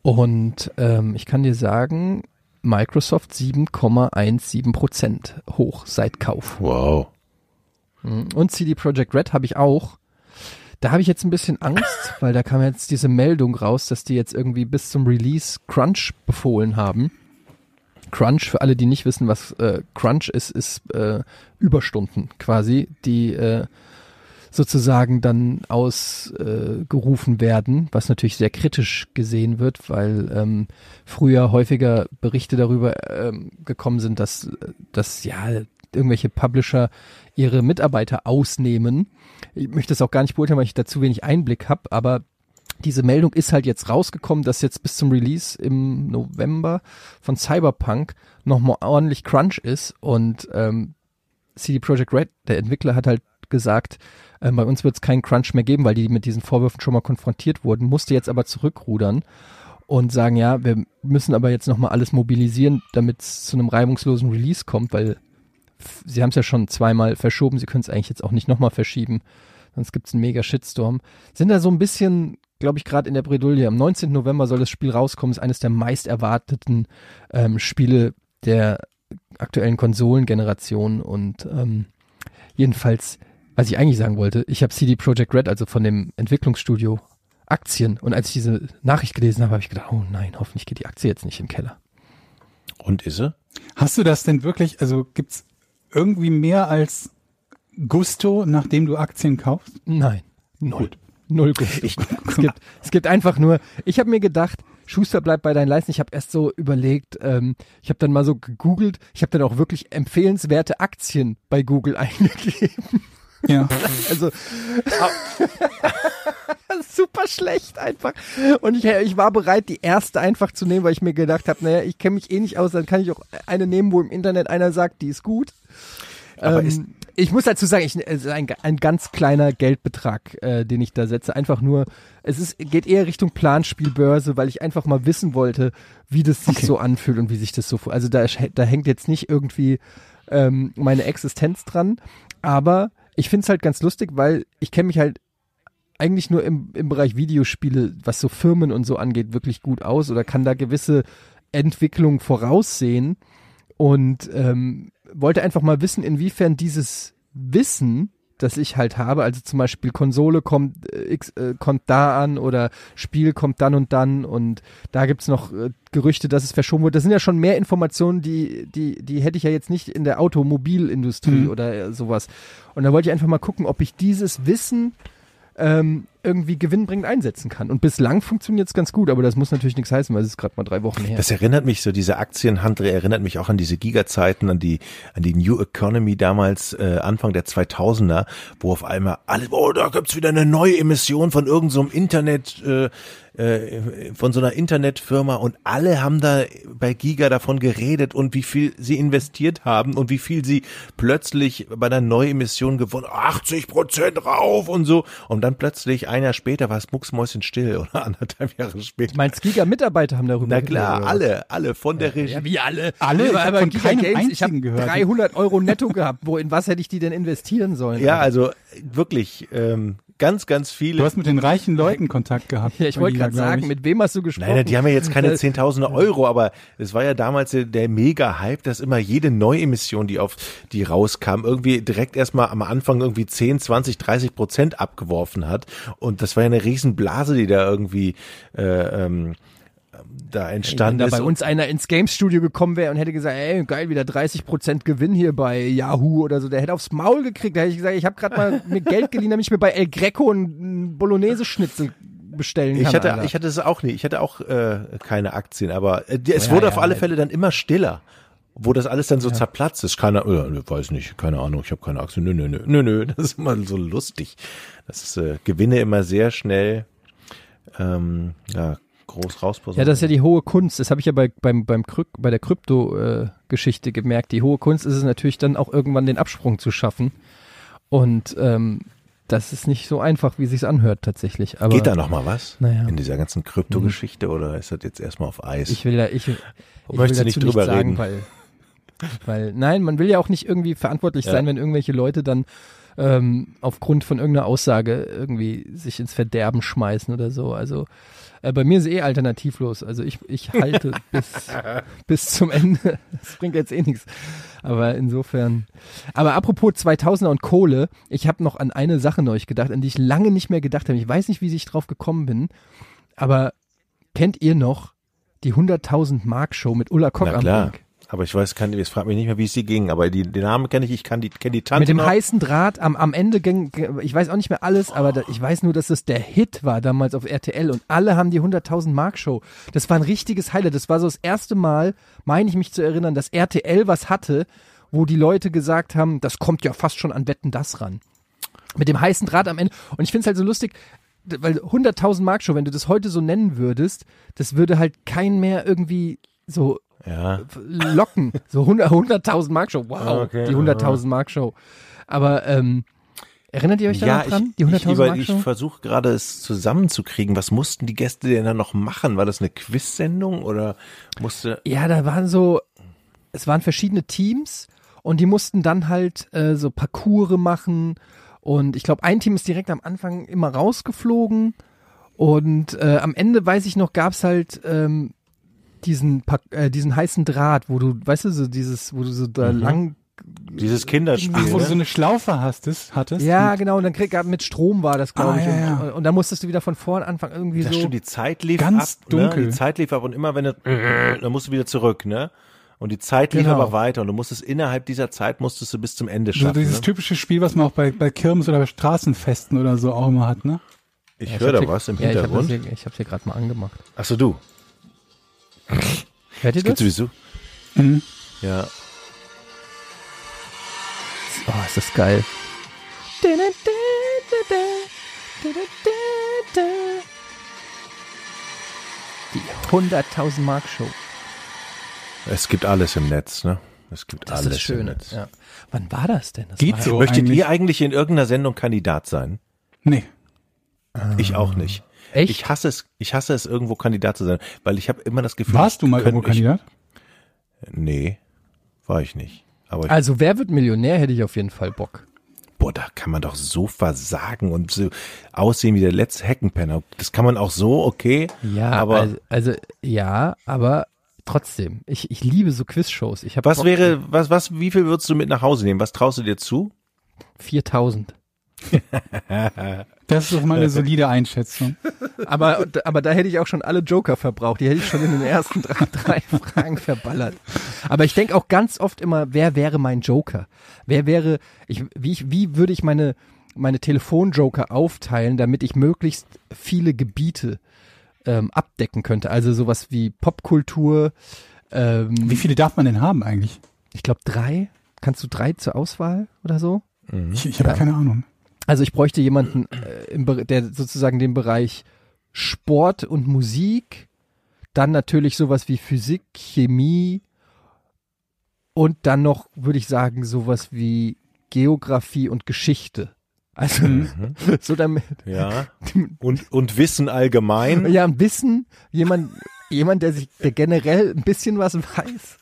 Und ähm, ich kann dir sagen, Microsoft 7,17 Prozent hoch seit Kauf. Wow. Mhm. Und CD Projekt Red habe ich auch. Da habe ich jetzt ein bisschen Angst, weil da kam jetzt diese Meldung raus, dass die jetzt irgendwie bis zum Release Crunch befohlen haben. Crunch, für alle, die nicht wissen, was äh, Crunch ist, ist äh, Überstunden quasi, die äh, sozusagen dann ausgerufen äh, werden, was natürlich sehr kritisch gesehen wird, weil ähm, früher häufiger Berichte darüber ähm, gekommen sind, dass, dass ja irgendwelche Publisher ihre Mitarbeiter ausnehmen. Ich möchte es auch gar nicht beurteilen, weil ich dazu wenig Einblick habe, aber diese Meldung ist halt jetzt rausgekommen, dass jetzt bis zum Release im November von Cyberpunk nochmal ordentlich Crunch ist und ähm, CD Projekt Red, der Entwickler, hat halt gesagt, äh, bei uns wird es keinen Crunch mehr geben, weil die mit diesen Vorwürfen schon mal konfrontiert wurden, musste jetzt aber zurückrudern und sagen, ja, wir müssen aber jetzt nochmal alles mobilisieren, damit es zu einem reibungslosen Release kommt, weil sie haben es ja schon zweimal verschoben, sie können es eigentlich jetzt auch nicht nochmal verschieben. sonst gibt's einen mega Shitstorm, sind da so ein bisschen, glaube ich, gerade in der Bredouille. Am 19. November soll das Spiel rauskommen, ist eines der meist erwarteten ähm, Spiele der aktuellen Konsolengeneration und ähm, jedenfalls, was ich eigentlich sagen wollte, ich habe CD Projekt Red, also von dem Entwicklungsstudio, Aktien und als ich diese Nachricht gelesen habe, habe ich gedacht, oh nein, hoffentlich geht die Aktie jetzt nicht im Keller. Und ist sie? Hast du das denn wirklich, also gibt's irgendwie mehr als Gusto, nachdem du Aktien kaufst? Nein, null. Null Gusto. es, gibt, es gibt einfach nur, ich habe mir gedacht, Schuster bleibt bei deinen Leisten. Ich habe erst so überlegt, ähm, ich habe dann mal so gegoogelt, ich habe dann auch wirklich empfehlenswerte Aktien bei Google eingegeben. Ja. Also super schlecht einfach. Und ich, ich war bereit, die erste einfach zu nehmen, weil ich mir gedacht habe, naja, ich kenne mich eh nicht aus, dann kann ich auch eine nehmen, wo im Internet einer sagt, die ist gut. Aber ähm, ist- ich muss dazu sagen, ich, es ist ein, ein ganz kleiner Geldbetrag, äh, den ich da setze. Einfach nur, es ist, geht eher Richtung Planspielbörse, weil ich einfach mal wissen wollte, wie das sich so anfühlt und wie sich das so, also da, da hängt jetzt nicht irgendwie ähm, meine Existenz dran, aber ich find's halt ganz lustig, weil ich kenne mich halt eigentlich nur im, im Bereich Videospiele, was so Firmen und so angeht, wirklich gut aus oder kann da gewisse Entwicklungen voraussehen. Und ähm, wollte einfach mal wissen, inwiefern dieses Wissen, das ich halt habe, also zum Beispiel Konsole kommt, äh, X, äh, kommt da an oder Spiel kommt dann und dann und da gibt's noch äh, Gerüchte, dass es verschoben wird. Das sind ja schon mehr Informationen, die, die, die hätte ich ja jetzt nicht in der Automobilindustrie Mhm. oder äh, sowas. Und da wollte ich einfach mal gucken, ob ich dieses Wissen ähm, irgendwie gewinnbringend einsetzen kann. Und bislang funktioniert es ganz gut, aber das muss natürlich nichts heißen, weil es ist gerade mal drei Wochen her. Das erinnert mich so, diese Aktienhandel erinnert mich auch an diese Giga-Zeiten, an die, an die New Economy damals, äh, Anfang der 2000er, wo auf einmal alle, oh, da gibt's wieder eine neue Emission von irgendeinem so Internet, äh, äh, von so einer Internetfirma und alle haben da bei Giga davon geredet und wie viel sie investiert haben und wie viel sie plötzlich bei der Neuemission gewonnen, 80 Prozent rauf und so und dann plötzlich ein Jahr später war es mucksmäuschen still oder anderthalb Jahre später. Meinst Giga-Mitarbeiter haben darüber Na klar, geredet, alle, alle von der Regie. Ja, wie alle? Alle? Ich hab aber von Giga keinem Games, ich habe einzigen gehört. 300 Euro netto gehabt. Wo, in was hätte ich die denn investieren sollen? Ja, also wirklich ähm, ganz, ganz viele. Du hast mit den reichen Leuten Kontakt gehabt. Ja, ich wollte gerade sagen, ich. mit wem hast du gesprochen? Nein, die haben ja jetzt keine Zehntausende Euro, aber es war ja damals der, der Mega-Hype, dass immer jede Neuemission, die auf die rauskam, irgendwie direkt erstmal am Anfang irgendwie 10, 20, 30 Prozent abgeworfen hat. Und das war ja eine Riesenblase, die da irgendwie äh, ähm, da Wenn entstanden da ist. bei uns einer ins Games Studio gekommen wäre und hätte gesagt, ey, geil, wieder 30% Gewinn hier bei Yahoo oder so, der hätte aufs Maul gekriegt. Da hätte ich gesagt, ich habe gerade mal mir Geld geliehen, damit ich mir bei El Greco einen Bolognese-Schnitzel bestellen kann. Ich hatte, Alter. ich hatte es auch nie. Ich hatte auch äh, keine Aktien, aber äh, es Ja, wurde ja, auf alle. Fälle dann immer stiller. Wo das alles dann so zerplatzt ist. Keiner, äh, weiß nicht, keine Ahnung, ich habe keine Aktien. Nö, nö, nö, nö, nö. Das ist immer so lustig. Das ist äh, Gewinne immer sehr schnell ähm, ja, groß rausposaunen. Ja, das ist ja die hohe Kunst. Das habe ich ja bei, beim, beim Kryp bei der Krypto-Geschichte gemerkt. Die hohe Kunst ist es natürlich dann auch irgendwann den Absprung zu schaffen. Und ähm, das ist nicht so einfach, wie sich's anhört tatsächlich. Aber Geht da noch mal was? Naja. Mhm. In dieser ganzen Kryptogeschichte oder ist das jetzt erstmal auf Eis? ich will da, ich, ich will Möchtest dazu nicht drüber sagen, reden? weil, weil, nein, man will ja auch nicht irgendwie verantwortlich Ja. sein, wenn irgendwelche Leute dann ähm, aufgrund von irgendeiner Aussage irgendwie sich ins Verderben schmeißen oder so. Also äh, bei mir ist eh alternativlos. Also ich, ich halte bis, bis zum Ende. Das bringt jetzt eh nichts. Aber insofern. Aber apropos 2000er und Kohle, ich habe noch an eine Sache neulich gedacht, an die ich lange nicht mehr gedacht habe. Ich weiß nicht, wie ich drauf gekommen bin, aber kennt ihr noch die 100.000 Mark Show mit Ulla Kock Na am klar. Bank? Aber ich weiß, kann, jetzt frag mich nicht mehr, wie es sie ging, aber die, den Namen kenne ich, ich kann die, kenne die Tante Mit dem noch. heißen Draht am, am Ende ging, ich weiß auch nicht mehr alles, aber da, ich weiß nur, dass das der Hit war damals auf RTL und alle haben die 100.000 Mark Show. Das war ein richtiges Highlight. Das war so das erste Mal, meine ich mich zu erinnern, dass RTL was hatte, wo die Leute gesagt haben, das kommt ja fast schon an Wetten das ran. Mit dem heißen Draht am Ende. Und ich finde es halt so lustig, weil 100.000 Mark Show, wenn du das heute so nennen würdest, das würde halt kein mehr irgendwie so Ja. locken. So 100 100.000 Mark Show. Wow, Okay, die 100.000 Mark Show. Aber ähm, erinnert ihr euch da Ja, noch ich, dran? Die ich, 100.000 über- Mark ich Show? versuche gerade es zusammenzukriegen. Was mussten die Gäste denn dann noch machen? War das eine Quiz-Sendung oder musste Ja, da waren so, es waren verschiedene Teams und die mussten dann halt äh, so Parcours machen Und ich glaube, ein Team ist direkt am Anfang immer rausgeflogen. Und äh, am Ende, weiß ich noch, gab's halt ähm, diesen, Pack- äh, diesen heißen Draht, wo du, weißt du, so dieses, wo du so da lang. Dieses Kinderspiel. Ach, wo du so ne? eine Schlaufe hastest, hattest? Ja, genau, und dann krieg, mit Strom war das, glaube Ah, ich. ja, und, ja. und dann musstest du wieder von vorn anfangen, irgendwie Das so. stimmt, die Zeit lief Ganz ab. dunkel. Ne? Die Zeit lief ab und immer wenn du, dann musst du wieder zurück, ne? Und die Zeit lief Genau. aber weiter und du musstest innerhalb dieser Zeit musstest du bis zum Ende So schaffen. dieses ne? typische Spiel, was man auch bei, bei Kirmes oder bei Straßenfesten oder so auch immer hat, ne? Ich Ja, höre hab da hier- was im ja, Hintergrund. Ich habe ich hab's hier gerade mal angemacht. Achso, du. Hört ihr Gibt's das? sowieso. Mhm. Ja. Oh, ist das geil. Die 100.000 Mark Show. Es gibt alles im Netz, ne? Es gibt Das alles das Schöne. im Netz. Ja. Wann war das denn? Das Geht war, so. Möchtet eigentlich. ihr eigentlich in irgendeiner Sendung Kandidat sein? Nee. Ich auch nicht. Echt? Ich hasse es, ich hasse es irgendwo Kandidat zu sein, weil ich habe immer das Gefühl. Warst du mal irgendwo ich- Kandidat? Nee, war ich nicht. Aber ich, Also, wer wird Millionär, hätte ich auf jeden Fall Bock. boah, da kann man doch so versagen und so aussehen wie der letzte Heckenpenner. Das kann man auch so, okay. Ja, aber also, also ja, aber trotzdem. Ich, ich liebe so Quizshows. Ich was Bock- wäre, was, was, wie viel würdest du mit nach Hause nehmen? Was traust du dir zu? 4000. Das ist doch mal eine solide Einschätzung. Aber, aber da hätte ich auch schon alle Joker verbraucht. Die hätte ich schon in den ersten drei, drei Fragen verballert. Aber ich denke auch ganz oft immer, wer wäre mein Joker? Wer wäre, ich, wie, ich, wie würde ich meine, meine Telefonjoker aufteilen, damit ich möglichst viele Gebiete ähm, abdecken könnte? Also sowas wie Popkultur. Ähm, Wie viele darf man denn haben eigentlich? ich glaube drei. Kannst du drei zur Auswahl oder so? Ich, ich habe Ja. keine Ahnung. Also ich bräuchte jemanden, äh, im, der sozusagen den Bereich Sport und Musik, dann natürlich sowas wie Physik, Chemie und dann noch, würde ich sagen, sowas wie Geografie und Geschichte. Also Mhm. so damit, Ja. Und, und Wissen allgemein. ja, ein Wissen, jemand, jemand, der sich, der generell ein bisschen was weiß.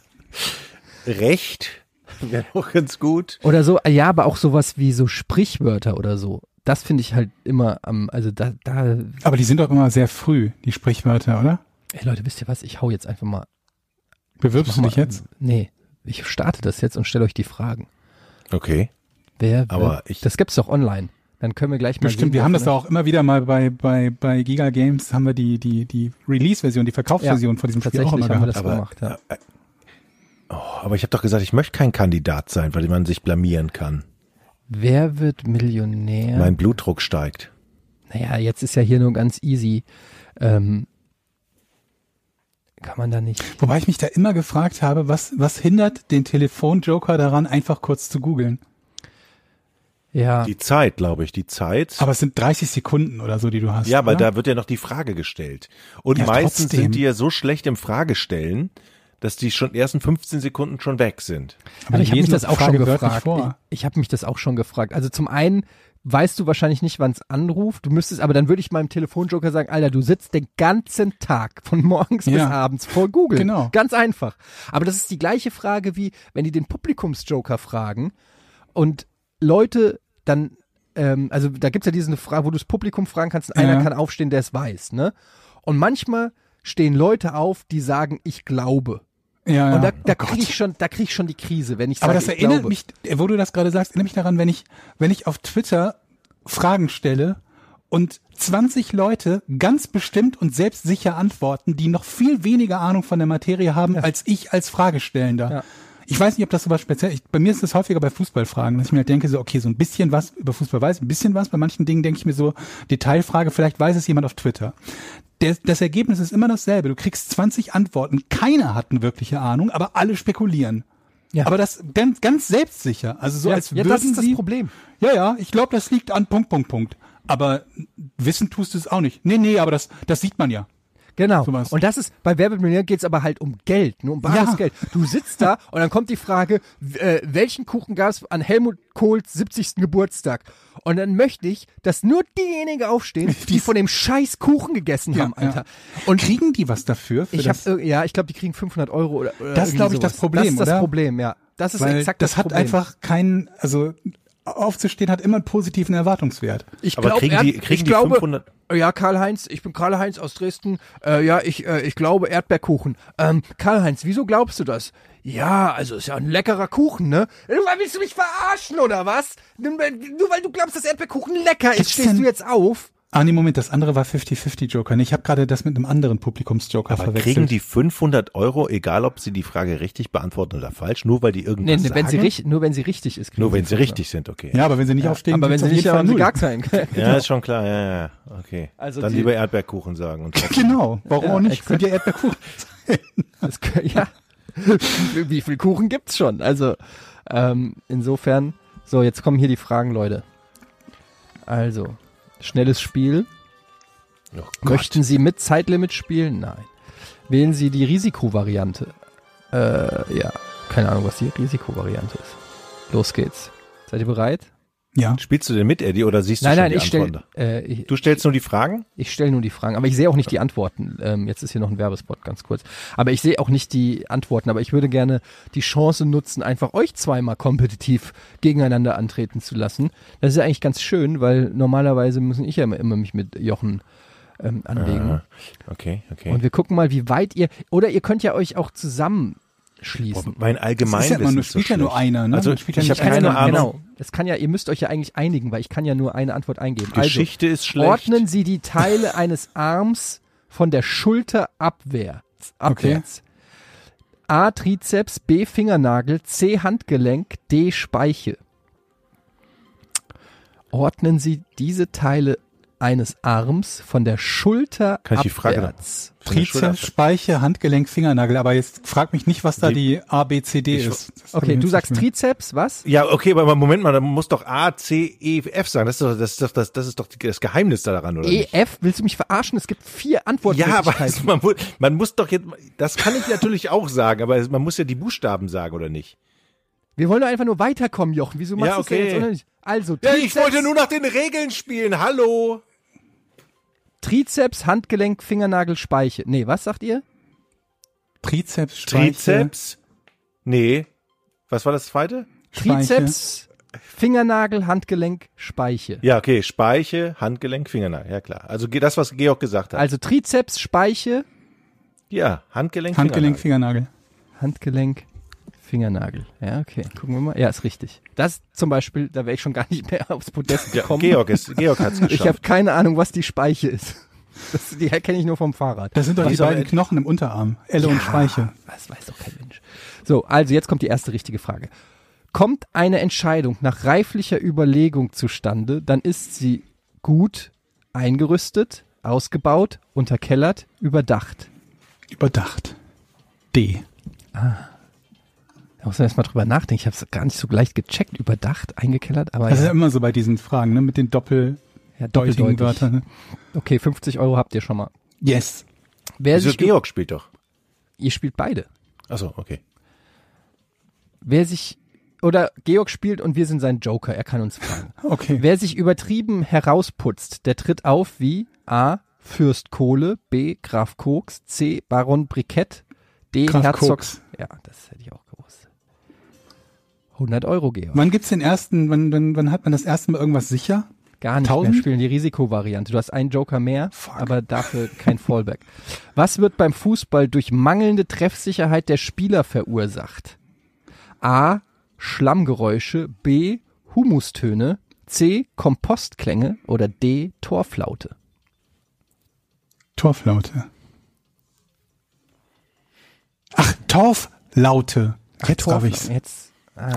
Recht. Wäre auch ganz gut. Oder so, ja, aber auch sowas wie so Sprichwörter oder so. Das finde ich halt immer am, also da, da, Aber die sind doch immer sehr früh, die Sprichwörter, oder? ey Leute, wisst ihr was? Ich hau jetzt einfach mal Bewirbst du mal- dich jetzt? Nee, ich starte das jetzt und stelle euch die Fragen. Okay. Wer Aber wird, ich- das gibt's doch online. Dann können wir gleich mal Bestimmt, sehen, wir wer haben das auch immer wieder mal bei, bei, bei Giga Games, haben wir die, die, die Release-Version, die Verkaufsversion von diesem Spiel auch immer haben wir gehabt. das Aber- gemacht, ja. Oh, aber ich habe doch gesagt, ich möchte kein Kandidat sein, weil man sich blamieren kann. Wer wird Millionär? Mein Blutdruck steigt. naja, jetzt ist ja hier nur ganz easy. Ähm, kann man da nicht. Wobei ich mich da immer gefragt habe, was, was hindert den Telefonjoker daran, einfach kurz zu googeln? Ja, Die Zeit, glaube ich, die Zeit. Aber es sind 30 Sekunden oder so, die du hast. ja, aber oder? da wird ja noch die Frage gestellt. Und Ja, meistens trotzdem. sind die ja so schlecht im Fragestellen, dass die schon ersten 15 Sekunden schon weg sind. aber ich habe mich das auch schon Frage wörtlich gefragt. vor. Ich, ich habe mich das auch schon gefragt. Also zum einen weißt du wahrscheinlich nicht, wann es anruft. Du müsstest, aber dann würde ich meinem Telefonjoker sagen, Alter, du sitzt den ganzen Tag von morgens bis Ja. abends vor Google. Genau. Ganz einfach. Aber das ist die gleiche Frage wie, wenn die den Publikumsjoker fragen und Leute dann, ähm, also da gibt's ja diese Frage, wo du das Publikum fragen kannst und einer Ja. kann aufstehen, der es weiß, ne? Und manchmal stehen Leute auf, die sagen, ich glaube. Ja, ja. Und da, da Oh kriege ich schon, da krieg ich schon die Krise, wenn ich Aber sage, das ich erinnert glaube. mich, wo du das gerade sagst, erinnert mich daran, wenn ich, wenn ich auf Twitter Fragen stelle und 20 Leute ganz bestimmt und selbstsicher antworten, die noch viel weniger Ahnung von der Materie haben als ich als Fragestellender. Ja. Ich weiß nicht, ob das so was speziell ich, Bei mir ist das häufiger bei Fußballfragen, dass ich mir halt denke, so, okay, so ein bisschen was über Fußball weiß, ein bisschen was. Bei manchen Dingen denke ich mir so, Detailfrage, vielleicht weiß es jemand auf Twitter. Der, das Ergebnis ist immer dasselbe. Du kriegst 20 Antworten. Keiner hat eine wirkliche Ahnung, aber alle spekulieren. Ja. Aber das ganz, ganz selbstsicher. Also so ja, als ja, würden das ist das sie, Problem. Ja, ja, ich glaube, das liegt an Punkt, Punkt, Punkt. Aber wissen tust du es auch nicht. Nee, nee, aber das, das sieht man ja. Genau. Sowas. Und das ist, bei Wer wird Millionär geht's aber halt um Geld, nur um bares Ja. Geld. Du sitzt da und dann kommt die Frage, äh, welchen Kuchen gab's an Helmut Kohls 70. Geburtstag? Und dann möchte ich, dass nur diejenigen aufstehen, die von dem scheiß Kuchen gegessen Ja, haben, Alter. ja. Und Kriegen die was dafür? Für ich das? ja, ich glaube, die kriegen 500 Euro oder, oder Das ist, irgendwie glaub ich, das sowas. Problem, Das ist das oder? Problem, ja. Das ist Weil exakt das, das, hat Problem. einfach keinen, also aufzustehen hat immer einen positiven Erwartungswert. Ich Aber kriegen die- kriegen ich die glaube, 500 Ja, Karl-Heinz, ich bin Karl-Heinz aus Dresden. Äh, ja, ich, äh, ich glaube Erdbeerkuchen. Ähm, Karl-Heinz, wieso glaubst du das? Ja, also ist ja ein leckerer Kuchen, ne? Willst du mich verarschen oder was? Nur weil nur weil du glaubst, dass Erdbeerkuchen lecker ist, Gibt's stehst denn- du jetzt auf? Ah, nee, Moment, das andere war 50-50 Joker. Nee, Ich habe gerade das mit einem anderen Publikumsjoker Aber verwechselt. kriegen die 500 Euro, egal ob sie die Frage richtig beantworten oder falsch, nur weil die Nee, irgendwas nee, wenn sie sagen? richtig, nur wenn sie richtig ist. Nur wenn sie richtig sind, okay. ja, aber wenn sie nicht aufstehen, Aber wenn sie auf nicht, jeden Fall haben sie gar sein. Ja, ist schon klar, ja, ja, okay. Also Dann die- lieber Erdbeerkuchen sagen. Und Genau, warum Ja, auch nicht? exakt. Könnt ihr Erdbeerkuchen kö- ja. Wie- Wie viel Kuchen gibt's schon? Also, ähm, insofern. So, jetzt kommen hier die Fragen, Leute. Also, schnelles Spiel. oh Möchten Sie mit Zeitlimit spielen? Nein. Wählen Sie die Risikovariante. Äh, ja. Keine Ahnung, was die Risikovariante ist. Los geht's. Seid ihr bereit? Ja. Spielst du denn mit, Eddie, oder siehst du nein, schon nein, die ich stelle Antworten? äh, ich, Du stellst nur die Fragen? ich stell nur die Fragen, aber ich sehe auch nicht die Antworten. Ähm, jetzt ist hier noch ein Werbespot, ganz kurz. Aber ich sehe auch nicht die Antworten, aber ich würde gerne die Chance nutzen, einfach euch zweimal kompetitiv gegeneinander antreten zu lassen. Das ist ja eigentlich ganz schön, weil normalerweise müssen ich ja immer, immer mich mit Jochen ähm, anlegen. Ah, okay, okay. Und wir gucken mal, wie weit ihr, oder ihr könnt ja euch auch zusammenschließen. Mein Das Allgemeinwissen ist ja nur, ist so spielt ja nur einer, ne? Also Man spielt ja ich nicht habe keine nur, Ahnung. Genau. Es kann ja, ihr müsst euch ja eigentlich einigen, weil ich kann ja nur eine Antwort eingeben. Geschichte ist also, schlecht. ordnen Sie die Teile eines Arms von der Schulter abwärts. abwärts. A. Trizeps, B. Fingernagel, C. Handgelenk, D. Speiche. Ordnen Sie diese Teile eines Arms von der Schulter Kann ich die Frage abwärts. Der Schulter Trizeps, Speiche, Handgelenk, Fingernagel. Aber jetzt frag mich nicht, was da Die- die A, B, C, D Ich- ist. Das Okay, du sagst. Trizeps, was? Ja, okay, aber Moment mal, da muss doch A, C, E, F sagen. Das ist doch das, ist doch, das, das, ist doch das Geheimnis da daran, oder nicht? EF, willst du mich verarschen? Es gibt vier Ja, aber es- man, man muss doch jetzt, das kann ich natürlich auch sagen, aber man muss ja die Buchstaben sagen, oder nicht? Wir wollen doch einfach nur weiterkommen, Jochen. Wieso machst Ja, du das denn okay. jetzt nicht? Also, Ja, Trizeps, ich wollte nur nach den Regeln spielen, hallo. Trizeps, Handgelenk, Fingernagel, Speiche. Nee, was sagt ihr? Trizeps, Speiche, Trizeps? Nee. Was war das zweite? Speiche. Trizeps, Fingernagel, Handgelenk, Speiche. Ja, okay, Speiche, Handgelenk, Fingernagel, ja klar. Also das, was Georg gesagt hat. Also Trizeps, Speiche, ja, Handgelenk, Handgelenk, Fingernagel. Fingernagel. Handgelenk, Fingernagel. Ja, okay. Gucken wir mal. Ja, ist richtig. Das zum Beispiel, da wäre ich schon gar nicht mehr aufs Podest Ja, gekommen. Georg, ist, Georg hat's ich habe geschafft. keine Ahnung, was die Speiche ist. Das, die kenne ich nur vom Fahrrad. Das sind doch Was die beiden Knochen im Unterarm. Elle und Speiche. Das weiß doch kein Mensch. So, also jetzt kommt die erste richtige Frage. Kommt eine Entscheidung nach reiflicher Überlegung zustande, dann ist sie gut eingerüstet, ausgebaut, unterkellert, überdacht. Überdacht. D. Da muss man erst mal drüber nachdenken. Ich habe es gar nicht so leicht gecheckt, überdacht, eingekellert, aber Das ist ja immer so bei diesen Fragen, ne? Mit den doppeldeutigen ja, doppeldeutig. Wörtern. Ne? Okay, 50 Euro habt ihr schon mal. Yes. Wer Wieso sich, Georg spielt doch. ihr spielt beide. Achso, okay. Wer sich, oder Georg spielt und wir sind sein Joker, er kann uns fragen. Okay. Wer sich übertrieben herausputzt, der tritt auf wie A. Fürst Kohle, B. Graf Koks, C. Baron Brikett, D. Graf Herzog. Koks. Ja, das hätte ich auch. 100 Euro, Georg. Wann gibt's den ersten, wann, wann, wann hat man das erste Mal irgendwas sicher? Gar nicht mehr 1000? spielen, die Risikovariante. Du hast einen Joker mehr, aber dafür kein Fallback. Was wird beim Fußball durch mangelnde Treffsicherheit der Spieler verursacht? A. Schlammgeräusche, B. Humustöne, C. Kompostklänge oder D. Torflaute. Torflaute. Ach, Torflaute. Jetzt darf ich's. Jetzt. Ah,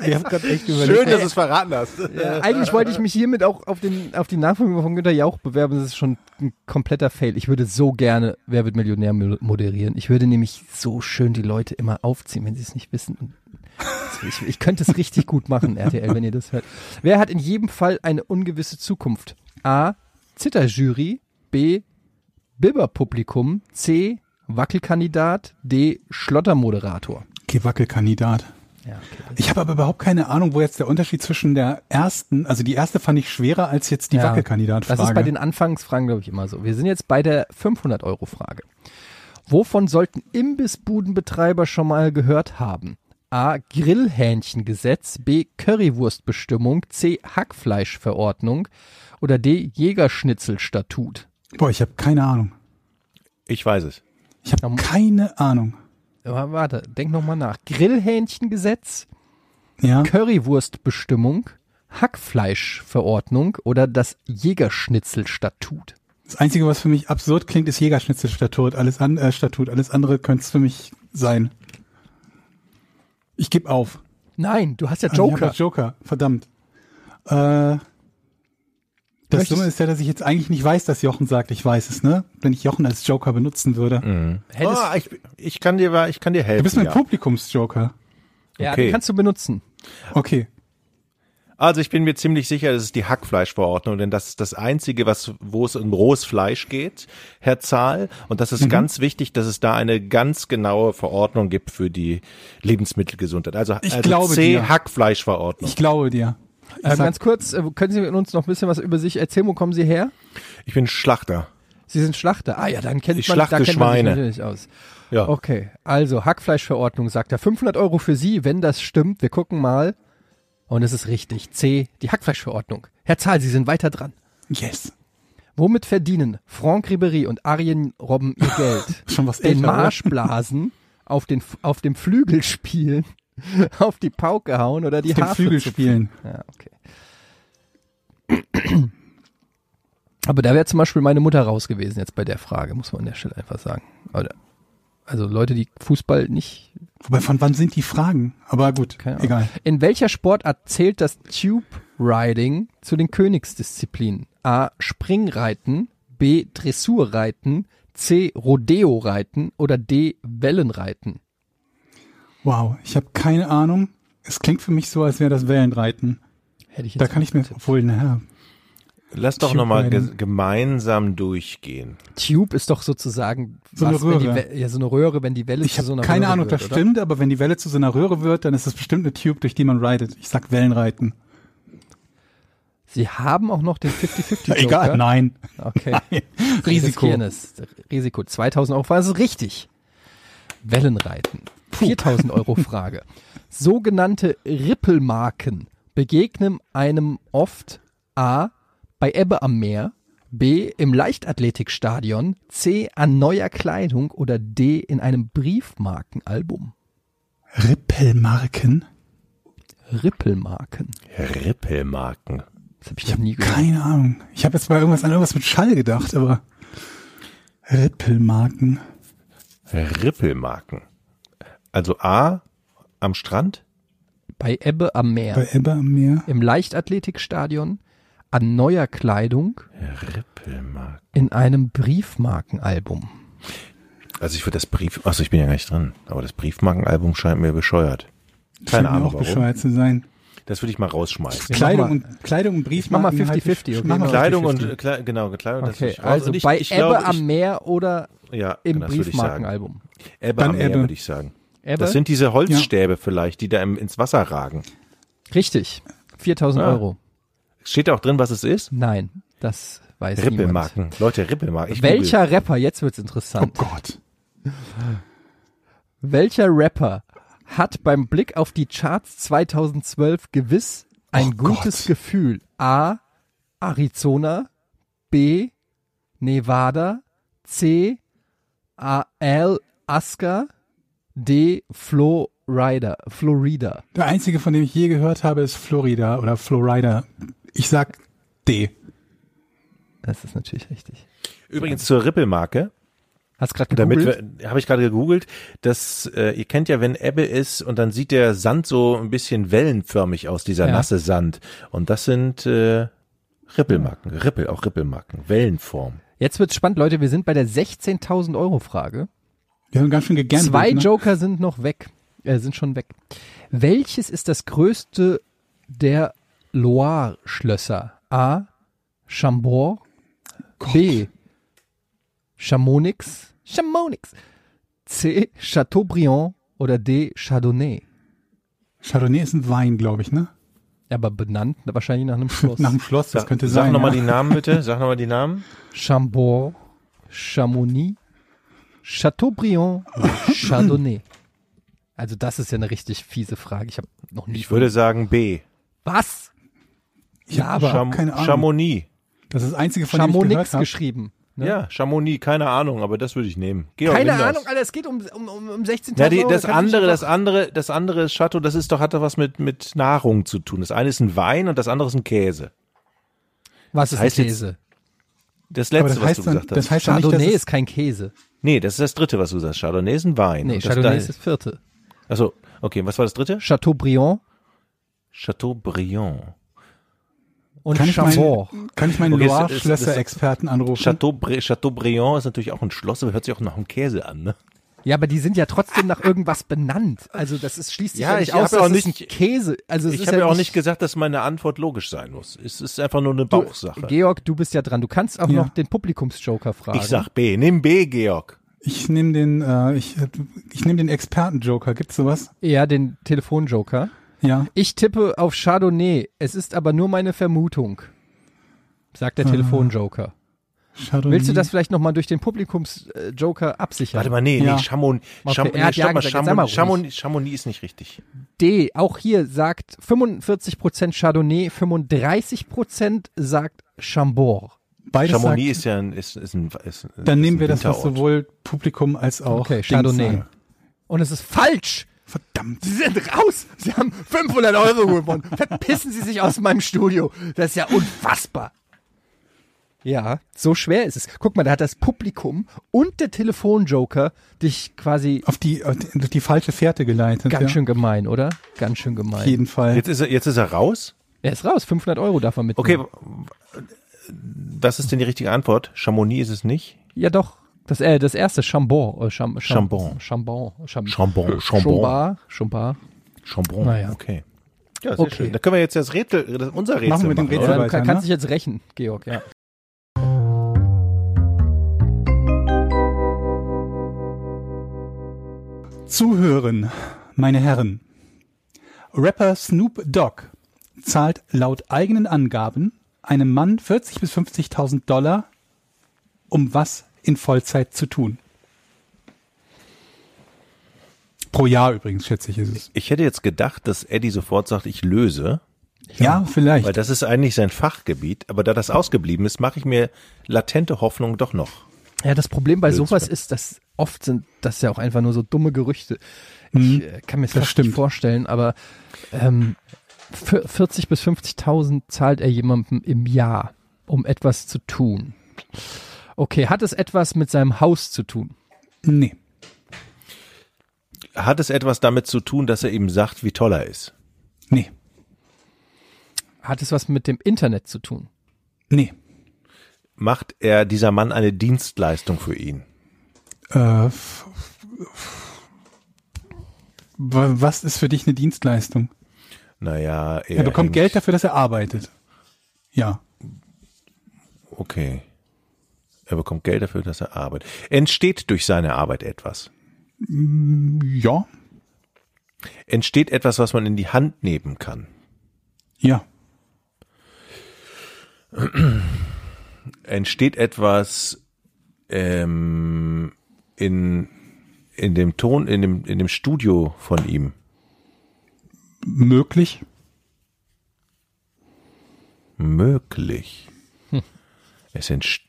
Ich hab grad echt Schön, dass du es verraten hast. ja, eigentlich wollte ich mich hiermit auch auf, den, auf die Nachfolge von Günter Jauch bewerben. Das ist schon ein kompletter Fail. Ich würde so gerne Wer wird Millionär mo- moderieren. Ich würde nämlich so schön die Leute immer aufziehen, wenn sie es nicht wissen. Ich, ich könnte es richtig gut machen, RTL, wenn ihr das hört. Wer hat in jedem Fall eine ungewisse Zukunft? A. Zitterjury. B. Bibberpublikum. C. Wackelkandidat. D. Schlottermoderator. Okay, Wackelkandidat. Ja, okay. Ich habe aber überhaupt keine Ahnung, wo jetzt der Unterschied zwischen der ersten, also die erste fand ich schwerer als jetzt die Ja, Wackelkandidat-Frage. Das ist bei den Anfangsfragen, glaube ich, immer so. Wir sind jetzt bei der 500-Euro-Frage. Wovon sollten Imbissbudenbetreiber schon mal gehört haben? A. Grillhähnchengesetz, B. Currywurstbestimmung, C. Hackfleischverordnung oder D. Jägerschnitzelstatut? Boah, ich habe keine Ahnung. Ich weiß es. Ich habe keine Ahnung. Aber warte, denk noch mal nach. Grillhähnchengesetz, Ja. Currywurstbestimmung, Hackfleischverordnung oder das Jägerschnitzelstatut? Das Einzige, was für mich absurd klingt, ist Jägerschnitzelstatut. Alles, an, äh, Statut. Alles andere könnte es für mich sein. Ich gebe auf. Nein, du hast ja Ah, Ich hab Joker. ja Joker. Verdammt. Äh, das Dumme ist ja, dass ich jetzt eigentlich nicht weiß, dass Jochen sagt, ich weiß es, ne? Wenn ich Jochen als Joker benutzen würde. Hättest, Ah, ich, ich kann dir, ich kann dir helfen. Du bist mein ja. Publikumsjoker. ja, okay. den kannst du benutzen. Okay. Also ich bin mir ziemlich sicher, das ist die Hackfleischverordnung, denn das ist das einzige, was wo es um rohes Fleisch geht, Herr Zahl. Und das ist Mhm. ganz wichtig, dass es da eine ganz genaue Verordnung gibt für die Lebensmittelgesundheit. Also, Ich also glaube C dir. Hackfleischverordnung. Ich glaube dir. Ähm, sag, ganz kurz, äh, können Sie uns noch ein bisschen was über sich erzählen? Wo kommen Sie her? Ich bin Schlachter. Sie sind Schlachter. Ah ja, dann kennt Ich man, da schlachte kennt man sich Schweine. natürlich aus. Ja. Okay, also Hackfleischverordnung sagt er 500 Euro für Sie, wenn das stimmt. Wir gucken mal. Und es ist richtig. C, die Hackfleischverordnung. Herr Zahl, Sie sind weiter dran. yes. Womit verdienen Franck Ribéry und Arjen Robben ihr Geld? Schon was Den älter? Marschblasen, auf, den, auf dem Flügel spielen, auf die Pauke hauen oder die Harfe Flügel spielen. Ja, okay. Aber da wäre zum Beispiel meine Mutter raus gewesen jetzt bei der Frage, muss man an der Stelle einfach sagen. Also Leute, die Fußball nicht, Wobei, von wann sind die Fragen? Aber gut, egal. In welcher Sportart zählt das Tube Riding zu den Königsdisziplinen? A. Springreiten, B. Dressurreiten, C. Rodeo-Reiten oder D. Wellenreiten? Wow, ich habe keine Ahnung. Es klingt für mich so, als wäre das Wellenreiten. Hätte ich jetzt Da kann ich mir, obwohl, naja, Lass doch Tube nochmal ge gemeinsam durchgehen. Tube ist doch sozusagen So eine was, wenn die Röhre. Ja, so eine Röhre, wenn die Welle ich zu so habe einer keine Röhre Ahnung, ob wird, das oder? stimmt, aber wenn die Welle zu so einer Röhre wird, dann ist das bestimmt eine Tube, durch die man ridet. Ich sag Wellenreiten. Sie haben auch noch den 50-50 Joker. Egal, nein. Okay. Risiko. Riskieren es. Risiko. 2000 Euro. Das ist richtig. Wellenreiten. 4000 Euro Frage. Sogenannte Rippelmarken begegnen einem oft A. bei Ebbe am Meer, B. im Leichtathletikstadion, C. an neuer Kleidung oder D. in einem Briefmarkenalbum. Rippelmarken? Rippelmarken. Rippelmarken. Das habe ich noch nie gehört. Keine Ahnung. Ich habe jetzt mal irgendwas an irgendwas mit Schall gedacht, aber Rippelmarken. Rippelmarken. Also A am Strand, Bei Ebbe am Meer. Bei Ebbe am Meer. im Leichtathletikstadion, an neuer Kleidung, Rippelmarken. in einem Briefmarkenalbum. Also ich würde das Brief, achso, ich bin ja gar nicht drin, aber das Briefmarkenalbum scheint mir bescheuert. Scheint Keine mir Ahnung auch warum. bescheuert zu sein. Das würde ich mal rausschmeißen. Kleidung und, Kleidung und mach mal Briefmarken. 50-50, okay, Mach Kleidung 50-50. und äh, Kle genau, Kleidung. Okay, also Und ich, bei ich Ebbe glaube, am ich, Meer oder ja, im genau. Briefmarkenalbum. Ebbe Dann am Meer Ebbe. würde ich sagen. Ebbe? Das sind diese Holzstäbe vielleicht, die da im, ins Wasser ragen. Richtig. 4000 Ah. Euro. Steht da auch drin, was es ist? Nein, das weiß Rippelmarken. Leute, Rippelmarken. Ich niemand. Welcher Rapper, jetzt wird's Oh interessant. Gott. Welcher Rapper hat beim Blick auf die Charts 2012 gewiss ein Oh gutes Gott. Gefühl? A. Arizona. B. Nevada. C. A. Al Aska. D. Florida. Florida. Der einzige, von dem ich je gehört habe, ist Florida oder Florida. Ich sag D. Das ist natürlich richtig. Übrigens zur Rippelmarke. Hast gerade Damit gegoogelt? wir- habe ich gerade gegoogelt, dass äh, ihr kennt ja, wenn Ebbe ist und dann sieht der Sand so ein bisschen wellenförmig aus, dieser Ja. nasse Sand. Und das sind äh, Rippelmarken, Rippel, auch Rippelmarken, Wellenform. Jetzt wird's spannend, Leute. Wir sind bei der 16.000 Euro Frage. Wir haben ganz schön gegambelt. Zwei ne? Joker sind noch weg, äh, sind schon weg. Welches ist das größte der Loire-Schlösser? A. Chambord. B. Chamonix. Chamonix. C. Chateaubriand oder D. Chardonnay. Chardonnay ist ein Wein, glaube ich, ne? Aber benannt wahrscheinlich nach einem Schloss. Nach dem Schloss, das Sag, könnte sag sein. nochmal ja. die Namen bitte, sag nochmal die Namen. Chambord, Chamonix, Chateaubriand oder Chardonnay. Also das ist ja eine richtig fiese Frage. Ich habe noch nie. Ich würde sagen B. was? Ja, aber Cham keine Ahnung. Chamonix. Das ist das einzige, von dem ich gehört Chamonix habe. geschrieben. Ne? Ja, Chamonix, keine Ahnung, aber das würde ich nehmen. Georg, Keine das. Ahnung, Alter, es geht um, um, um, um 16.000 Ja, die, Euro. das ich andere, das andere, das andere ist Chateau, das ist doch, hat doch was mit, mit Nahrung zu tun. Das eine ist ein Wein und das andere ist ein Käse. Was ist das heißt ein jetzt- Käse? Das letzte, das was heißt, du dann, gesagt hast. das heißt nicht, Chardonnay es, ist kein Käse. nee, das ist das dritte, was du sagst. Chardonnay ist ein Wein. Nee, das Chardonnay da- ist das vierte. Achso, okay, was war das dritte? Chateaubriand Chateaubriand. und kann ich meinen, Chambord. kann ich meinen Okay, es- es- Loire-Schlösser-Experten anrufen? Chateaubri Chateaubriand ist natürlich auch ein Schloss, aber hört sich auch nach einem Käse an, ne? Ja, aber die sind ja trotzdem nach irgendwas benannt. Also das ist schließt sich Ja, ja, nicht ich aus, auch es nicht- ein Käse. Also es Ich habe ja auch nicht gesagt, dass meine Antwort logisch sein muss. Es ist einfach nur eine Du, Bauchsache. Georg, du bist ja dran. Du kannst auch Ja. noch den Publikumsjoker fragen. Ich sag B. Nimm B, Georg. Ich nehme den, äh, ich, ich nehme den Experten-Joker. Gibt's sowas? Ja, den Telefonjoker. Ja. Ich tippe auf Chardonnay. Es ist aber nur meine Vermutung. Sagt der Ah. Telefonjoker. Chardonnay. Willst du das vielleicht nochmal durch den Publikumsjoker absichern? Warte mal, nee, Ja. nee, Chamon, Okay, Cham, er nee, stopp mal, mal Chamon, Chamonix, ist nicht richtig. D, auch hier sagt 45% Chardonnay, 35% sagt Chambord. Beides Chamonix sagt, ist ja ein, ist, ist ein, ist, ist dann nehmen ein wir das, was sowohl Publikum als auch Okay, Chardonnay. sagen. Und es ist falsch. Verdammt. Sie sind raus. Sie haben 500 Euro gewonnen. Verpissen Sie sich aus meinem Studio. Das ist ja unfassbar. Ja, so schwer ist es. Guck mal, da hat das Publikum und der Telefonjoker dich quasi Auf die, auf die, falsche Fährte geleitet. ganz ja. schön gemein, oder? Ganz schön gemein. Auf jeden Fall. Jetzt ist er, jetzt ist er raus? Er ist raus. 500 Euro darf er mitnehmen. Okay, das ist denn die richtige Antwort. Chamonix ist es nicht. Ja, doch. Das, äh, das erste, Chambord. Äh, Cham, Cham, Chambord. Chambord. Cham, Chambord. Chambord. Chambord. Chambon. Naja. Okay. Ja, sehr Okay. schön. Da können wir jetzt das Rätsel, das, unser Rätsel Machen wir den Rätsel Oder oder? du weiter, kann, ne? kannst dich jetzt rächen, Georg, ja. Zuhören, meine Herren. Rapper Snoop Dogg zahlt laut eigenen Angaben einem Mann 40 bis 50.000 Dollar, um was in Vollzeit zu tun. Pro Jahr übrigens, schätze ich, ist es. Ich hätte jetzt gedacht, dass Eddie sofort sagt, ich löse, Ja, vielleicht. weil das ist eigentlich sein Fachgebiet. Aber da das ausgeblieben ist, mache ich mir latente Hoffnung doch noch. Ja, das Problem bei Blöd, sowas ist, dass oft sind das ja auch einfach nur so dumme Gerüchte. Ich äh, kann mir das das fast stimmt. nicht vorstellen, aber ähm, für 40 bis 50.000 zahlt er jemandem im Jahr, um etwas zu tun. Okay, hat es etwas mit seinem Haus zu tun? Nee. Hat es etwas damit zu tun, dass er ihm sagt, wie toll er ist? Nee. Hat es was mit dem Internet zu tun? Nee. Macht er dieser Mann eine Dienstleistung für ihn? Äh, was ist für dich eine Dienstleistung? Naja, er, Er bekommt Geld dafür, dass er arbeitet. Ja. Okay. Er bekommt Geld dafür, dass er arbeitet. Entsteht durch seine Arbeit etwas? Ja. Entsteht etwas, was man in die Hand nehmen kann? Ja. Entsteht etwas ähm, in, in dem Ton, in dem, in dem Studio von ihm? Möglich. Möglich. Es entst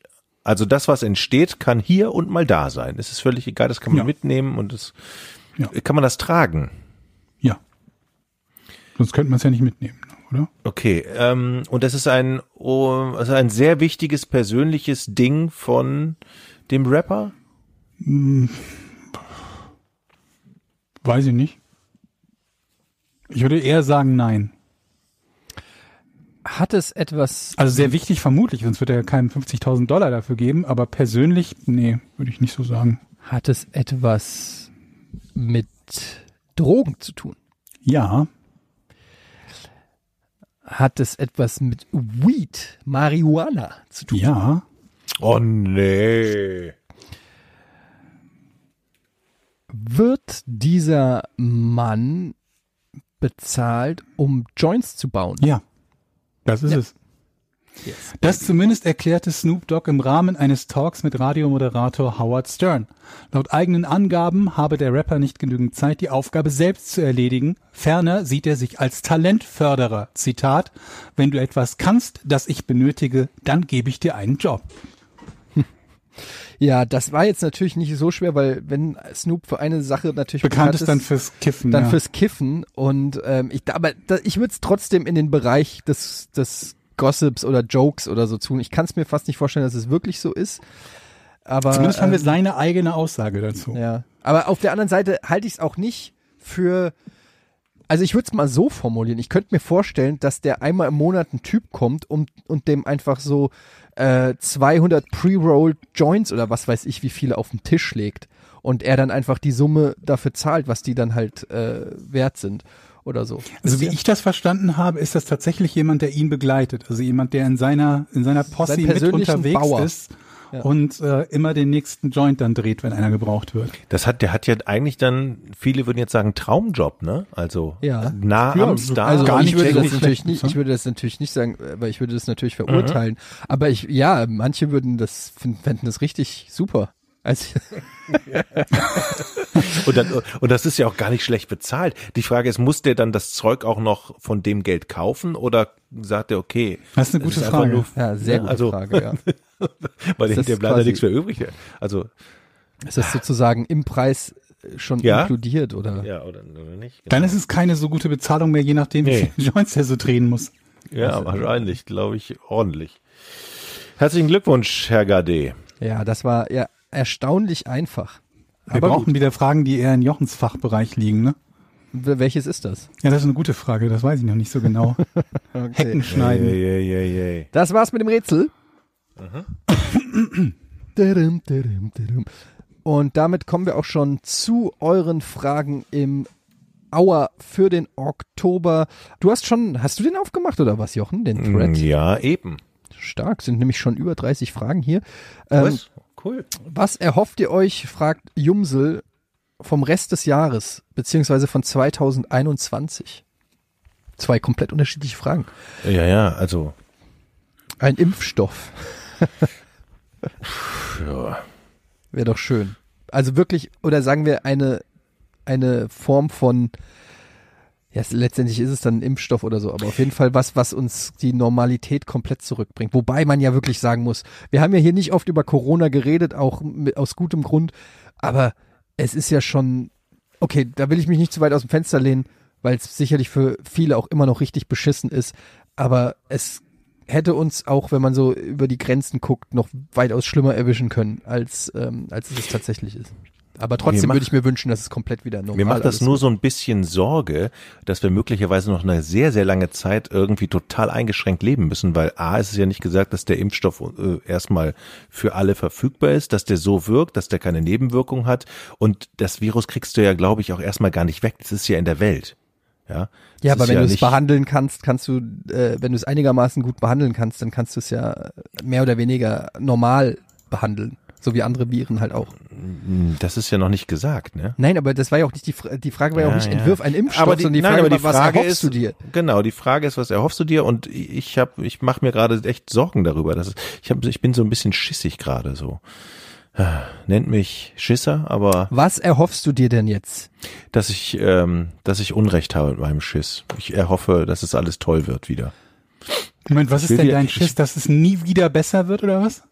also das, was entsteht, kann hier und mal da sein. Es ist völlig egal, das kann man Ja. mitnehmen und das Ja. kann man das tragen. Ja. Sonst könnte man es ja nicht mitnehmen, oder? Okay, ähm, und das ist ein, oh, also ein sehr wichtiges persönliches Ding von dem Rapper? Weiß ich nicht. Ich würde eher sagen nein. Hat es etwas, Also sehr wichtig vermutlich, sonst wird er ja keinem 50.000 Dollar dafür geben, aber persönlich, nee, würde ich nicht so sagen. hat es etwas mit Drogen zu tun? Ja, Hat es etwas mit Weed, Marihuana zu tun? ja, Oh nee. Wird dieser Mann bezahlt, um Joints zu bauen? ja. Das ist Ja. es. Das zumindest erklärte Snoop Dogg im Rahmen eines Talks mit Radiomoderator Howard Stern. Laut eigenen Angaben habe der Rapper nicht genügend Zeit, die Aufgabe selbst zu erledigen. Ferner sieht er sich als Talentförderer. Zitat, wenn du etwas kannst, das ich benötige, dann gebe ich dir einen Job. Ja, das war jetzt natürlich nicht so schwer, weil wenn Snoop für eine Sache natürlich Bekannt ist dann fürs Kiffen. dann ja. fürs Kiffen und ähm, ich aber da, ich würde es trotzdem in den Bereich des des Gossips oder Jokes oder so tun. Ich kann es mir fast nicht vorstellen, dass es wirklich so ist. Aber Zumindest haben wir ähm, seine eigene Aussage dazu. ja, aber auf der anderen Seite halte ich es auch nicht für also ich würde es mal so formulieren. Ich könnte mir vorstellen, dass der einmal im Monat ein Typ kommt und, und dem einfach so äh, 200 Pre-Rolled Joints oder was weiß ich, wie viele auf den Tisch legt. Und er dann einfach die Summe dafür zahlt, was die dann halt äh, wert sind oder so. Also wie ich das verstanden habe, ist das tatsächlich jemand, der ihn begleitet. Also jemand, der in seiner in seiner Posse Sein mit persönlichen unterwegs Bauer. ist Ja. und äh, immer den nächsten Joint dann dreht, wenn einer gebraucht wird. Das hat, der hat ja eigentlich dann, viele würden jetzt sagen, Traumjob, ne? Also Ja. nah Ja, am Star. Also gar ich nicht würde das natürlich nicht, ich würde das natürlich nicht sagen, weil ich würde das natürlich verurteilen. Aber ich, ja, manche würden das finden, fänden das richtig super. Also Und, dann, und das ist ja auch gar nicht schlecht bezahlt. Die Frage ist, muss der dann das Zeug auch noch von dem Geld kaufen oder sagt er, okay. Das ist eine gute Frage. nur- ja, sehr gute also- Frage. Ja. Weil hinterher bleibt quasi- nichts mehr übrig. Also, Ist das sozusagen im Preis äh, schon Ja. inkludiert oder? ja, oder, oder nicht? Dann ist es keine so gute Bezahlung mehr, je nachdem, wie Nee. viele Joints er so drehen muss. Ja, wahrscheinlich, glaube ich, ordentlich. Herzlichen Glückwunsch, Herr Gade. Ja, das war ja erstaunlich einfach. Wir Aber brauchen wieder Fragen, die eher in Jochens Fachbereich liegen, ne? welches ist das? Ja, das ist eine gute Frage, das weiß ich noch nicht so genau. Hecken schneiden. Yay, yay, yay. Das war's mit dem Rätsel. Dadum. Und damit kommen wir auch schon zu euren Fragen im Auer für den Oktober. Du hast schon, hast du den aufgemacht oder was, Jochen? Den Thread? Ja, eben. Stark, sind nämlich schon über 30 Fragen hier. Ähm, Was? Cool. was erhofft ihr euch, fragt Jumsel, vom Rest des Jahres, beziehungsweise von 2021? Zwei komplett unterschiedliche Fragen. Ja, ja, also, Ein Impfstoff. ja. Wäre doch schön. Also wirklich, oder sagen wir eine, eine Form von, ja, letztendlich ist es dann ein Impfstoff oder so, aber auf jeden Fall was, was uns die Normalität komplett zurückbringt. Wobei man ja wirklich sagen muss, wir haben ja hier nicht oft über Corona geredet, auch mit, aus gutem Grund, aber es ist ja schon, okay, da will ich mich nicht zu weit aus dem Fenster lehnen, weil es sicherlich für viele auch immer noch richtig beschissen ist, aber es hätte uns auch, wenn man so über die Grenzen guckt, noch weitaus schlimmer erwischen können, als, ähm, als es tatsächlich ist. Aber trotzdem Mir würde macht- ich mir wünschen, dass es komplett wieder normal Mir macht das nur so ein bisschen Sorge, dass wir möglicherweise noch eine sehr, sehr lange Zeit irgendwie total eingeschränkt leben müssen, weil A, ist es ja nicht gesagt, dass der Impfstoff äh, erstmal für alle verfügbar ist, dass der so wirkt, dass der keine Nebenwirkungen hat und das Virus kriegst du ja, glaube ich, auch erstmal gar nicht weg. Das ist ja in der Welt. Ja, Ja, aber wenn du es behandeln kannst, kannst du, äh, wenn du es einigermaßen gut behandeln kannst, dann kannst du es ja mehr oder weniger normal behandeln. So wie andere Viren halt auch. Das ist ja noch nicht gesagt, ne? Nein, aber das war ja auch nicht die, die Frage war ja auch Ja, nicht, ja. entwirf einen Impfstoff, aber die, sondern die nein, Frage aber die war, was Frage erhoffst ist, du dir? Genau, die Frage ist, was erhoffst du dir? Und ich habe, ich mache mir gerade echt Sorgen darüber. Das ist, ich hab, ich bin so ein bisschen schissig gerade so. Nennt mich Schisser, aber Was erhoffst du dir denn jetzt? dass ich, ähm, dass ich Unrecht habe mit meinem Schiss. Ich erhoffe, dass es alles toll wird wieder. Moment, was ist denn wieder- dein ich- Schiss, dass es nie wieder besser wird oder was?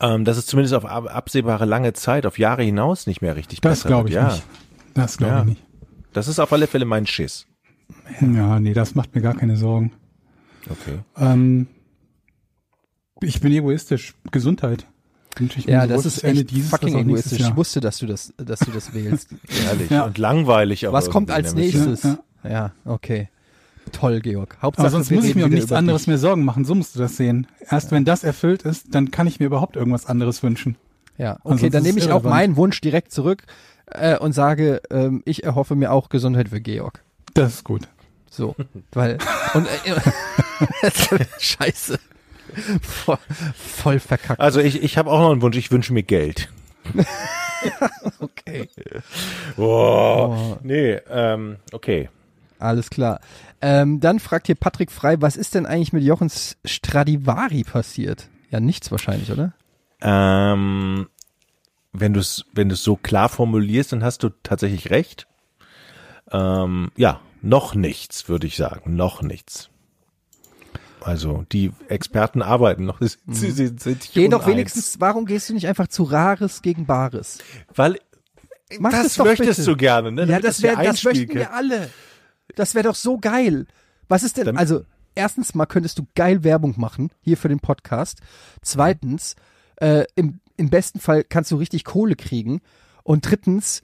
Ähm, dass es zumindest auf ab- absehbare lange Zeit, auf Jahre hinaus nicht mehr richtig Das besser glaube ich wird. Ja, nicht. Das glaube Ja. ich nicht. das ist auf alle Fälle mein Schiss. Ja, nee, das macht mir gar keine Sorgen. Okay. Ähm, ich bin egoistisch. Gesundheit. Ich Ja, das ist echt dieses fucking auch egoistisch. Ich wusste, dass du das, dass du das wählst. Ehrlich Ja. und langweilig. aber Was kommt als ne? nächstes? Ja, Ja, okay. Toll, Georg. Hauptsache, Aber sonst muss ich mir um nichts anderes dich. mehr Sorgen machen. So musst du das sehen. Erst wenn das erfüllt ist, dann kann ich mir überhaupt irgendwas anderes wünschen. Ja, okay, Ansonsten dann nehme ich auch irrelevant. meinen Wunsch direkt zurück äh, und sage, ähm, ich erhoffe mir auch Gesundheit für Georg. Das ist gut. So, weil und äh, Scheiße, voll, voll verkackt. Also ich, ich habe auch noch einen Wunsch. Ich wünsche mir Geld. Okay. Boah. Nee, ähm, okay. Alles klar. Ähm, dann fragt hier Patrick Frei, was ist denn eigentlich mit Jochens Stradivari passiert? Ja, nichts wahrscheinlich, oder? Ähm, wenn du es wenn du's so klar formulierst, dann hast du tatsächlich recht. Ähm, ja, noch nichts, würde ich sagen. Noch nichts. Also die Experten arbeiten noch. Sie, sie, sie sind sich Geh doch wenigstens, warum gehst du nicht einfach zu Rares gegen Bares? Weil Mach das das doch möchtest bitte. du gerne, ne? Ja, Damit das wäre, das möchten wir alle. Das wäre doch so geil. Was ist denn, Dann- also, erstens mal könntest du geil Werbung machen, hier für den Podcast. Zweitens, äh, im, im besten Fall kannst du richtig Kohle kriegen. Und drittens,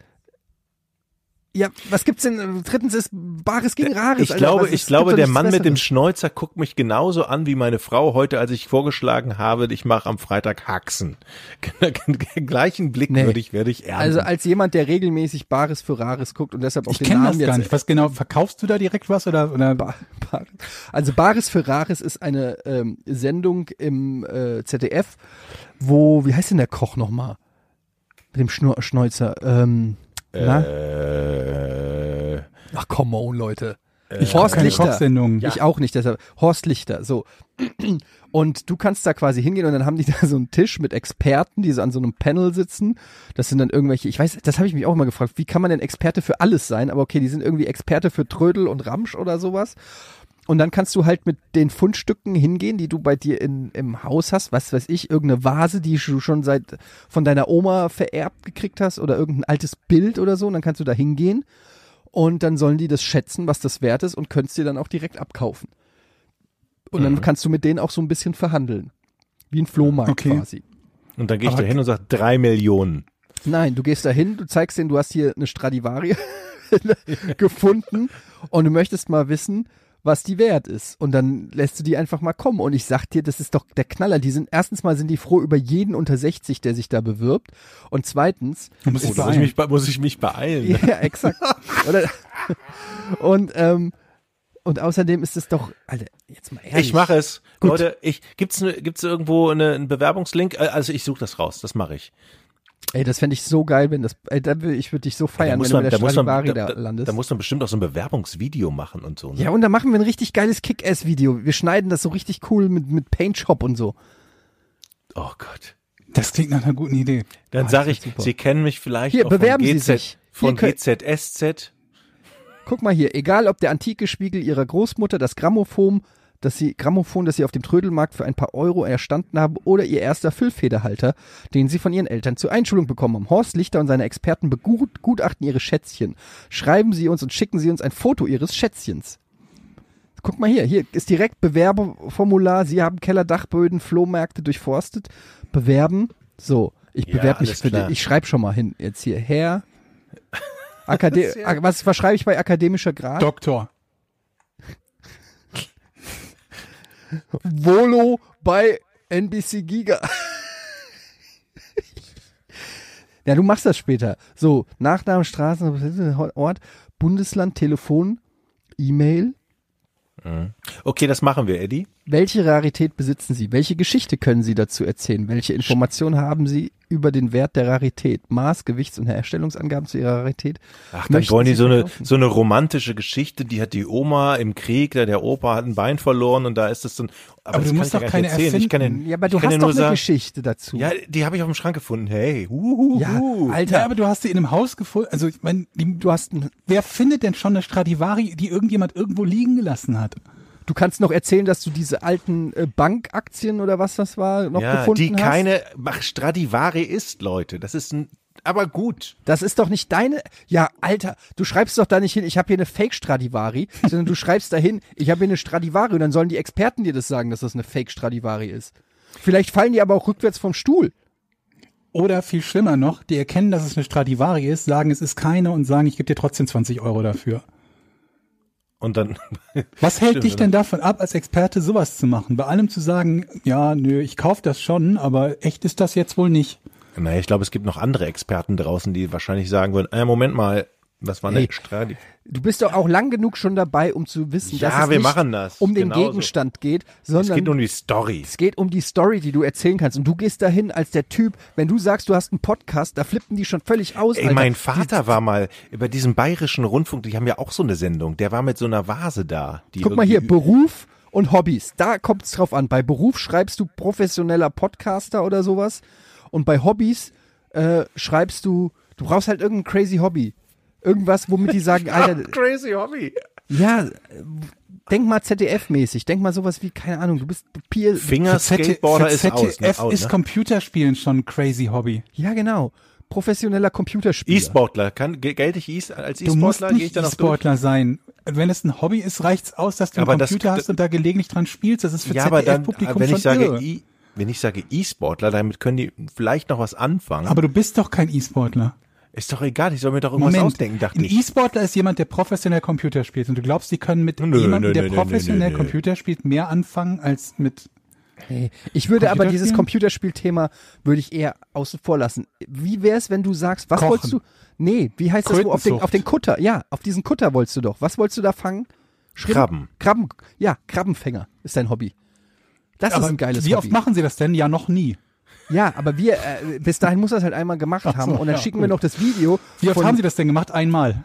ja, was gibt's denn, drittens ist Bares gegen Rares. Ich Alter, glaube, ist- ich glaube, der Mann mit dem. Schnäuzer guckt mich genauso an wie meine Frau heute, als ich vorgeschlagen habe, ich mache am Freitag Haxen. Gleichen Blick Nee. würde ich, werde ich ernten. Also als jemand, der regelmäßig Bares für Rares guckt und deshalb auch Ich den Namen das jetzt gar nicht. Was genau, verkaufst du da direkt was oder, oder Ba- Bares. Also Bares für Rares ist eine ähm, Sendung im äh, ZDF, wo, wie heißt denn der Koch nochmal? Mit dem Schnur Schnäuzer. Ähm? Äh, Ach, come on, Leute. ich Horst keine Lichter. Kochsendung. Ich auch nicht, deshalb Horst Lichter, so. Und du kannst da quasi hingehen und dann haben die da so einen Tisch mit Experten, die so an so einem Panel sitzen. Das sind dann irgendwelche, ich weiß, das habe ich mich auch immer gefragt, wie kann man denn Experte für alles sein? Aber okay, die sind irgendwie Experte für Trödel und Ramsch oder sowas. Und dann kannst du halt mit den Fundstücken hingehen, die du bei dir in, im Haus hast, was weiß ich, irgendeine Vase, die du schon seit von deiner Oma vererbt gekriegt hast oder irgendein altes Bild oder so. Und dann kannst du da hingehen und dann sollen die das schätzen, was das wert ist und könntest dir dann auch direkt abkaufen. Und dann kannst du mit denen auch so ein bisschen verhandeln. Wie ein Flohmarkt Okay. quasi. und dann gehe ich da hin und sage, drei Millionen. Nein, du gehst da hin, du zeigst denen, du hast hier eine Stradivari gefunden und du möchtest mal wissen, was die wert ist. Und dann lässt du die einfach mal kommen. Und ich sag dir, das ist doch der Knaller. Die sind, erstens mal sind die froh über jeden unter 60, der sich da bewirbt. Und zweitens, Du musst dich da muss, ich mich, muss ich mich beeilen. ja, exakt. Und, ähm, und außerdem ist es doch, Alter, jetzt mal ehrlich. Ich mache es. Gut. Leute, ich, gibt's, ne, gibt's irgendwo eine, einen Bewerbungslink? Äh, Also ich suche das raus, das mache ich. Ey, das fände ich so geil, wenn das, ey, da will, ich würde dich so feiern, wenn du mit der muss man, Stradivari da, da, da, landest. da muss man bestimmt auch so ein Bewerbungsvideo machen und so. Ne? Ja, und da machen wir ein richtig geiles Kick-Ass-Video. Wir schneiden das so richtig cool mit, mit Paint Shop und so. Oh Gott. Das klingt nach einer guten Idee. Dann Ah, sage ich, super. Sie kennen mich vielleicht Hier, auch bewerben von Sie GZ, sich. von Hier GZSZ. Guck mal hier, egal ob der antike Spiegel ihrer Großmutter, das Grammophon, das sie, Grammophon, das sie auf dem Trödelmarkt für ein paar Euro erstanden haben, oder ihr erster Füllfederhalter, den sie von ihren Eltern zur Einschulung bekommen haben. Horst Lichter und seine Experten begutachten ihre Schätzchen. Schreiben sie uns und schicken sie uns ein Foto ihres Schätzchens. Guck mal hier, hier ist direkt Bewerbeformular. Sie haben Keller, Dachböden, Flohmärkte durchforstet. Bewerben. So, ich Ja, bewerbe mich für den. Ich schreibe schon mal hin. Jetzt hier, Herr. Akade was, was schreibe ich bei akademischer Grad? Doktor. Volo bei NBC Giga. ja, du machst das später. So, Nachname, Straßen, Ort, Bundesland, Telefon, E-Mail. Okay, das machen wir, Eddie. Welche Rarität besitzen Sie? Welche Geschichte können Sie dazu erzählen? Welche Informationen haben Sie über den Wert der Rarität? Maß, Gewichts- und Herstellungsangaben zu Ihrer Rarität? Ach, dann Möchten wollen die Sie so eine, so eine romantische Geschichte, die hat die Oma im Krieg, da der Opa hat ein Bein verloren und da ist es dann, aber, Aber das du musst doch keine erzählen. Ich kann den, Ja, aber du hast doch eine sagen, Geschichte dazu. Ja, die habe ich auf dem Schrank gefunden. Hey, huhuhu. Ja, Alter, Ja, aber du hast sie in einem Haus gefunden. Also, ich meine, du hast wer findet denn schon eine Stradivari, die irgendjemand irgendwo liegen gelassen hat? Du kannst noch erzählen, dass du diese alten äh, Bankaktien oder was das war noch ja, gefunden die hast. keine ach, Stradivari ist, Leute. Das ist ein, aber gut. Das ist doch nicht deine. Ja, Alter, du schreibst doch da nicht hin, ich habe hier eine Fake Stradivari, sondern du schreibst da hin, ich habe hier eine Stradivari und dann sollen die Experten dir das sagen, dass das eine Fake Stradivari ist. Vielleicht fallen die aber auch rückwärts vom Stuhl. Oder viel schlimmer noch, die erkennen, dass es eine Stradivari ist, sagen, es ist keine und sagen, ich gebe dir trotzdem 20 Euro dafür. Und dann, Was hält dich denn davon ab, als Experte sowas zu machen? Bei allem zu sagen, ja, nö, ich kauf das schon, aber echt ist das jetzt wohl nicht. naja, ich glaube, es gibt noch andere Experten draußen, die wahrscheinlich sagen würden, äh, Moment mal, Was war Hey. Stradi? Du bist doch auch lang genug schon dabei, um zu wissen, Ja, dass es wir nicht machen das. um den Genauso. Gegenstand geht, Es sondern geht um die Story. es geht um die Story, die du erzählen kannst. Und du gehst dahin als der Typ, wenn du sagst, du hast einen Podcast, da flippen die schon völlig aus. Ey, Alter. mein Vater war mal über diesen bayerischen Rundfunk, die haben ja auch so eine Sendung, der war mit so einer Vase da. Die Guck mal hier, Beruf und Hobbys. Da kommt es drauf an. Bei Beruf schreibst du professioneller Podcaster oder sowas. Und bei Hobbys äh, schreibst du, du brauchst halt irgendein crazy Hobby. Irgendwas, womit die sagen, Alter, Crazy Hobby. ja, denk mal ZDF-mäßig. Denk mal sowas wie, keine Ahnung, du bist Pier. Finger Skateboarder ist aus. Ne? ZDF Aus, ist ne? Computerspielen schon ein crazy Hobby. Ja, genau. Professioneller Computerspieler. E-Sportler, kann, gel- gelte ich E- als Du musst E-Sportler? Gehe ich nicht da noch durch? E-Sportler sein. Wenn es ein Hobby ist, reicht's aus, dass du Aber einen Computer das- hast und da gelegentlich dran spielst. Das ist für Ja, dann, ZDF-Publikum wenn schon ich sage irre. E, wenn ich sage E-Sportler, damit können die vielleicht noch was anfangen. Aber du bist doch kein E-Sportler. Ist doch egal, ich soll mir doch irgendwas Moment, ausdenken, dachte ein ich. E-Sportler ist jemand, der professionell Computer spielt. Und du glaubst, die können mit Nö, jemandem, nö, der nö, professionell nö, nö. Computer spielt, mehr anfangen als mit Nee. Ich würde aber dieses? Computerspielthema würde ich eher außen vor lassen. Wie wär's, wenn du sagst, was Kochen. wolltest du? Nee, wie heißt das wo auf den, auf den Kutter? Ja, auf diesen Kutter wolltest du doch. Was wolltest du da fangen? Schrimp- Krabben. Krabben. Ja, Krabbenfänger ist dein Hobby. Das ist ein geiles wie Hobby. oft machen sie das denn? Ja, noch nie. Ja, aber wir äh, bis dahin muss er es halt einmal gemacht Ach so, haben und dann ja, schicken gut. wir noch das Video. Wie oft haben sie das denn gemacht? Einmal.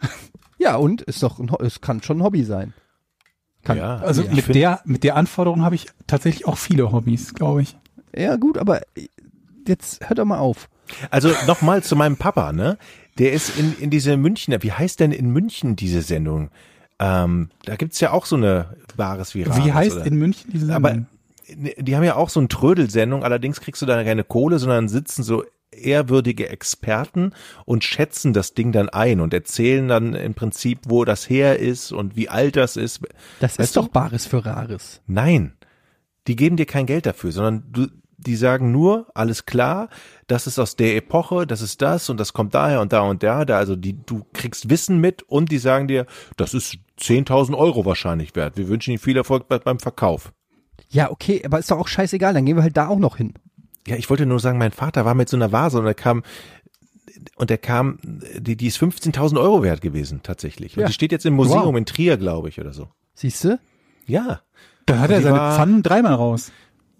Ja, und ist doch ein, Ho- es kann schon ein Hobby sein. Kann. Ja. Also Ich mit der, mit der Anforderung habe ich tatsächlich auch viele Hobbys, glaube ich. Ja, gut, aber jetzt hört doch mal auf. Also nochmal zu meinem Papa, ne? Der ist in, in diese Münchner, wie heißt denn in München diese Sendung? Ähm, da gibt's ja auch so eine Bares wie Rares, Wie heißt oder? in München diese Aber Sendung? Die haben ja auch so eine Trödelsendung, allerdings kriegst du da keine Kohle, sondern sitzen so ehrwürdige Experten und schätzen das Ding dann ein und erzählen dann im Prinzip, wo das her ist und wie alt das ist. Das Weißt ist du? doch Bares für Rares. Nein, die geben dir kein Geld dafür, sondern du, die sagen nur, alles klar, das ist aus der Epoche, das ist das und das kommt daher und da und da, da also die, du kriegst Wissen mit und die sagen dir, das ist 10.000 Euro wahrscheinlich wert. Wir wünschen Ihnen viel Erfolg bei, beim Verkauf. Ja, okay, aber ist doch auch scheißegal, dann gehen wir halt da auch noch hin. Ja, ich wollte nur sagen, mein Vater war mit so einer Vase und er kam, und er kam, die, die ist 15.000 Euro wert gewesen, tatsächlich. Und Ja. die steht jetzt im Museum Wow. in Trier, glaube ich, oder so. Siehst du? Ja. Da hat er die seine war- Pfannen dreimal raus.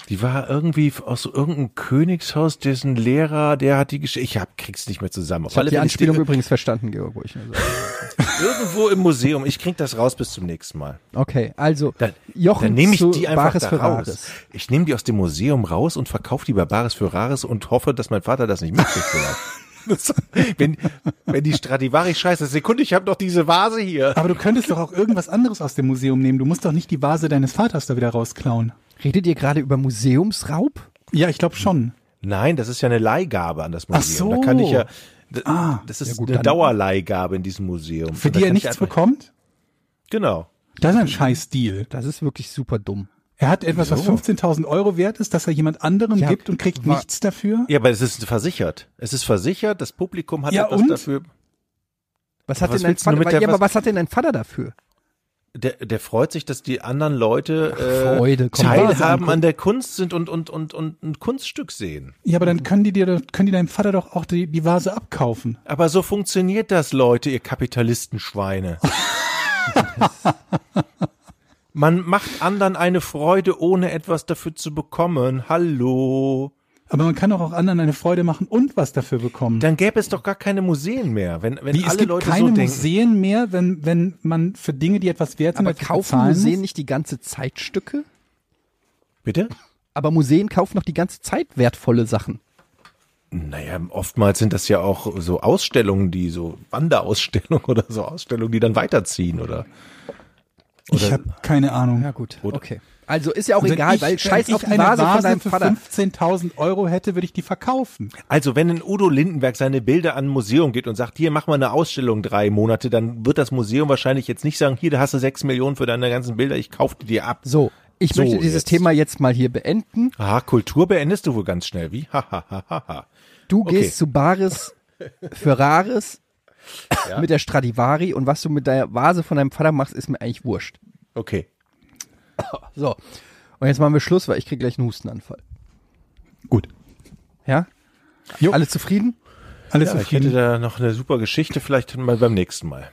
Die war irgendwie aus irgendeinem Königshaus, dessen Lehrer, der hat die Geschichte. Ich hab, krieg's nicht mehr zusammen. Ich habe alle die Anspielung übrigens verstanden, Georg. wo ich irgendwo im Museum. Ich krieg das raus bis zum nächsten Mal. Okay, also Dann, Jochen dann nehme ich die einfach Bares da raus. Rares. Ich nehme die aus dem Museum raus und verkaufe die bei Bares für Rares und hoffe, dass mein Vater das nicht mitkriegt. vielleicht. Das- wenn, wenn die Stradivari scheiße, Sekunde, ich habe doch diese Vase hier. Aber du könntest doch auch irgendwas anderes aus dem Museum nehmen. Du musst doch nicht die Vase deines Vaters da wieder rausklauen. Redet ihr gerade über Museumsraub? Ja, ich glaube schon. Nein, das ist ja eine Leihgabe an das Museum. Ach so. Da kann ich ja, d- Ah, das ist ja gut, eine Dauerleihgabe in diesem Museum. Für da die er nichts einfach- bekommt? Genau. Das ist ein scheiß Deal. Das ist wirklich super dumm. Er hat etwas, was 15.000 Euro wert ist, das er jemand anderem Ja, gibt und kriegt wa- nichts dafür? Ja, aber es ist versichert. Es ist versichert, das Publikum hat Ja, etwas und? dafür. Was Aber hat was denn dein Vater? der Ja, aber was- was hat denn dein Vater dafür? Der, der freut sich, dass die anderen Leute äh, Freude, Teilhaben an der Kunst sind und, und, und, und ein Kunststück sehen. Ja, aber dann können die dir, können die deinem Vater doch auch die, die Vase abkaufen. Aber so funktioniert das, Leute, ihr Kapitalistenschweine. Man macht anderen eine Freude, ohne etwas dafür zu bekommen. Hallo. Aber man kann auch anderen eine Freude machen und was dafür bekommen. Dann gäbe es doch gar keine Museen mehr, wenn, wenn Wie, es alle gibt Leute keine so denken. Museen mehr, wenn, wenn man für Dinge, die etwas wert sind, Aber kaufen Museen muss? nicht die ganze Zeit Stücke? Bitte? Aber Museen kaufen noch die ganze Zeit wertvolle Sachen. Naja, oftmals sind das ja auch so Ausstellungen, die so Wanderausstellungen oder so Ausstellungen, die dann weiterziehen, oder? Ich habe keine Ahnung. Ja gut, Oder- okay. Also ist ja auch Wenn egal, ich, weil wenn scheiß ich auf die eine Vase, Vase von deinem für Vater. 15.000 Euro hätte, würde ich die verkaufen. Also wenn ein Udo Lindenberg seine Bilder an ein Museum geht und sagt, hier mach mal eine Ausstellung drei Monate, dann wird das Museum wahrscheinlich jetzt nicht sagen, hier, da hast du sechs Millionen für deine ganzen Bilder, ich kauf die dir ab. So, ich So, möchte dieses jetzt. Thema jetzt mal hier beenden. Aha, Kultur beendest du wohl ganz schnell, wie? Ha, ha, ha, ha, ha. Du Okay. gehst zu Bares für Rares Ja. mit der Stradivari und was du mit der Vase von deinem Vater machst, ist mir eigentlich wurscht. Okay. So. Und jetzt machen wir Schluss, weil ich krieg gleich einen Hustenanfall. Gut. Ja? Jo. Alle zufrieden? Alles Ja, ich hätte zufrieden. da noch eine super Geschichte, vielleicht mal beim nächsten Mal.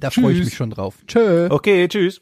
Da freue ich mich schon drauf. Tschö. Okay, tschüss.